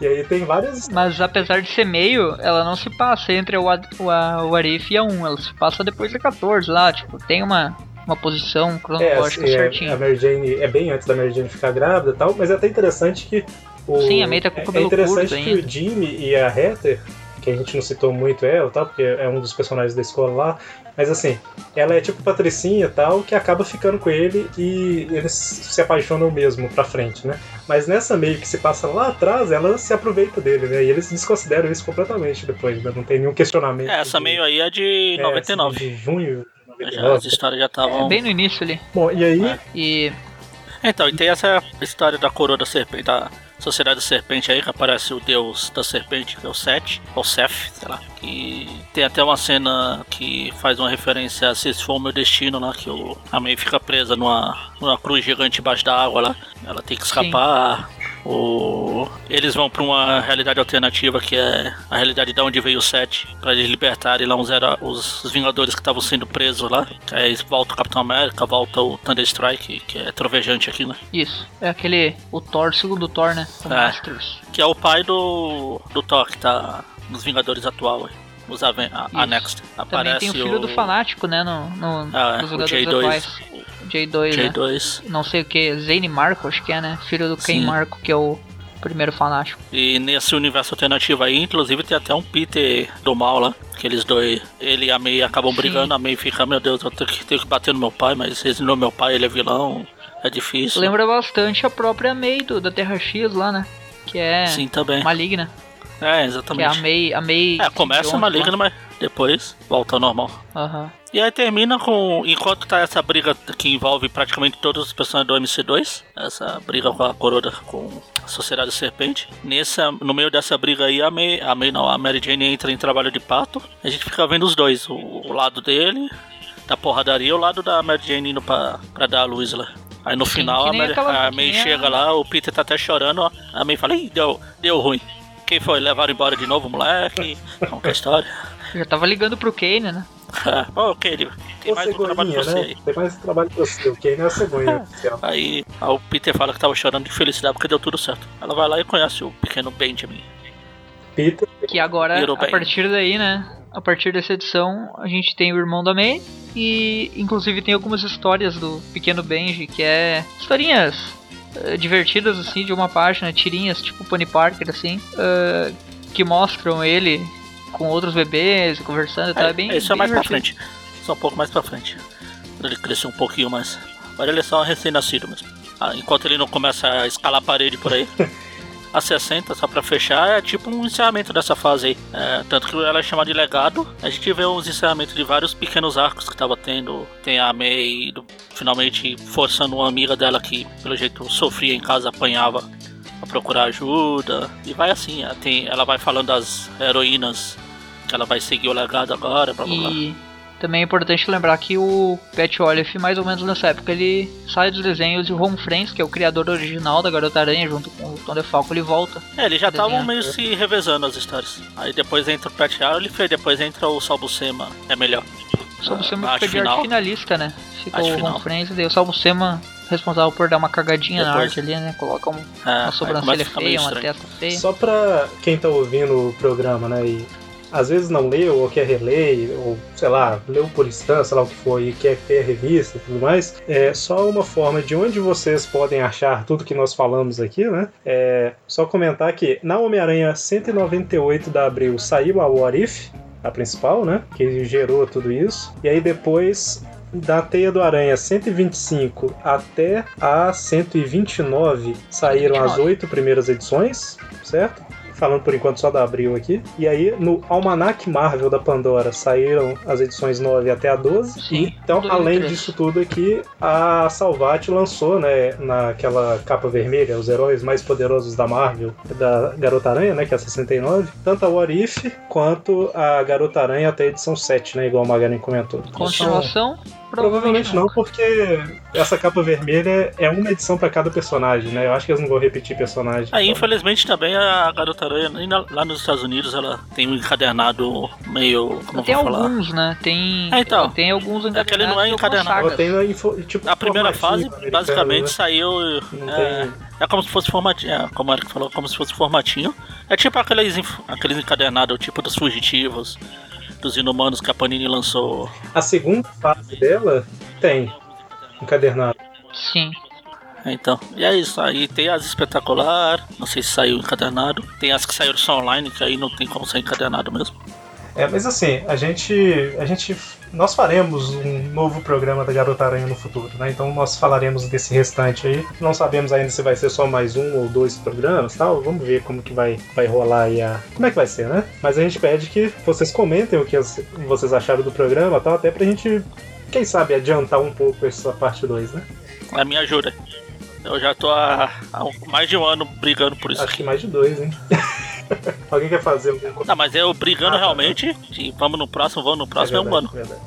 E aí tem várias. Mas apesar de ser meio, ela não se passa entre o, o, o Arif e a 1, ela se passa depois da 14 lá, tipo, tem uma, uma posição cronológica é, certinha. A Mary Jane é bem antes da Mary Jane ficar grávida e tal, mas é até interessante que. O, Sim, a May tá com o cabelo É interessante que ainda. o Jimmy e a Heather, que a gente não citou muito ela, tal, porque é um dos personagens da escola lá, mas assim, ela é tipo patricinha tal, que acaba ficando com ele e eles se apaixonam mesmo pra frente, né? Mas nessa meio que se passa lá atrás, ela se aproveita dele, né? E eles desconsideram isso completamente depois, né? Não tem nenhum questionamento. É, essa de... meio aí é de 99. É, de junho. Já, as histórias já estavam. É bem no início ali. Bom, e aí. É. E. Então, e tem essa história da coroa da serpente, da Sociedade da Serpente aí, que aparece o deus da serpente, que é o Set, ou Seth, sei lá. E tem até uma cena que faz uma referência a Se Esse For o Meu Destino lá, que o, a May fica presa numa, numa cruz gigante embaixo da água lá. Ela tem que escapar. Sim. O... Eles vão para uma realidade alternativa que é a realidade de onde veio o Sete, para eles libertarem lá uns era, os, Vingadores que estavam sendo presos lá. Aí volta o Capitão América, volta o Thunder Strike, que é trovejante aqui, né? Isso. É aquele. O Thor, segundo Thor, né? O é, Masters. Que é o pai do, do Thor, que tá nos Vingadores atual. Os Aven a, Next. Aparece Também tem o filho o... do Fanático, né? No, no, ah, é, nos Vingadores J2. atuais. J2, J2. Né? Não sei o que, Zane Marco, acho que é, né? Filho do Ken Marco, que é o primeiro fanático. E nesse universo alternativo aí, inclusive, tem até um Peter do mal lá. Que eles dois, ele e a May acabam Sim. brigando, a May fica, meu Deus, eu tenho que, tenho que bater no meu pai, mas esse não é meu pai, ele é vilão. É difícil. Lembra bastante a própria May do, da Terra X lá, né? Que é Sim, também. maligna. É, exatamente. Que é a May, a May é, começa maligna, mas depois volta ao normal. Uhum. E aí termina com. Enquanto tá essa briga que envolve praticamente todos os personagens do MC2, essa briga com a coroa com a Sociedade Serpente. Nessa, no meio dessa briga aí, a May, a May não, a Mary Jane entra em trabalho de pato. A gente fica vendo os dois, o, o lado dele, da porradaria, e o lado da Mary Jane indo pra, pra dar a luz lá. Aí no Sim, final a, Mary, a May chega lá, o Peter tá até chorando, ó, a May fala, ih, deu, deu ruim. Quem foi? Levaram embora de novo o moleque? Como que é a história? (laughs) Já tava ligando pro Kane, né? (laughs) Ô, oh, Kane, tem mais um trabalho pra você né? aí. Tem mais um trabalho pra você, o Kane é a cegonha (laughs) oficial. Aí, aí o Peter fala que tava chorando de felicidade porque deu tudo certo. Ela vai lá e conhece o pequeno Benjamin. Peter. Que agora, a partir daí, né? A partir dessa edição, a gente tem o irmão da May e, inclusive, tem algumas histórias do pequeno Benji, que é historinhas uh, divertidas, assim, de uma página, tirinhas, tipo Pony Parker, assim, uh, que mostram ele com outros bebês, conversando e tal. É, bem. Isso é mais divertido. pra frente. Só um pouco mais pra frente. Quando ele crescer um pouquinho mais. Agora ele é só recém-nascido mesmo. Ah, enquanto ele não começa a escalar a parede por aí. (laughs) a 60, só pra fechar, é tipo um encerramento dessa fase aí. É, tanto que ela é chamada de legado. A gente vê uns encerramentos de vários pequenos arcos que tava tendo. Tem a May do, finalmente forçando uma amiga dela que, pelo jeito, sofria em casa, apanhava a procurar ajuda. E vai assim, ela, tem, ela vai falando das heroínas ela vai seguir o legado agora, blá blá blá. E também é importante lembrar que o Pat Olive, mais ou menos nessa época, ele sai dos desenhos e o Ron Friends, que é o criador original da Garota Aranha, junto com o Tom DeFalco, ele volta. É, eles já estavam meio se revezando as histórias. Aí depois entra o Pat Olive e depois entra o Salbucema. É melhor. Salvo Sema Ah, final. arte finalista, né? Ficou Acho o final. Ron Friends e daí o Salvo Sema responsável por dar uma cagadinha na Depois. arte ali, né? Coloca um- É, uma sobrancelha feia, uma estranho. testa feia. Só pra quem tá ouvindo o programa, né? E às vezes não leu ou quer reler, ou sei lá, leu por instância, sei lá o que for, e quer ver a revista e tudo mais, é só uma forma de onde vocês podem achar tudo que nós falamos aqui, né? É só comentar que na Homem-Aranha 198 da Abril saiu a What If, a principal, né? Que gerou tudo isso. E aí depois da Teia do Aranha 125 até a 129 saíram as 129. oito primeiras edições, certo? Falando por enquanto só da Abril aqui. E aí no Almanac Marvel da Pandora saíram as edições 9 até a 12. Sim, Então, além três. disso tudo aqui, a Salvat lançou, né, naquela capa vermelha, os heróis mais poderosos da Marvel, da Garota Aranha, né, que é a 69, tanto a What If quanto a Garota Aranha até a edição 7, né, igual o Magarin comentou. Continuação? Provavelmente não, porque essa capa vermelha é uma edição pra cada personagem, né? Eu acho que eles não vão repetir personagem. Aí, então. infelizmente, também a Garota Aranha, nem na- lá nos Estados Unidos, ela tem um encadernado meio. Como eu Tem vou falar? alguns, né? Tem, É, então. tem alguns É que ele não é encadernados encadernado. Info- tipo, A primeira fase, americano, basicamente, né? saiu. É, tem- é como se fosse formatinho. É, como o Eric falou, como se fosse formatinho. É tipo aqueles, aqueles encadernados, tipo dos fugitivos, dos inumanos que a Panini lançou. A segunda fase dela tem encadernado. Sim. Então, e é isso. Aí tem as espetacular, não sei se saiu encadernado. Tem as que saíram só online, que aí não tem como ser encadernado mesmo. É, mas assim, a gente, a gente. Nós faremos um novo programa da Garota Aranha no futuro, né? Então nós falaremos desse restante aí. Não sabemos ainda se vai ser só mais um ou dois programas tal. Vamos ver como que vai, vai rolar aí a. Como é que vai ser, né? Mas a gente pede que vocês comentem o que as- vocês acharam do programa tal, até pra gente, quem sabe, adiantar um pouco essa parte 2, né? A minha ajuda. Eu já tô há, há mais de um ano brigando por isso. Acho que mais de dois, hein? (laughs) Alguém quer fazer um Não, mas eu brigando Ah, tá. realmente, de vamos no próximo, vamos no próximo, é, um verdade, ano. verdade.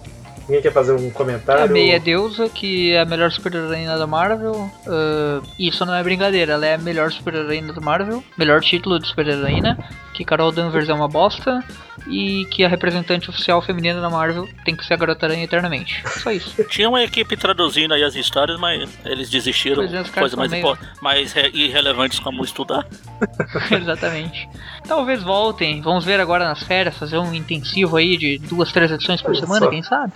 Ninguém quer fazer um A comentário? Meia Deusa, que é a melhor super-heroína da Marvel. ah, isso não é brincadeira, ela é a melhor super-heroína da Marvel. Melhor título de super-heroína. Que Carol Danvers é uma bosta. E que a representante oficial feminina da Marvel tem que ser a Garota Aranha eternamente. Só isso. (laughs) Tinha uma equipe traduzindo aí as histórias, mas eles desistiram. É, Coisas mais, meio- mais re- irrelevantes como estudar. (laughs) (laughs) Exatamente. Talvez voltem. Vamos ver agora nas férias, fazer um intensivo aí de duas, três edições por Olha semana, só. quem sabe?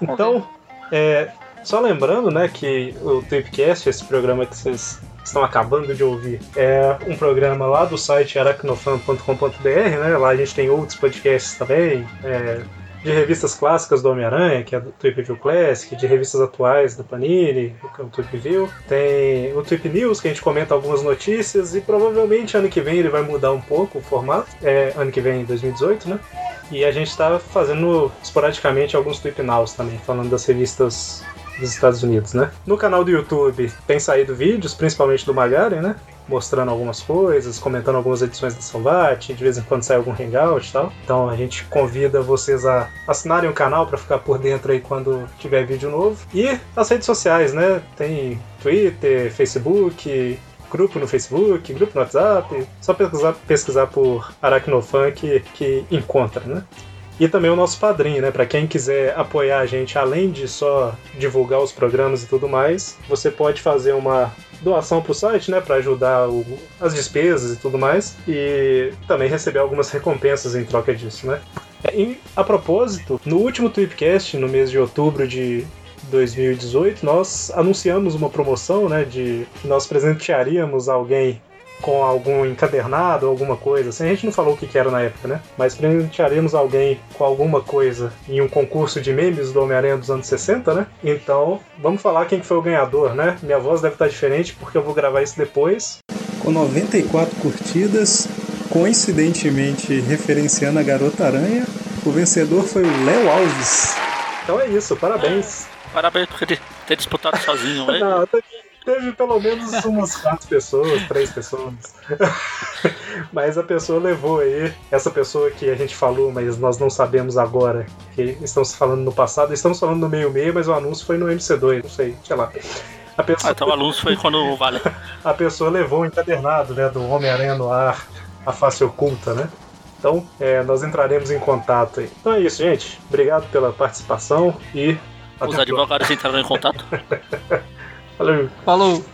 Bom, então, é, só lembrando, né, que o Tripcast, esse programa que vocês estão acabando de ouvir, é um programa lá do site aracnofan.com.br, né? Lá a gente tem outros podcasts também, é, de revistas clássicas do Homem-Aranha, que é do Trip View Classic, de revistas atuais da Panini, que é o Trip View. Tem o Trip News, que a gente comenta algumas notícias, e provavelmente ano que vem ele vai mudar um pouco o formato, é, ano que vem, 2018, né? E a gente está fazendo esporadicamente alguns Trip Nows também, falando das revistas dos Estados Unidos, né? No canal do YouTube tem saído vídeos, principalmente do Magaren, né? Mostrando algumas coisas, comentando algumas edições da Salvat, de vez em quando sai algum hangout e tal. Então a gente convida vocês a assinarem o canal para ficar por dentro aí quando tiver vídeo novo. E as redes sociais, né? Tem Twitter, Facebook, grupo no Facebook, grupo no WhatsApp. Só pesquisar, pesquisar por Aracnofan que, que encontra, né? E também o nosso padrinho, né? Para quem quiser apoiar a gente, além de só divulgar os programas e tudo mais, você pode fazer uma doação pro site, né? Para ajudar o- as despesas e tudo mais. E também receber algumas recompensas em troca disso, né? E, a propósito, no último Tweepcast, no mês de outubro de 2018, nós anunciamos uma promoção, né? De que nós presentearíamos alguém com algum encadernado, alguma coisa assim. A gente não falou o que, que era na época, né? Mas presentearemos alguém com alguma coisa em um concurso de memes do Homem-Aranha dos anos 60, né? Então, vamos falar quem que foi o ganhador, né? Minha voz deve estar diferente porque eu vou gravar isso depois. Com 94 curtidas, coincidentemente referenciando a Garota Aranha, o vencedor foi o Léo Alves. Então é isso, parabéns. Parabéns por ter, ter disputado sozinho. (laughs) hein? Não, teve, pelo menos umas quatro pessoas, três pessoas. (laughs) mas a pessoa levou aí, essa pessoa que a gente falou, mas nós não sabemos agora, que estamos falando no passado, estamos falando no meio-meio, mas o anúncio foi no MC2, não sei, sei lá. A pessoa, Ah, então o anúncio foi quando vale. (laughs) a pessoa levou o encadernado né, do Homem-Aranha no ar, a face oculta, né? Então, é, nós entraremos em contato aí. Então é isso, gente. Obrigado pela participação e Os advogados entraram em contato. Valeu. (laughs) Falou!